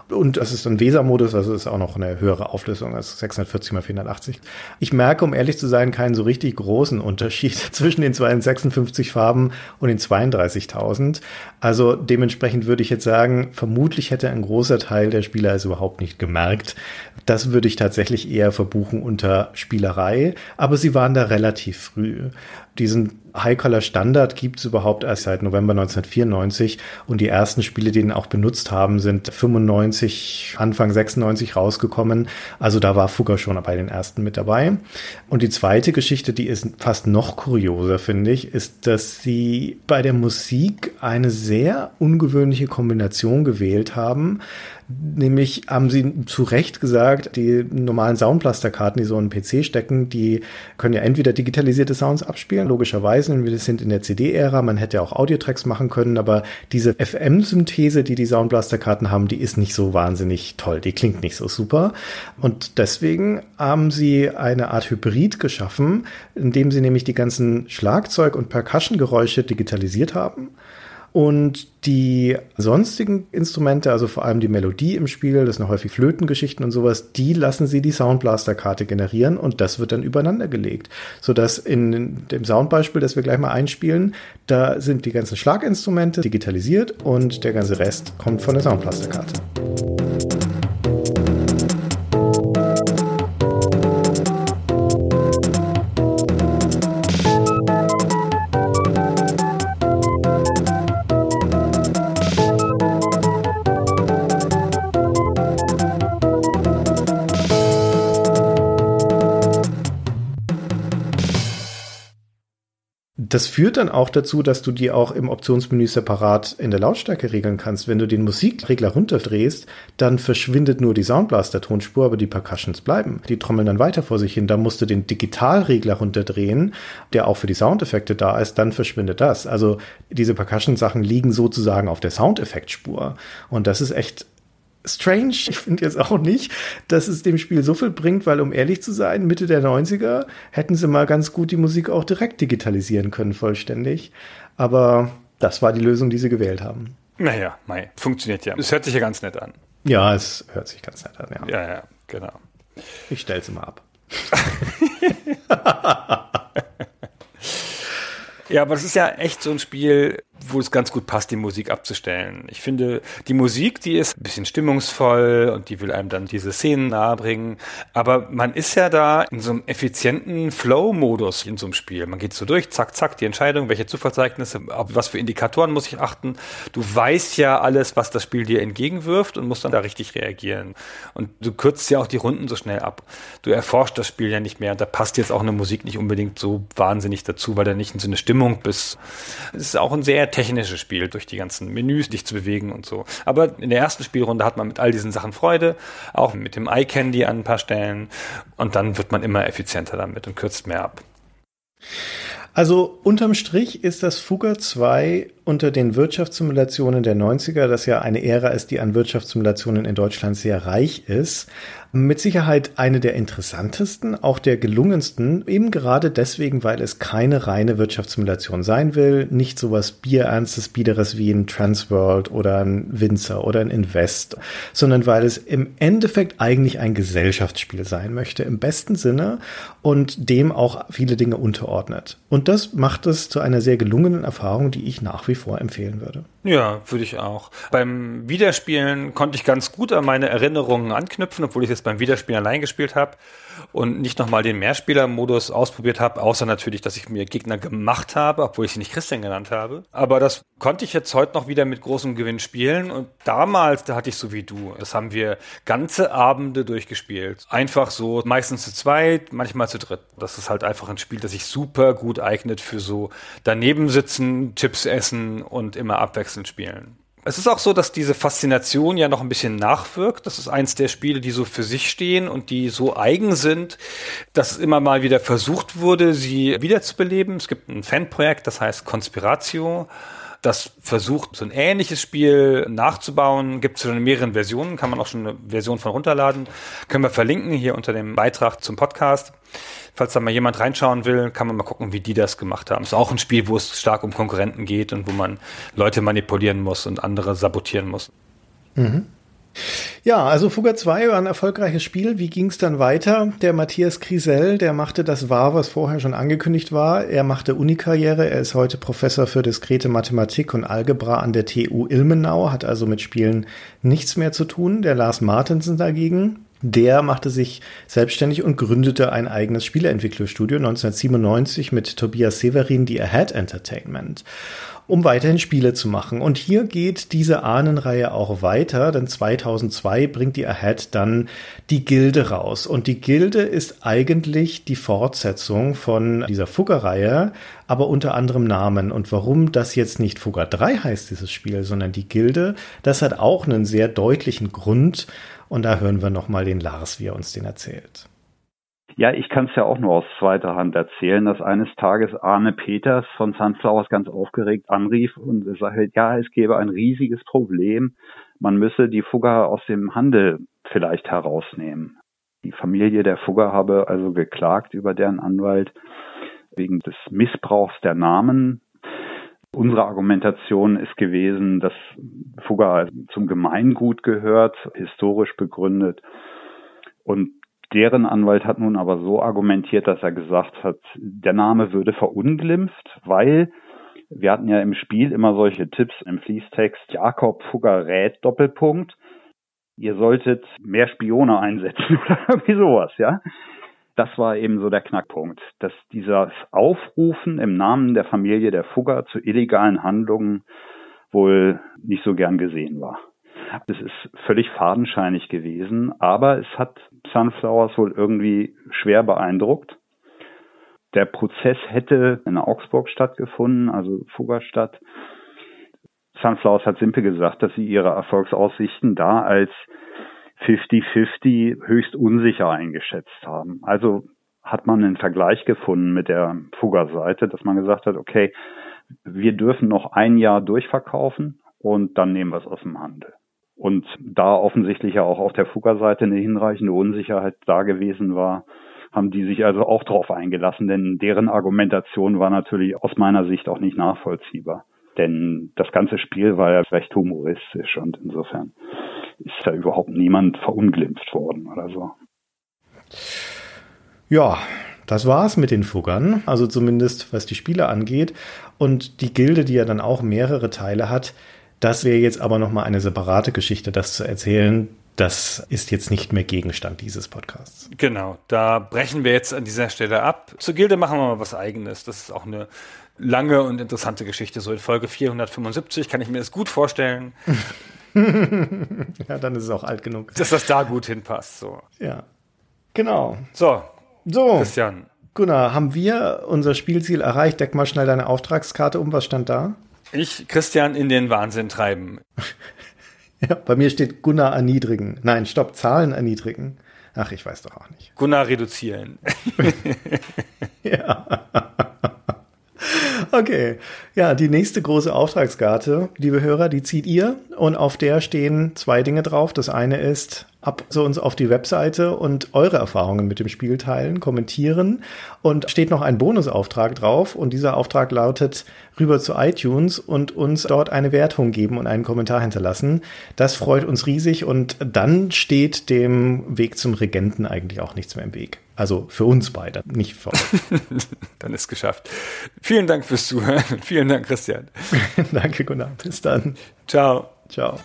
Und das ist ein Weser-Modus, also ist auch noch eine höhere Auflösung als 640 x 480. Ich merke, um ehrlich zu sein, keinen so richtig großen Unterschied zwischen den 256 Farben und den 32.000. Also dementsprechend würde ich jetzt sagen, vermutlich hätte ein großer Teil der Spieler es überhaupt nicht gemerkt. Das würde ich tatsächlich eher verbuchen unter Spielerei, aber sie waren da relativ früh. Diesen High-Color-Standard gibt es überhaupt erst seit November 1994 und die ersten Spiele, die ihn auch benutzt haben, sind 95, Anfang 96 rausgekommen. Also da war Fugger schon bei den ersten mit dabei. Und die zweite Geschichte, die ist fast noch kurioser, finde ich, ist, dass sie bei der Musik eine sehr ungewöhnliche Kombination gewählt haben. Nämlich haben sie zu Recht gesagt, die normalen Soundblaster-Karten, die so einen PC stecken, die können ja entweder digitalisierte Sounds abspielen, logischerweise, wir sind in der CD-Ära, man hätte auch Audiotracks machen können, aber diese FM-Synthese, die die Soundblaster-Karten haben, die ist nicht so wahnsinnig toll, die klingt nicht so super. Und deswegen haben sie eine Art Hybrid geschaffen, indem sie nämlich die ganzen Schlagzeug- und Percussion-Geräusche digitalisiert haben Und die sonstigen Instrumente, also vor allem die Melodie im Spiel, das sind häufig Flötengeschichten und sowas, die lassen sie die Soundblaster-Karte generieren und das wird dann übereinander gelegt. Sodass in dem Soundbeispiel, das wir gleich mal einspielen, da sind die ganzen Schlaginstrumente digitalisiert und der ganze Rest kommt von der Soundblaster-Karte. Das führt dann auch dazu, dass du die auch im Optionsmenü separat in der Lautstärke regeln kannst. Wenn du den Musikregler runterdrehst, dann verschwindet nur die Soundblaster-Tonspur, aber die Percussions bleiben. Die trommeln dann weiter vor sich hin. Da musst du den Digitalregler runterdrehen, der auch für die Soundeffekte da ist, dann verschwindet das. Also diese Percussion-Sachen liegen sozusagen auf der Soundeffektspur. Und das ist echt strange. Ich finde jetzt auch nicht, dass es dem Spiel so viel bringt, weil um ehrlich zu sein, Mitte der 90er hätten sie mal ganz gut die Musik auch direkt digitalisieren können, vollständig. Aber das war die Lösung, die sie gewählt haben. Naja, mei, funktioniert ja. Es hört sich ja ganz nett an. Ja, es hört sich ganz nett an, ja. Ja, ja, genau. Ich stell's mal ab. ja, aber es ist ja echt so ein Spiel, wo es ganz gut passt, die Musik abzustellen. Ich finde, die Musik, die ist ein bisschen stimmungsvoll und die will einem dann diese Szenen nahebringen. Aber man ist ja da in so einem effizienten Flow-Modus in so einem Spiel. Man geht so durch, zack, zack, die Entscheidung, welche Zufallseignisse, auf was für Indikatoren muss ich achten. Du weißt ja alles, was das Spiel dir entgegenwirft und musst dann da richtig reagieren. Und du kürzt ja auch die Runden so schnell ab. Du erforscht das Spiel ja nicht mehr. Da passt jetzt auch eine Musik nicht unbedingt so wahnsinnig dazu, weil du nicht in so eine Stimmung bist. Es ist auch ein sehr technisches Spiel, durch die ganzen Menüs dich zu bewegen und so. Aber in der ersten Spielrunde hat man mit all diesen Sachen Freude, auch mit dem Eye Candy an ein paar Stellen. Und dann wird man immer effizienter damit und kürzt mehr ab. Also unterm Strich ist das Fugger 2 unter den Wirtschaftssimulationen der 90er, das ja eine Ära ist, die an Wirtschaftssimulationen in Deutschland sehr reich ist, mit Sicherheit eine der interessantesten, auch der gelungensten, eben gerade deswegen, weil es keine reine Wirtschaftssimulation sein will, nicht sowas bierernstes, biederes wie ein Transworld oder ein Winzer oder ein Invest, sondern weil es im Endeffekt eigentlich ein Gesellschaftsspiel sein möchte, im besten Sinne und dem auch viele Dinge unterordnet. Und das macht es zu einer sehr gelungenen Erfahrung, die ich nach wie vor empfehlen würde. Ja, würde ich auch. Beim Wiederspielen konnte ich ganz gut an meine Erinnerungen anknüpfen, obwohl ich es beim Wiederspielen allein gespielt habe und nicht nochmal den Mehrspieler-Modus ausprobiert habe, außer natürlich, dass ich mir Gegner gemacht habe, obwohl ich sie nicht Christian genannt habe. Aber das konnte ich jetzt heute noch wieder mit großem Gewinn spielen und damals, da hatte ich so wie du, das haben wir ganze Abende durchgespielt. Einfach so, meistens zu zweit, manchmal zu dritt. Das ist halt einfach ein Spiel, das sich super gut eignet für so daneben sitzen, Chips essen und immer abwechselnd spielen. Es ist auch so, dass diese Faszination ja noch ein bisschen nachwirkt. Das ist eins der Spiele, die so für sich stehen und die so eigen sind, dass immer mal wieder versucht wurde, sie wiederzubeleben. Es gibt ein Fanprojekt, das heißt Conspiratio. Das versucht, so ein ähnliches Spiel nachzubauen. Gibt es schon in mehreren Versionen, kann man auch schon eine Version von runterladen. Können wir verlinken hier unter dem Beitrag zum Podcast. Falls da mal jemand reinschauen will, kann man mal gucken, wie die das gemacht haben. Ist auch ein Spiel, wo es stark um Konkurrenten geht und wo man Leute manipulieren muss und andere sabotieren muss. Mhm. Ja, also Fugger 2 war ein erfolgreiches Spiel. Wie ging es dann weiter? Der Matthias Krisell, der machte das wahr, was vorher schon angekündigt war. Er machte Unikarriere. Er ist heute Professor für diskrete Mathematik und Algebra an der TU Ilmenau, hat also mit Spielen nichts mehr zu tun. Der Lars Martensen dagegen, der machte sich selbstständig und gründete ein eigenes Spieleentwicklerstudio 1997 mit Tobias Severin, die Ahead Entertainment um weiterhin Spiele zu machen. Und hier geht diese Ahnenreihe auch weiter, denn 2002 bringt die Ahead dann die Gilde raus. Und die Gilde ist eigentlich die Fortsetzung von dieser Fugger-Reihe, aber unter anderem Namen. Und warum das jetzt nicht Fugger 3 heißt, dieses Spiel, sondern die Gilde, das hat auch einen sehr deutlichen Grund. Und da hören wir nochmal den Lars, wie er uns den erzählt. Ja, ich kann es ja auch nur aus zweiter Hand erzählen, dass eines Tages Arne Peters von Sunflowers ganz aufgeregt anrief und sagte, ja, es gäbe ein riesiges Problem. Man müsse die Fugger aus dem Handel vielleicht herausnehmen. Die Familie der Fugger habe also geklagt über deren Anwalt wegen des Missbrauchs der Namen. Unsere Argumentation ist gewesen, dass Fugger zum Gemeingut gehört, historisch begründet. Und deren Anwalt hat nun aber so argumentiert, dass er gesagt hat, der Name würde verunglimpft, weil wir hatten ja im Spiel immer solche Tipps im Fließtext. Jakob Fugger rät Doppelpunkt. Ihr solltet mehr Spione einsetzen oder irgendwie sowas, ja das war eben so der Knackpunkt, dass dieses Aufrufen im Namen der Familie der Fugger zu illegalen Handlungen wohl nicht so gern gesehen war. Es ist völlig fadenscheinig gewesen, aber es hat Sunflowers wohl irgendwie schwer beeindruckt. Der Prozess hätte in Augsburg stattgefunden, also Fuggerstadt. Sunflowers hat simpel gesagt, dass sie ihre Erfolgsaussichten da als 50-50 höchst unsicher eingeschätzt haben. Also hat man einen Vergleich gefunden mit der Fugger-Seite, dass man gesagt hat, okay, wir dürfen noch ein Jahr durchverkaufen und dann nehmen wir es aus dem Handel. Und da offensichtlich ja auch auf der Fugger-Seite eine hinreichende Unsicherheit da gewesen war, haben die sich also auch darauf eingelassen, denn deren Argumentation war natürlich aus meiner Sicht auch nicht nachvollziehbar. Denn das ganze Spiel war ja recht humoristisch und insofern ist da überhaupt niemand verunglimpft worden oder so. Ja, das war's mit den Fuggern, also zumindest was die Spiele angeht. Und die Gilde, die ja dann auch mehrere Teile hat, das wäre jetzt aber nochmal eine separate Geschichte, das zu erzählen. Das ist jetzt nicht mehr Gegenstand dieses Podcasts. Genau, da brechen wir jetzt an dieser Stelle ab. Zur Gilde machen wir mal was eigenes. Das ist auch eine lange und interessante Geschichte. So in Folge 475 kann ich mir das gut vorstellen. ja, dann ist es auch alt genug. Dass das da gut hinpasst. So. Ja. Genau. So. So. Christian. Gunnar, haben wir unser Spielziel erreicht? Deck mal schnell deine Auftragskarte um. Was stand da? Ich, Christian, in den Wahnsinn treiben. ja, bei mir steht Gunnar erniedrigen. Nein, stopp, Zahlen erniedrigen. Ach, ich weiß doch auch nicht. Gunnar reduzieren. ja. Okay, ja, die nächste große Auftragskarte, liebe Hörer, die zieht ihr und auf der stehen zwei Dinge drauf. Das eine ist ab zu uns auf die Webseite und eure Erfahrungen mit dem Spiel teilen, kommentieren und steht noch ein Bonusauftrag drauf und dieser Auftrag lautet rüber zu iTunes und uns dort eine Wertung geben und einen Kommentar hinterlassen. Das freut uns riesig und dann steht dem Weg zum Regenten eigentlich auch nichts mehr im Weg. Also für uns beide, nicht für euch. dann ist geschafft. Vielen Dank fürs Zuhören. Vielen Dank, Christian. Danke, Gunnar. Bis dann. Ciao. Ciao.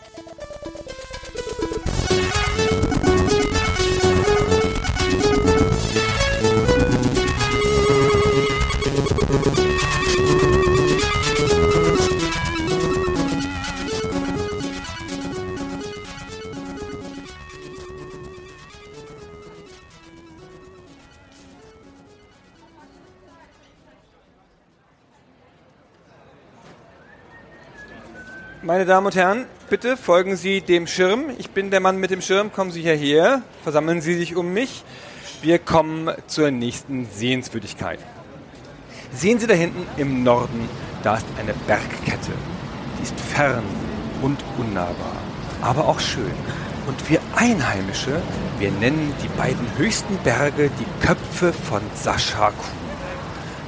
Meine Damen und Herren, bitte folgen Sie dem Schirm. Ich bin der Mann mit dem Schirm. Kommen Sie hierher. Versammeln Sie sich um mich. Wir kommen zur nächsten Sehenswürdigkeit. Sehen Sie da hinten im Norden, da ist eine Bergkette. Die ist fern und unnahbar, aber auch schön. Und wir Einheimische, wir nennen die beiden höchsten Berge die Köpfe von Sascha Kuh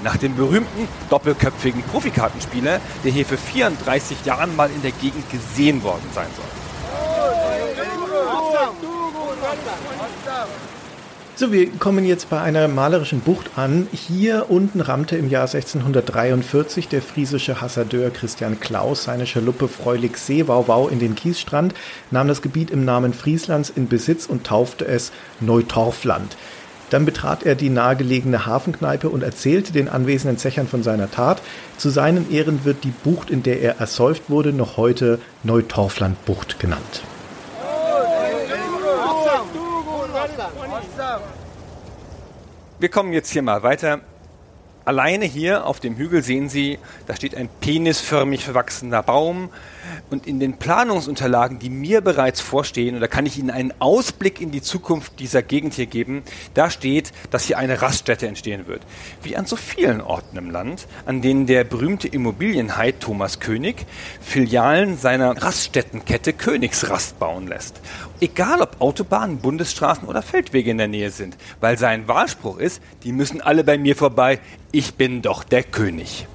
nach dem berühmten doppelköpfigen Profikartenspieler, der hier für 34 Jahren mal in der Gegend gesehen worden sein soll. So, wir kommen jetzt bei einer malerischen Bucht an. Hier unten rammte im Jahr 1643 der friesische Hassadeur Christian Klaus seine Schaluppe Freulig Seewauwau in den Kiesstrand, nahm das Gebiet im Namen Frieslands in Besitz und taufte es Neutorfland. Dann betrat er die nahegelegene Hafenkneipe und erzählte den anwesenden Zechern von seiner Tat. Zu seinen Ehren wird die Bucht, in der er ersäuft wurde, noch heute Neutorflandbucht genannt. Wir kommen jetzt hier mal weiter. Alleine hier auf dem Hügel sehen Sie, da steht ein penisförmig verwachsener Baum. Und in den Planungsunterlagen, die mir bereits vorstehen, und da kann ich Ihnen einen Ausblick in die Zukunft dieser Gegend hier geben, da steht, dass hier eine Raststätte entstehen wird. Wie an so vielen Orten im Land, an denen der berühmte Immobilienhai Thomas König Filialen seiner Raststättenkette Königsrast bauen lässt. Egal ob Autobahnen, Bundesstraßen oder Feldwege in der Nähe sind, weil sein Wahlspruch ist, die müssen alle bei mir vorbei, ich bin doch der König.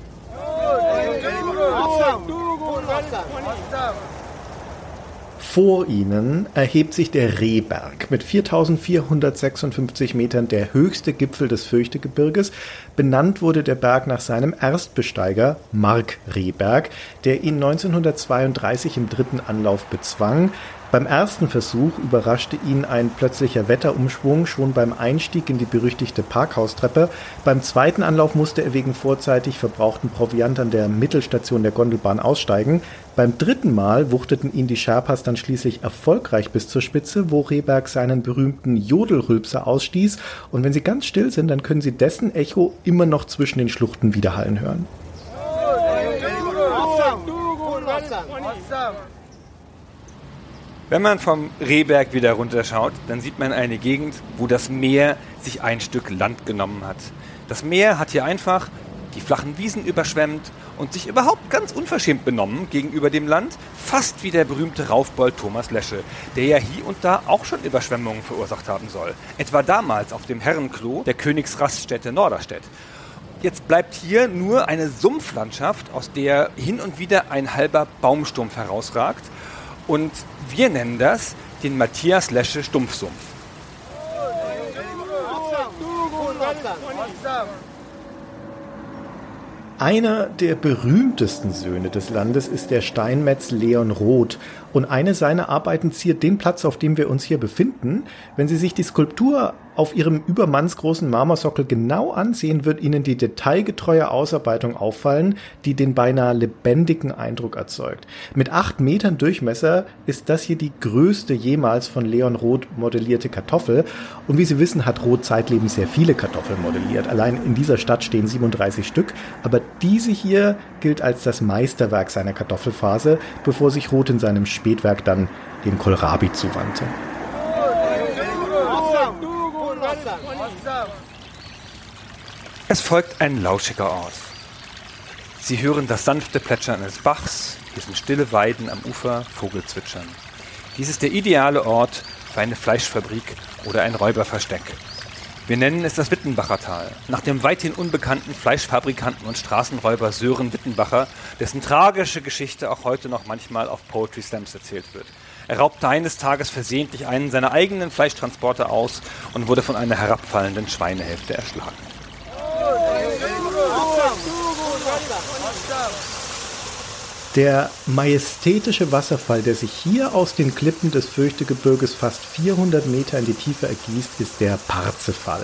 Vor ihnen erhebt sich der Rehberg mit 4456 Metern, der höchste Gipfel des Fürchtegebirges. Benannt wurde der Berg nach seinem Erstbesteiger Mark Rehberg, der ihn 1932 im dritten Anlauf bezwang. Beim ersten Versuch überraschte ihn ein plötzlicher Wetterumschwung schon beim Einstieg in die berüchtigte Parkhaustreppe. Beim zweiten Anlauf musste er wegen vorzeitig verbrauchten Proviant an der Mittelstation der Gondelbahn aussteigen. Beim dritten Mal wuchteten ihn die Sherpas dann schließlich erfolgreich bis zur Spitze, wo Rehberg seinen berühmten Jodelrülpser ausstieß. Und wenn sie ganz still sind, dann können sie dessen Echo immer noch zwischen den Schluchten widerhallen hören. Wenn man vom Rehberg wieder runterschaut, dann sieht man eine Gegend, wo das Meer sich ein Stück Land genommen hat. Das Meer hat hier einfach die flachen Wiesen überschwemmt und sich überhaupt ganz unverschämt benommen gegenüber dem Land, fast wie der berühmte Raufbold Thomas Lesche, der ja hier und da auch schon Überschwemmungen verursacht haben soll. Etwa damals auf dem Herrenklo der Königsraststätte Norderstedt. Jetzt bleibt hier nur eine Sumpflandschaft, aus der hin und wieder ein halber Baumstumpf herausragt und wir nennen das den Matthias Lesche Stumpfsumpf. Einer der berühmtesten Söhne des Landes ist der Steinmetz Leon Roth und eine seiner Arbeiten ziert den Platz, auf dem wir uns hier befinden. Wenn Sie sich die Skulptur auf ihrem übermannsgroßen Marmorsockel genau ansehen, wird Ihnen die detailgetreue Ausarbeitung auffallen, die den beinahe lebendigen Eindruck erzeugt. Mit acht Metern Durchmesser ist das hier die größte jemals von Leon Roth modellierte Kartoffel. Und wie Sie wissen, hat Roth zeitlebens sehr viele Kartoffeln modelliert. Allein in dieser Stadt stehen 37 Stück. Aber diese hier gilt als das Meisterwerk seiner Kartoffelphase, bevor sich Roth in seinem Spätwerk dann dem Kohlrabi zuwandte. Es folgt ein lauschiger Ort. Sie hören das sanfte Plätschern eines Bachs, hier sind stille Weiden am Ufer, Vogelzwitschern. Dies ist der ideale Ort für eine Fleischfabrik oder ein Räuberversteck. Wir nennen es das Wittenbacher Tal, nach dem weithin unbekannten Fleischfabrikanten und Straßenräuber Sören Wittenbacher, dessen tragische Geschichte auch heute noch manchmal auf Poetry Slams erzählt wird. Er raubte eines Tages versehentlich einen seiner eigenen Fleischtransporter aus und wurde von einer herabfallenden Schweinehälfte erschlagen. Der majestätische Wasserfall, der sich hier aus den Klippen des Fürchtegebirges fast 400 Meter in die Tiefe ergießt, ist der Parzefall.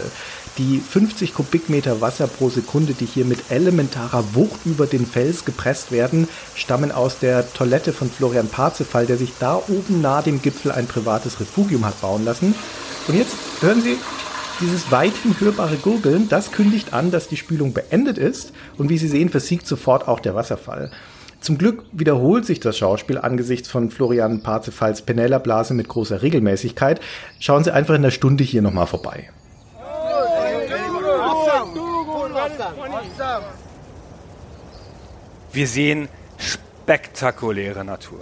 Die 50 Kubikmeter Wasser pro Sekunde, die hier mit elementarer Wucht über den Fels gepresst werden, stammen aus der Toilette von Florian Parzefall, der sich da oben nahe dem Gipfel ein privates Refugium hat bauen lassen. Und jetzt hören Sie dieses weithin hörbare Gurgeln, das kündigt an, dass die Spülung beendet ist. Und wie Sie sehen, versiegt sofort auch der Wasserfall. Zum Glück wiederholt sich das Schauspiel angesichts von Florian Parzefalls Penella-Blase mit großer Regelmäßigkeit. Schauen Sie einfach in der Stunde hier nochmal vorbei. Wir sehen spektakuläre Natur.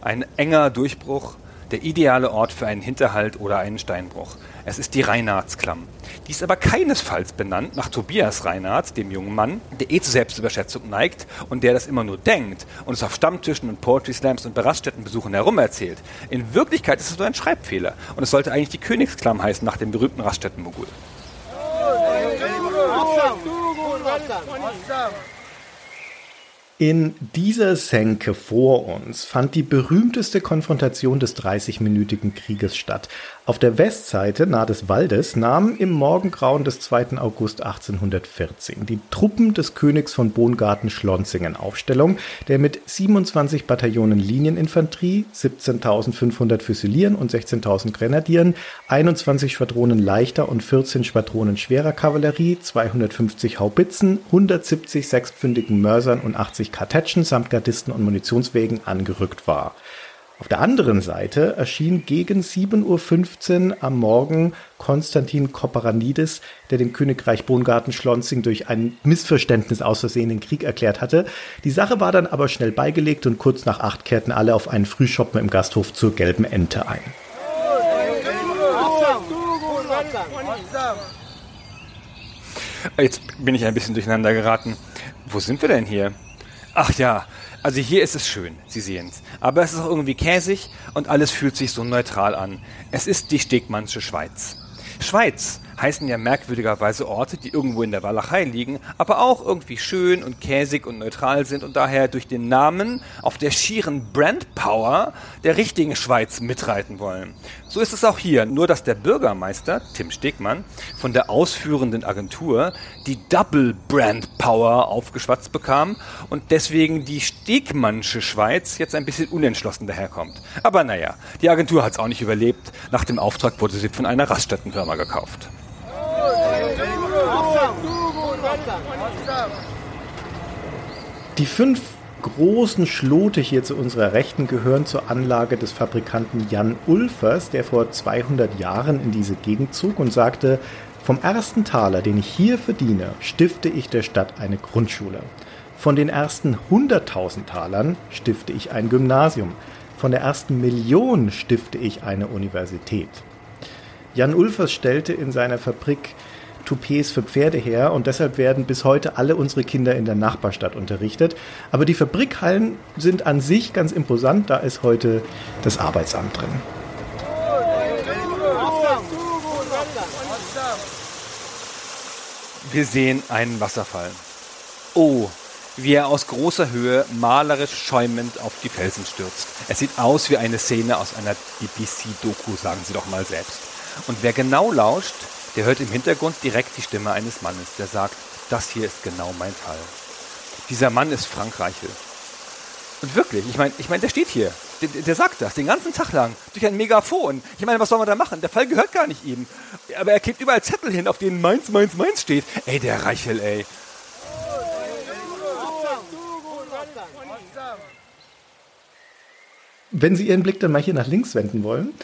Ein enger Durchbruch, der ideale Ort für einen Hinterhalt oder einen Steinbruch. Es ist die Reinhardsklamm. Die ist aber keinesfalls benannt nach Tobias Reinhardt, dem jungen Mann, der eh zu Selbstüberschätzung neigt und der das immer nur denkt und es auf Stammtischen und Poetry Slams und Beraststättenbesuchen herumerzählt. In Wirklichkeit ist es nur ein Schreibfehler und es sollte eigentlich die Königsklamm heißen nach dem berühmten Raststättenmogul. In dieser Senke vor uns fand die berühmteste Konfrontation des 30-minütigen Krieges statt. Auf der Westseite nahe des Waldes nahmen im Morgengrauen des 2. August 1814 die Truppen des Königs von Bohngarten Schlonsingen Aufstellung, der mit 27 Bataillonen Linieninfanterie, 17.500 Füsilieren und 16.000 Grenadieren, 21 Schwadronen leichter und 14 Schwadronen schwerer Kavallerie, 250 Haubitzen, 170 sechspfündigen Mörsern und 80 Kartätschen samt Gardisten und Munitionswegen angerückt war. Auf der anderen Seite erschien gegen 7.15 Uhr am Morgen Konstantin Koparanidis, der dem Königreich Bongarten-Schlonsing durch ein Missverständnis aus Versehen den Krieg erklärt hatte. Die Sache war dann aber schnell beigelegt und kurz nach acht kehrten alle auf einen Frühschoppen im Gasthof zur Gelben Ente ein. Jetzt bin ich ein bisschen durcheinander geraten. Wo sind wir denn hier? Ach ja, Also hier ist es schön, Sie sehen es. Aber es ist auch irgendwie käsig und alles fühlt sich so neutral an. Es ist die Stegmannsche Schweiz. Schweiz heißen ja merkwürdigerweise Orte, die irgendwo in der Walachei liegen, aber auch irgendwie schön und käsig und neutral sind und daher durch den Namen auf der schieren Brandpower der richtigen Schweiz mitreiten wollen. So ist es auch hier, nur dass der Bürgermeister, Tim Stegmann, von der ausführenden Agentur die Double Brand Power aufgeschwatzt bekam und deswegen die Stegmannsche Schweiz jetzt ein bisschen unentschlossen daherkommt. Aber naja, die Agentur hat es auch nicht überlebt. Nach dem Auftrag wurde sie von einer Raststättenfirma gekauft. Die fünf großen Schlote hier zu unserer Rechten gehören zur Anlage des Fabrikanten Jan Ulfers, der vor 200 Jahren in diese Gegend zog und sagte, vom ersten Taler, den ich hier verdiene, stifte ich der Stadt eine Grundschule. Von den ersten 100.000 Talern stifte ich ein Gymnasium. Von der ersten Million stifte ich eine Universität. Jan Ulfers stellte in seiner Fabrik Toupets für Pferde her und deshalb werden bis heute alle unsere Kinder in der Nachbarstadt unterrichtet. Aber die Fabrikhallen sind an sich ganz imposant, da ist heute das Arbeitsamt drin. Wir sehen einen Wasserfall. Oh, wie er aus großer Höhe malerisch schäumend auf die Felsen stürzt. Es sieht aus wie eine Szene aus einer BBC-Doku, sagen Sie doch mal selbst. Und wer genau lauscht, der hört im Hintergrund direkt die Stimme eines Mannes, der sagt, das hier ist genau mein Fall. Dieser Mann ist Frank Reichel. Und wirklich, ich meine, ich mein, der steht hier. Der, der, sagt das den ganzen Tag lang durch ein Megafon. Ich meine, was soll man da machen? Der Fall gehört gar nicht ihm. Aber er klebt überall Zettel hin, auf denen Mainz, Mainz, Mainz steht. Ey, der Reichel, ey. Wenn Sie Ihren Blick dann mal hier nach links wenden wollen,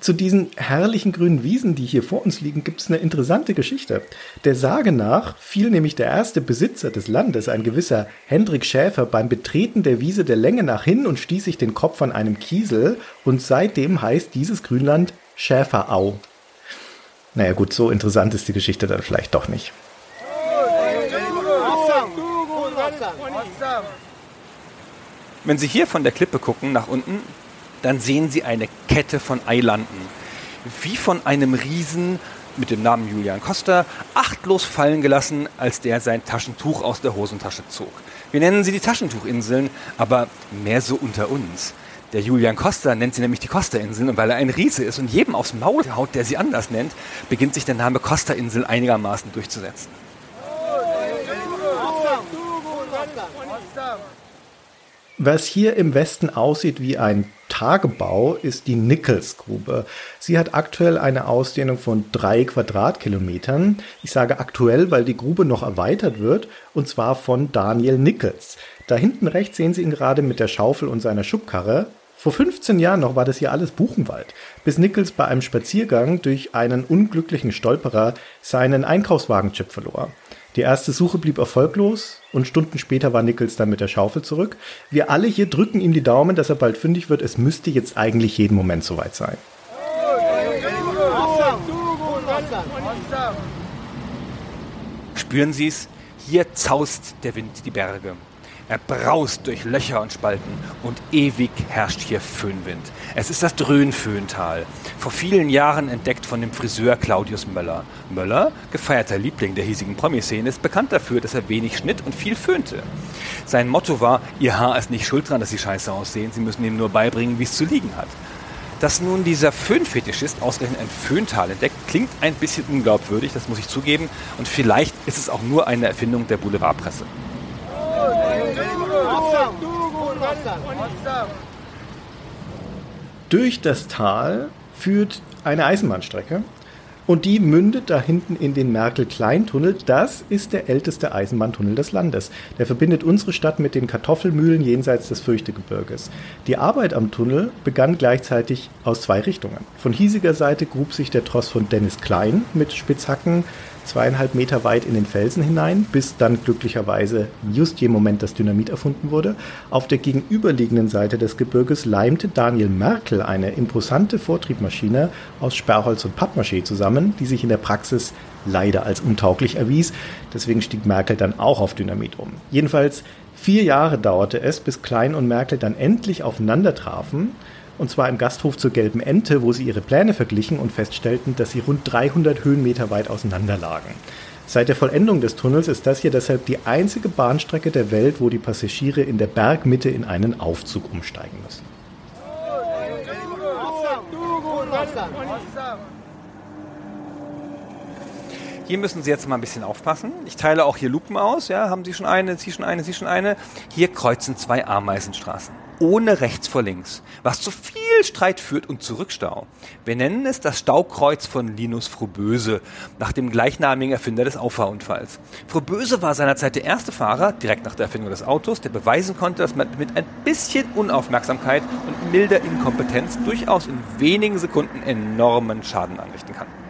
zu diesen herrlichen grünen Wiesen, die hier vor uns liegen, gibt es eine interessante Geschichte. Der Sage nach fiel nämlich der erste Besitzer des Landes, ein gewisser Hendrik Schäfer, beim Betreten der Wiese der Länge nach hin und stieß sich den Kopf an einem Kiesel und seitdem heißt dieses Grünland Schäferau. Naja gut, so interessant ist die Geschichte dann vielleicht doch nicht. Wenn Sie hier von der Klippe gucken, nach unten, dann sehen Sie eine Kette von Eilanden. Wie von einem Riesen mit dem Namen Julian Costa achtlos fallen gelassen, als der sein Taschentuch aus der Hosentasche zog. Wir nennen sie die Taschentuchinseln, aber mehr so unter uns. Der Julian Costa nennt sie nämlich die Costa-Inseln und weil er ein Riese ist und jedem aufs Maul haut, der sie anders nennt, beginnt sich der Name Costa-Insel einigermaßen durchzusetzen. Was hier im Westen aussieht wie ein Tagebau, ist die Nichols-Grube. Sie hat aktuell eine Ausdehnung von drei Quadratkilometern. Ich sage aktuell, weil die Grube noch erweitert wird, und zwar von Daniel Nichols. Da hinten rechts sehen Sie ihn gerade mit der Schaufel und seiner Schubkarre. Vor 15 Jahren noch war das hier alles Buchenwald, bis Nichols bei einem Spaziergang durch einen unglücklichen Stolperer seinen Einkaufswagenchip verlor. Die erste Suche blieb erfolglos und Stunden später war Nichols dann mit der Schaufel zurück. Wir alle hier drücken ihm die Daumen, dass er bald fündig wird. Es müsste jetzt eigentlich jeden Moment soweit sein. Spüren Sie es? Hier zaust der Wind die Berge. Er braust durch Löcher und Spalten und ewig herrscht hier Föhnwind. Es ist das Dröhnföhntal, vor vielen Jahren entdeckt von dem Friseur Claudius Möller. Möller, gefeierter Liebling der hiesigen Promiszene, ist bekannt dafür, dass er wenig schnitt und viel föhnte. Sein Motto war, Ihr Haar ist nicht schuld dran, dass Sie scheiße aussehen, Sie müssen ihm nur beibringen, wie es zu liegen hat. Dass nun dieser Föhnfetischist ausgerechnet ein Föhntal entdeckt, klingt ein bisschen unglaubwürdig, das muss ich zugeben, und vielleicht ist es auch nur eine Erfindung der Boulevardpresse. Durch das Tal führt eine Eisenbahnstrecke und die mündet da hinten in den Merkel-Kleintunnel. Das ist der älteste Eisenbahntunnel des Landes. Der verbindet unsere Stadt mit den Kartoffelmühlen jenseits des Fürchtegebirges. Die Arbeit am Tunnel begann gleichzeitig aus zwei Richtungen. Von hiesiger Seite grub sich der Tross von Dennis Klein mit Spitzhacken zweieinhalb Meter weit in den Felsen hinein, bis dann glücklicherweise just je Moment das Dynamit erfunden wurde. Auf der gegenüberliegenden Seite des Gebirges leimte Daniel Merkel eine imposante Vortriebmaschine aus Sperrholz und Pappmaché zusammen, die sich in der Praxis leider als untauglich erwies. Deswegen stieg Merkel dann auch auf Dynamit um. Jedenfalls vier Jahre dauerte es, bis Klein und Merkel dann endlich aufeinander trafen. Und zwar im Gasthof zur Gelben Ente, wo sie ihre Pläne verglichen und feststellten, dass sie rund 300 Höhenmeter weit auseinander lagen. Seit der Vollendung des Tunnels ist das hier deshalb die einzige Bahnstrecke der Welt, wo die Passagiere in der Bergmitte in einen Aufzug umsteigen müssen. Hier müssen Sie jetzt mal ein bisschen aufpassen. Ich teile auch hier Lupen aus. Ja, haben Sie schon eine, Sie schon eine, Sie schon eine. Hier kreuzen zwei Ameisenstraßen. Ohne rechts vor links. Was zu viel Streit führt und zu Rückstau. Wir nennen es das Staukreuz von Linus Froböse, nach dem gleichnamigen Erfinder des Auffahrunfalls. Froböse war seinerzeit der erste Fahrer, direkt nach der Erfindung des Autos, der beweisen konnte, dass man mit ein bisschen Unaufmerksamkeit und milder Inkompetenz durchaus in wenigen Sekunden enormen Schaden anrichten kann.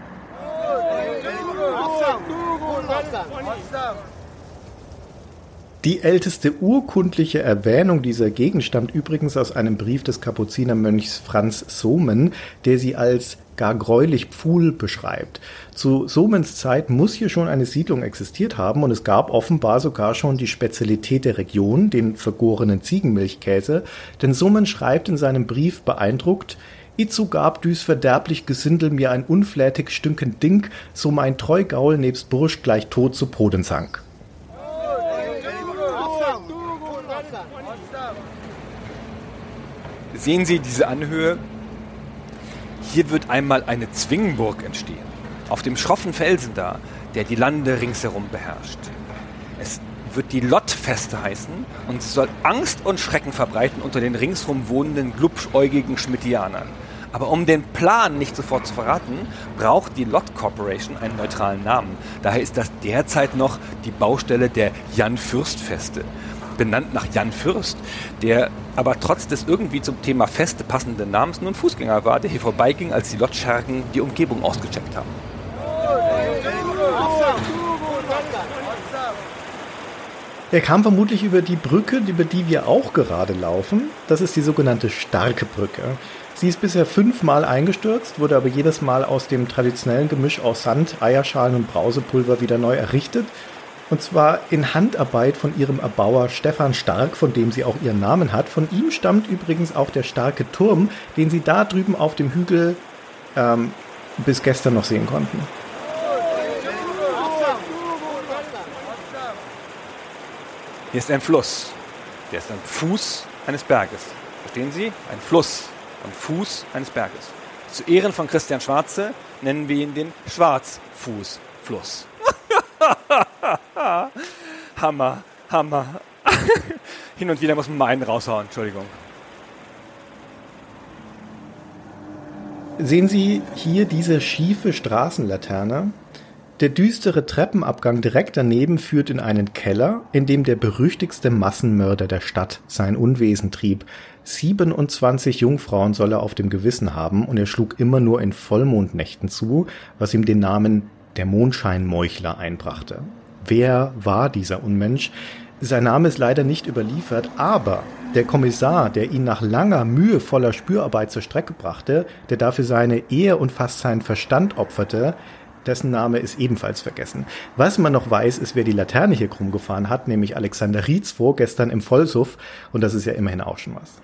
Die älteste urkundliche Erwähnung dieser Gegend stammt übrigens aus einem Brief des Kapuzinermönchs Franz Somen, der sie als gar gräulich Pfuhl beschreibt. Zu Somens Zeit muss hier schon eine Siedlung existiert haben und es gab offenbar sogar schon die Spezialität der Region, den vergorenen Ziegenmilchkäse, denn Somen schreibt in seinem Brief beeindruckt, Itzu gab düs verderblich Gesindel mir ein unflätig stünkend Ding, so mein Treugaul nebst Bursch gleich tot zu Boden sank. Sehen Sie diese Anhöhe? Hier wird einmal eine Zwingenburg entstehen. Auf dem schroffen Felsen da, der die Lande ringsherum beherrscht. Es wird die Lottfeste heißen und es soll Angst und Schrecken verbreiten unter den ringsherum wohnenden glubschäugigen Schmittianern. Aber um den Plan nicht sofort zu verraten, braucht die Lot Corporation einen neutralen Namen. Daher ist das derzeit noch die Baustelle der Jan Fürst Feste. Benannt nach Jan Fürst, der aber trotz des irgendwie zum Thema Feste passenden Namens nur ein Fußgänger war, der hier vorbeiging, als die Lotschergen die Umgebung ausgecheckt haben. Er kam vermutlich über die Brücke, über die wir auch gerade laufen. Das ist die sogenannte Starke Brücke. Sie ist bisher fünfmal eingestürzt, wurde aber jedes Mal aus dem traditionellen Gemisch aus Sand, Eierschalen und Brausepulver wieder neu errichtet. Und zwar in Handarbeit von ihrem Erbauer Stefan Stark, von dem sie auch ihren Namen hat. Von ihm stammt übrigens auch der starke Turm, den sie da drüben auf dem Hügel ähm, bis gestern noch sehen konnten. Hier ist ein Fluss. Der ist am Fuß eines Berges. Verstehen Sie? Ein Fluss am Fuß eines Berges. Zu Ehren von Christian Schwarze nennen wir ihn den Schwarzfußfluss. Hammer, Hammer. Hin und wieder muss man mal einen raushauen, Entschuldigung. Sehen Sie hier diese schiefe Straßenlaterne? Der düstere Treppenabgang direkt daneben führt in einen Keller, in dem der berüchtigste Massenmörder der Stadt sein Unwesen trieb. 27 Jungfrauen soll er auf dem Gewissen haben und er schlug immer nur in Vollmondnächten zu, was ihm den Namen der Mondscheinmeuchler einbrachte. Wer war dieser Unmensch? Sein Name ist leider nicht überliefert, aber der Kommissar, der ihn nach langer, mühevoller Spürarbeit zur Strecke brachte, der dafür seine Ehe und fast seinen Verstand opferte, dessen Name ist ebenfalls vergessen. Was man noch weiß, ist, wer die Laterne hier krumm gefahren hat, nämlich Alexander Rietz vorgestern im Vollsuff. Und das ist ja immerhin auch schon was.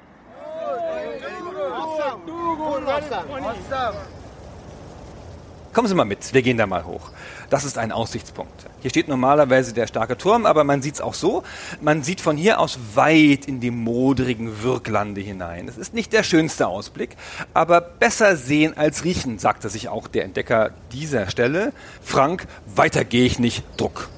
Kommen Sie mal mit, wir gehen da mal hoch. Das ist ein Aussichtspunkt. Hier steht normalerweise der starke Turm, aber man sieht es auch so. Man sieht von hier aus weit in die modrigen Wirklande hinein. Es ist nicht der schönste Ausblick, aber besser sehen als riechen, sagte sich auch der Entdecker dieser Stelle. Frank, weiter gehe ich nicht, Druck.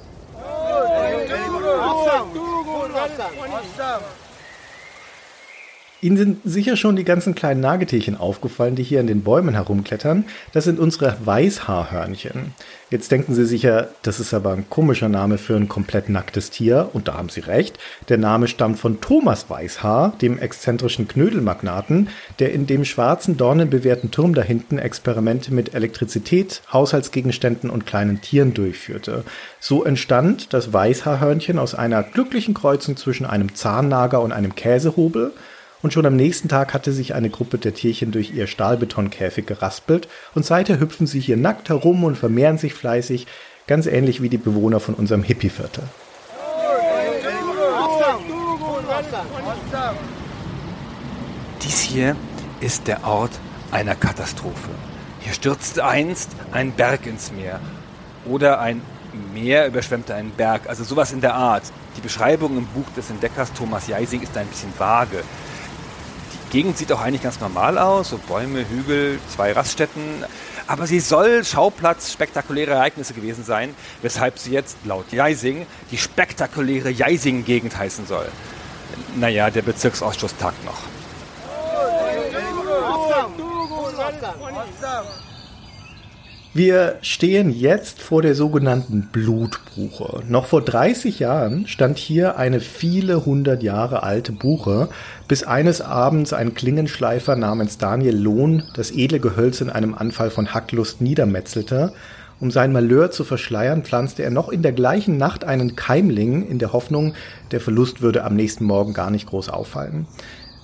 Ihnen sind sicher schon die ganzen kleinen Nagetierchen aufgefallen, die hier an den Bäumen herumklettern. Das sind unsere Weißhaarhörnchen. Jetzt denken Sie sicher, das ist aber ein komischer Name für ein komplett nacktes Tier. Und da haben Sie recht. Der Name stammt von Thomas Weißhaar, dem exzentrischen Knödelmagnaten, der in dem schwarzen, dornenbewehrten Turm da hinten Experimente mit Elektrizität, Haushaltsgegenständen und kleinen Tieren durchführte. So entstand das Weißhaarhörnchen aus einer glücklichen Kreuzung zwischen einem Zahnnager und einem Käsehobel und schon am nächsten Tag hatte sich eine Gruppe der Tierchen durch ihr Stahlbetonkäfig geraspelt und seither hüpfen sie hier nackt herum und vermehren sich fleißig, ganz ähnlich wie die Bewohner von unserem Hippie-Viertel. Dies hier ist der Ort einer Katastrophe. Hier stürzte einst ein Berg ins Meer oder ein Meer überschwemmte einen Berg, also sowas in der Art. Die Beschreibung im Buch des Entdeckers Thomas Jeising ist ein bisschen vage. Gegend sieht auch eigentlich ganz normal aus, so Bäume, Hügel, zwei Raststätten, aber sie soll Schauplatz spektakulärer Ereignisse gewesen sein, weshalb sie jetzt laut Jeising die spektakuläre Jeising-Gegend heißen soll. Naja, der Bezirksausschuss tagt noch. Wir stehen jetzt vor der sogenannten Blutbuche. Noch vor 30 Jahren stand hier eine viele hundert Jahre alte Buche, bis eines Abends ein Klingenschleifer namens Daniel Lohn das edle Gehölz in einem Anfall von Hacklust niedermetzelte. Um sein Malheur zu verschleiern, pflanzte er noch in der gleichen Nacht einen Keimling in der Hoffnung, der Verlust würde am nächsten Morgen gar nicht groß auffallen.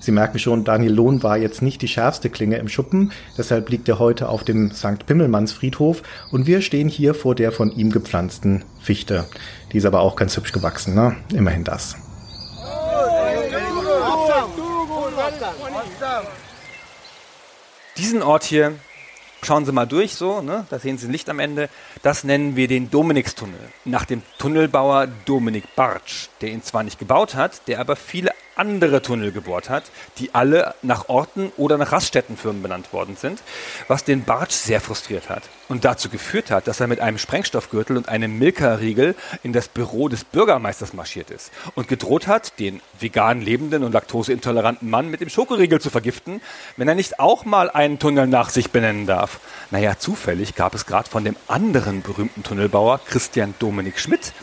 Sie merken schon, Daniel Lohn war jetzt nicht die schärfste Klinge im Schuppen, deshalb liegt er heute auf dem St. Pimmelmanns Friedhof und wir stehen hier vor der von ihm gepflanzten Fichte. Die ist aber auch ganz hübsch gewachsen, ne? Immerhin das. Diesen Ort hier, schauen Sie mal durch, so, ne? da sehen Sie ein Licht am Ende. Das nennen wir den Dominikstunnel, nach dem Tunnelbauer Dominik Bartsch, der ihn zwar nicht gebaut hat, der aber viele andere Tunnel gebohrt hat, die alle nach Orten oder nach Raststättenfirmen benannt worden sind, was den Bartsch sehr frustriert hat und dazu geführt hat, dass er mit einem Sprengstoffgürtel und einem Milka-Riegel in das Büro des Bürgermeisters marschiert ist und gedroht hat, den vegan lebenden und laktoseintoleranten Mann mit dem Schokoriegel zu vergiften, wenn er nicht auch mal einen Tunnel nach sich benennen darf. Naja, zufällig gab es gerade von dem anderen berühmten Tunnelbauer, Christian Dominik Schmidt,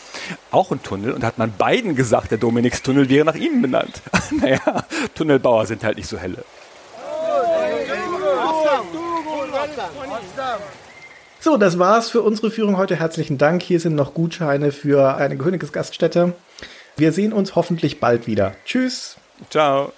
auch einen Tunnel und hat man beiden gesagt, der Dominikstunnel wäre nach ihm benannt. naja, Tunnelbauer sind halt nicht so helle. So, das war's für unsere Führung heute. Herzlichen Dank. Hier sind noch Gutscheine für eine Königsgaststätte. Wir sehen uns hoffentlich bald wieder. Tschüss. Ciao.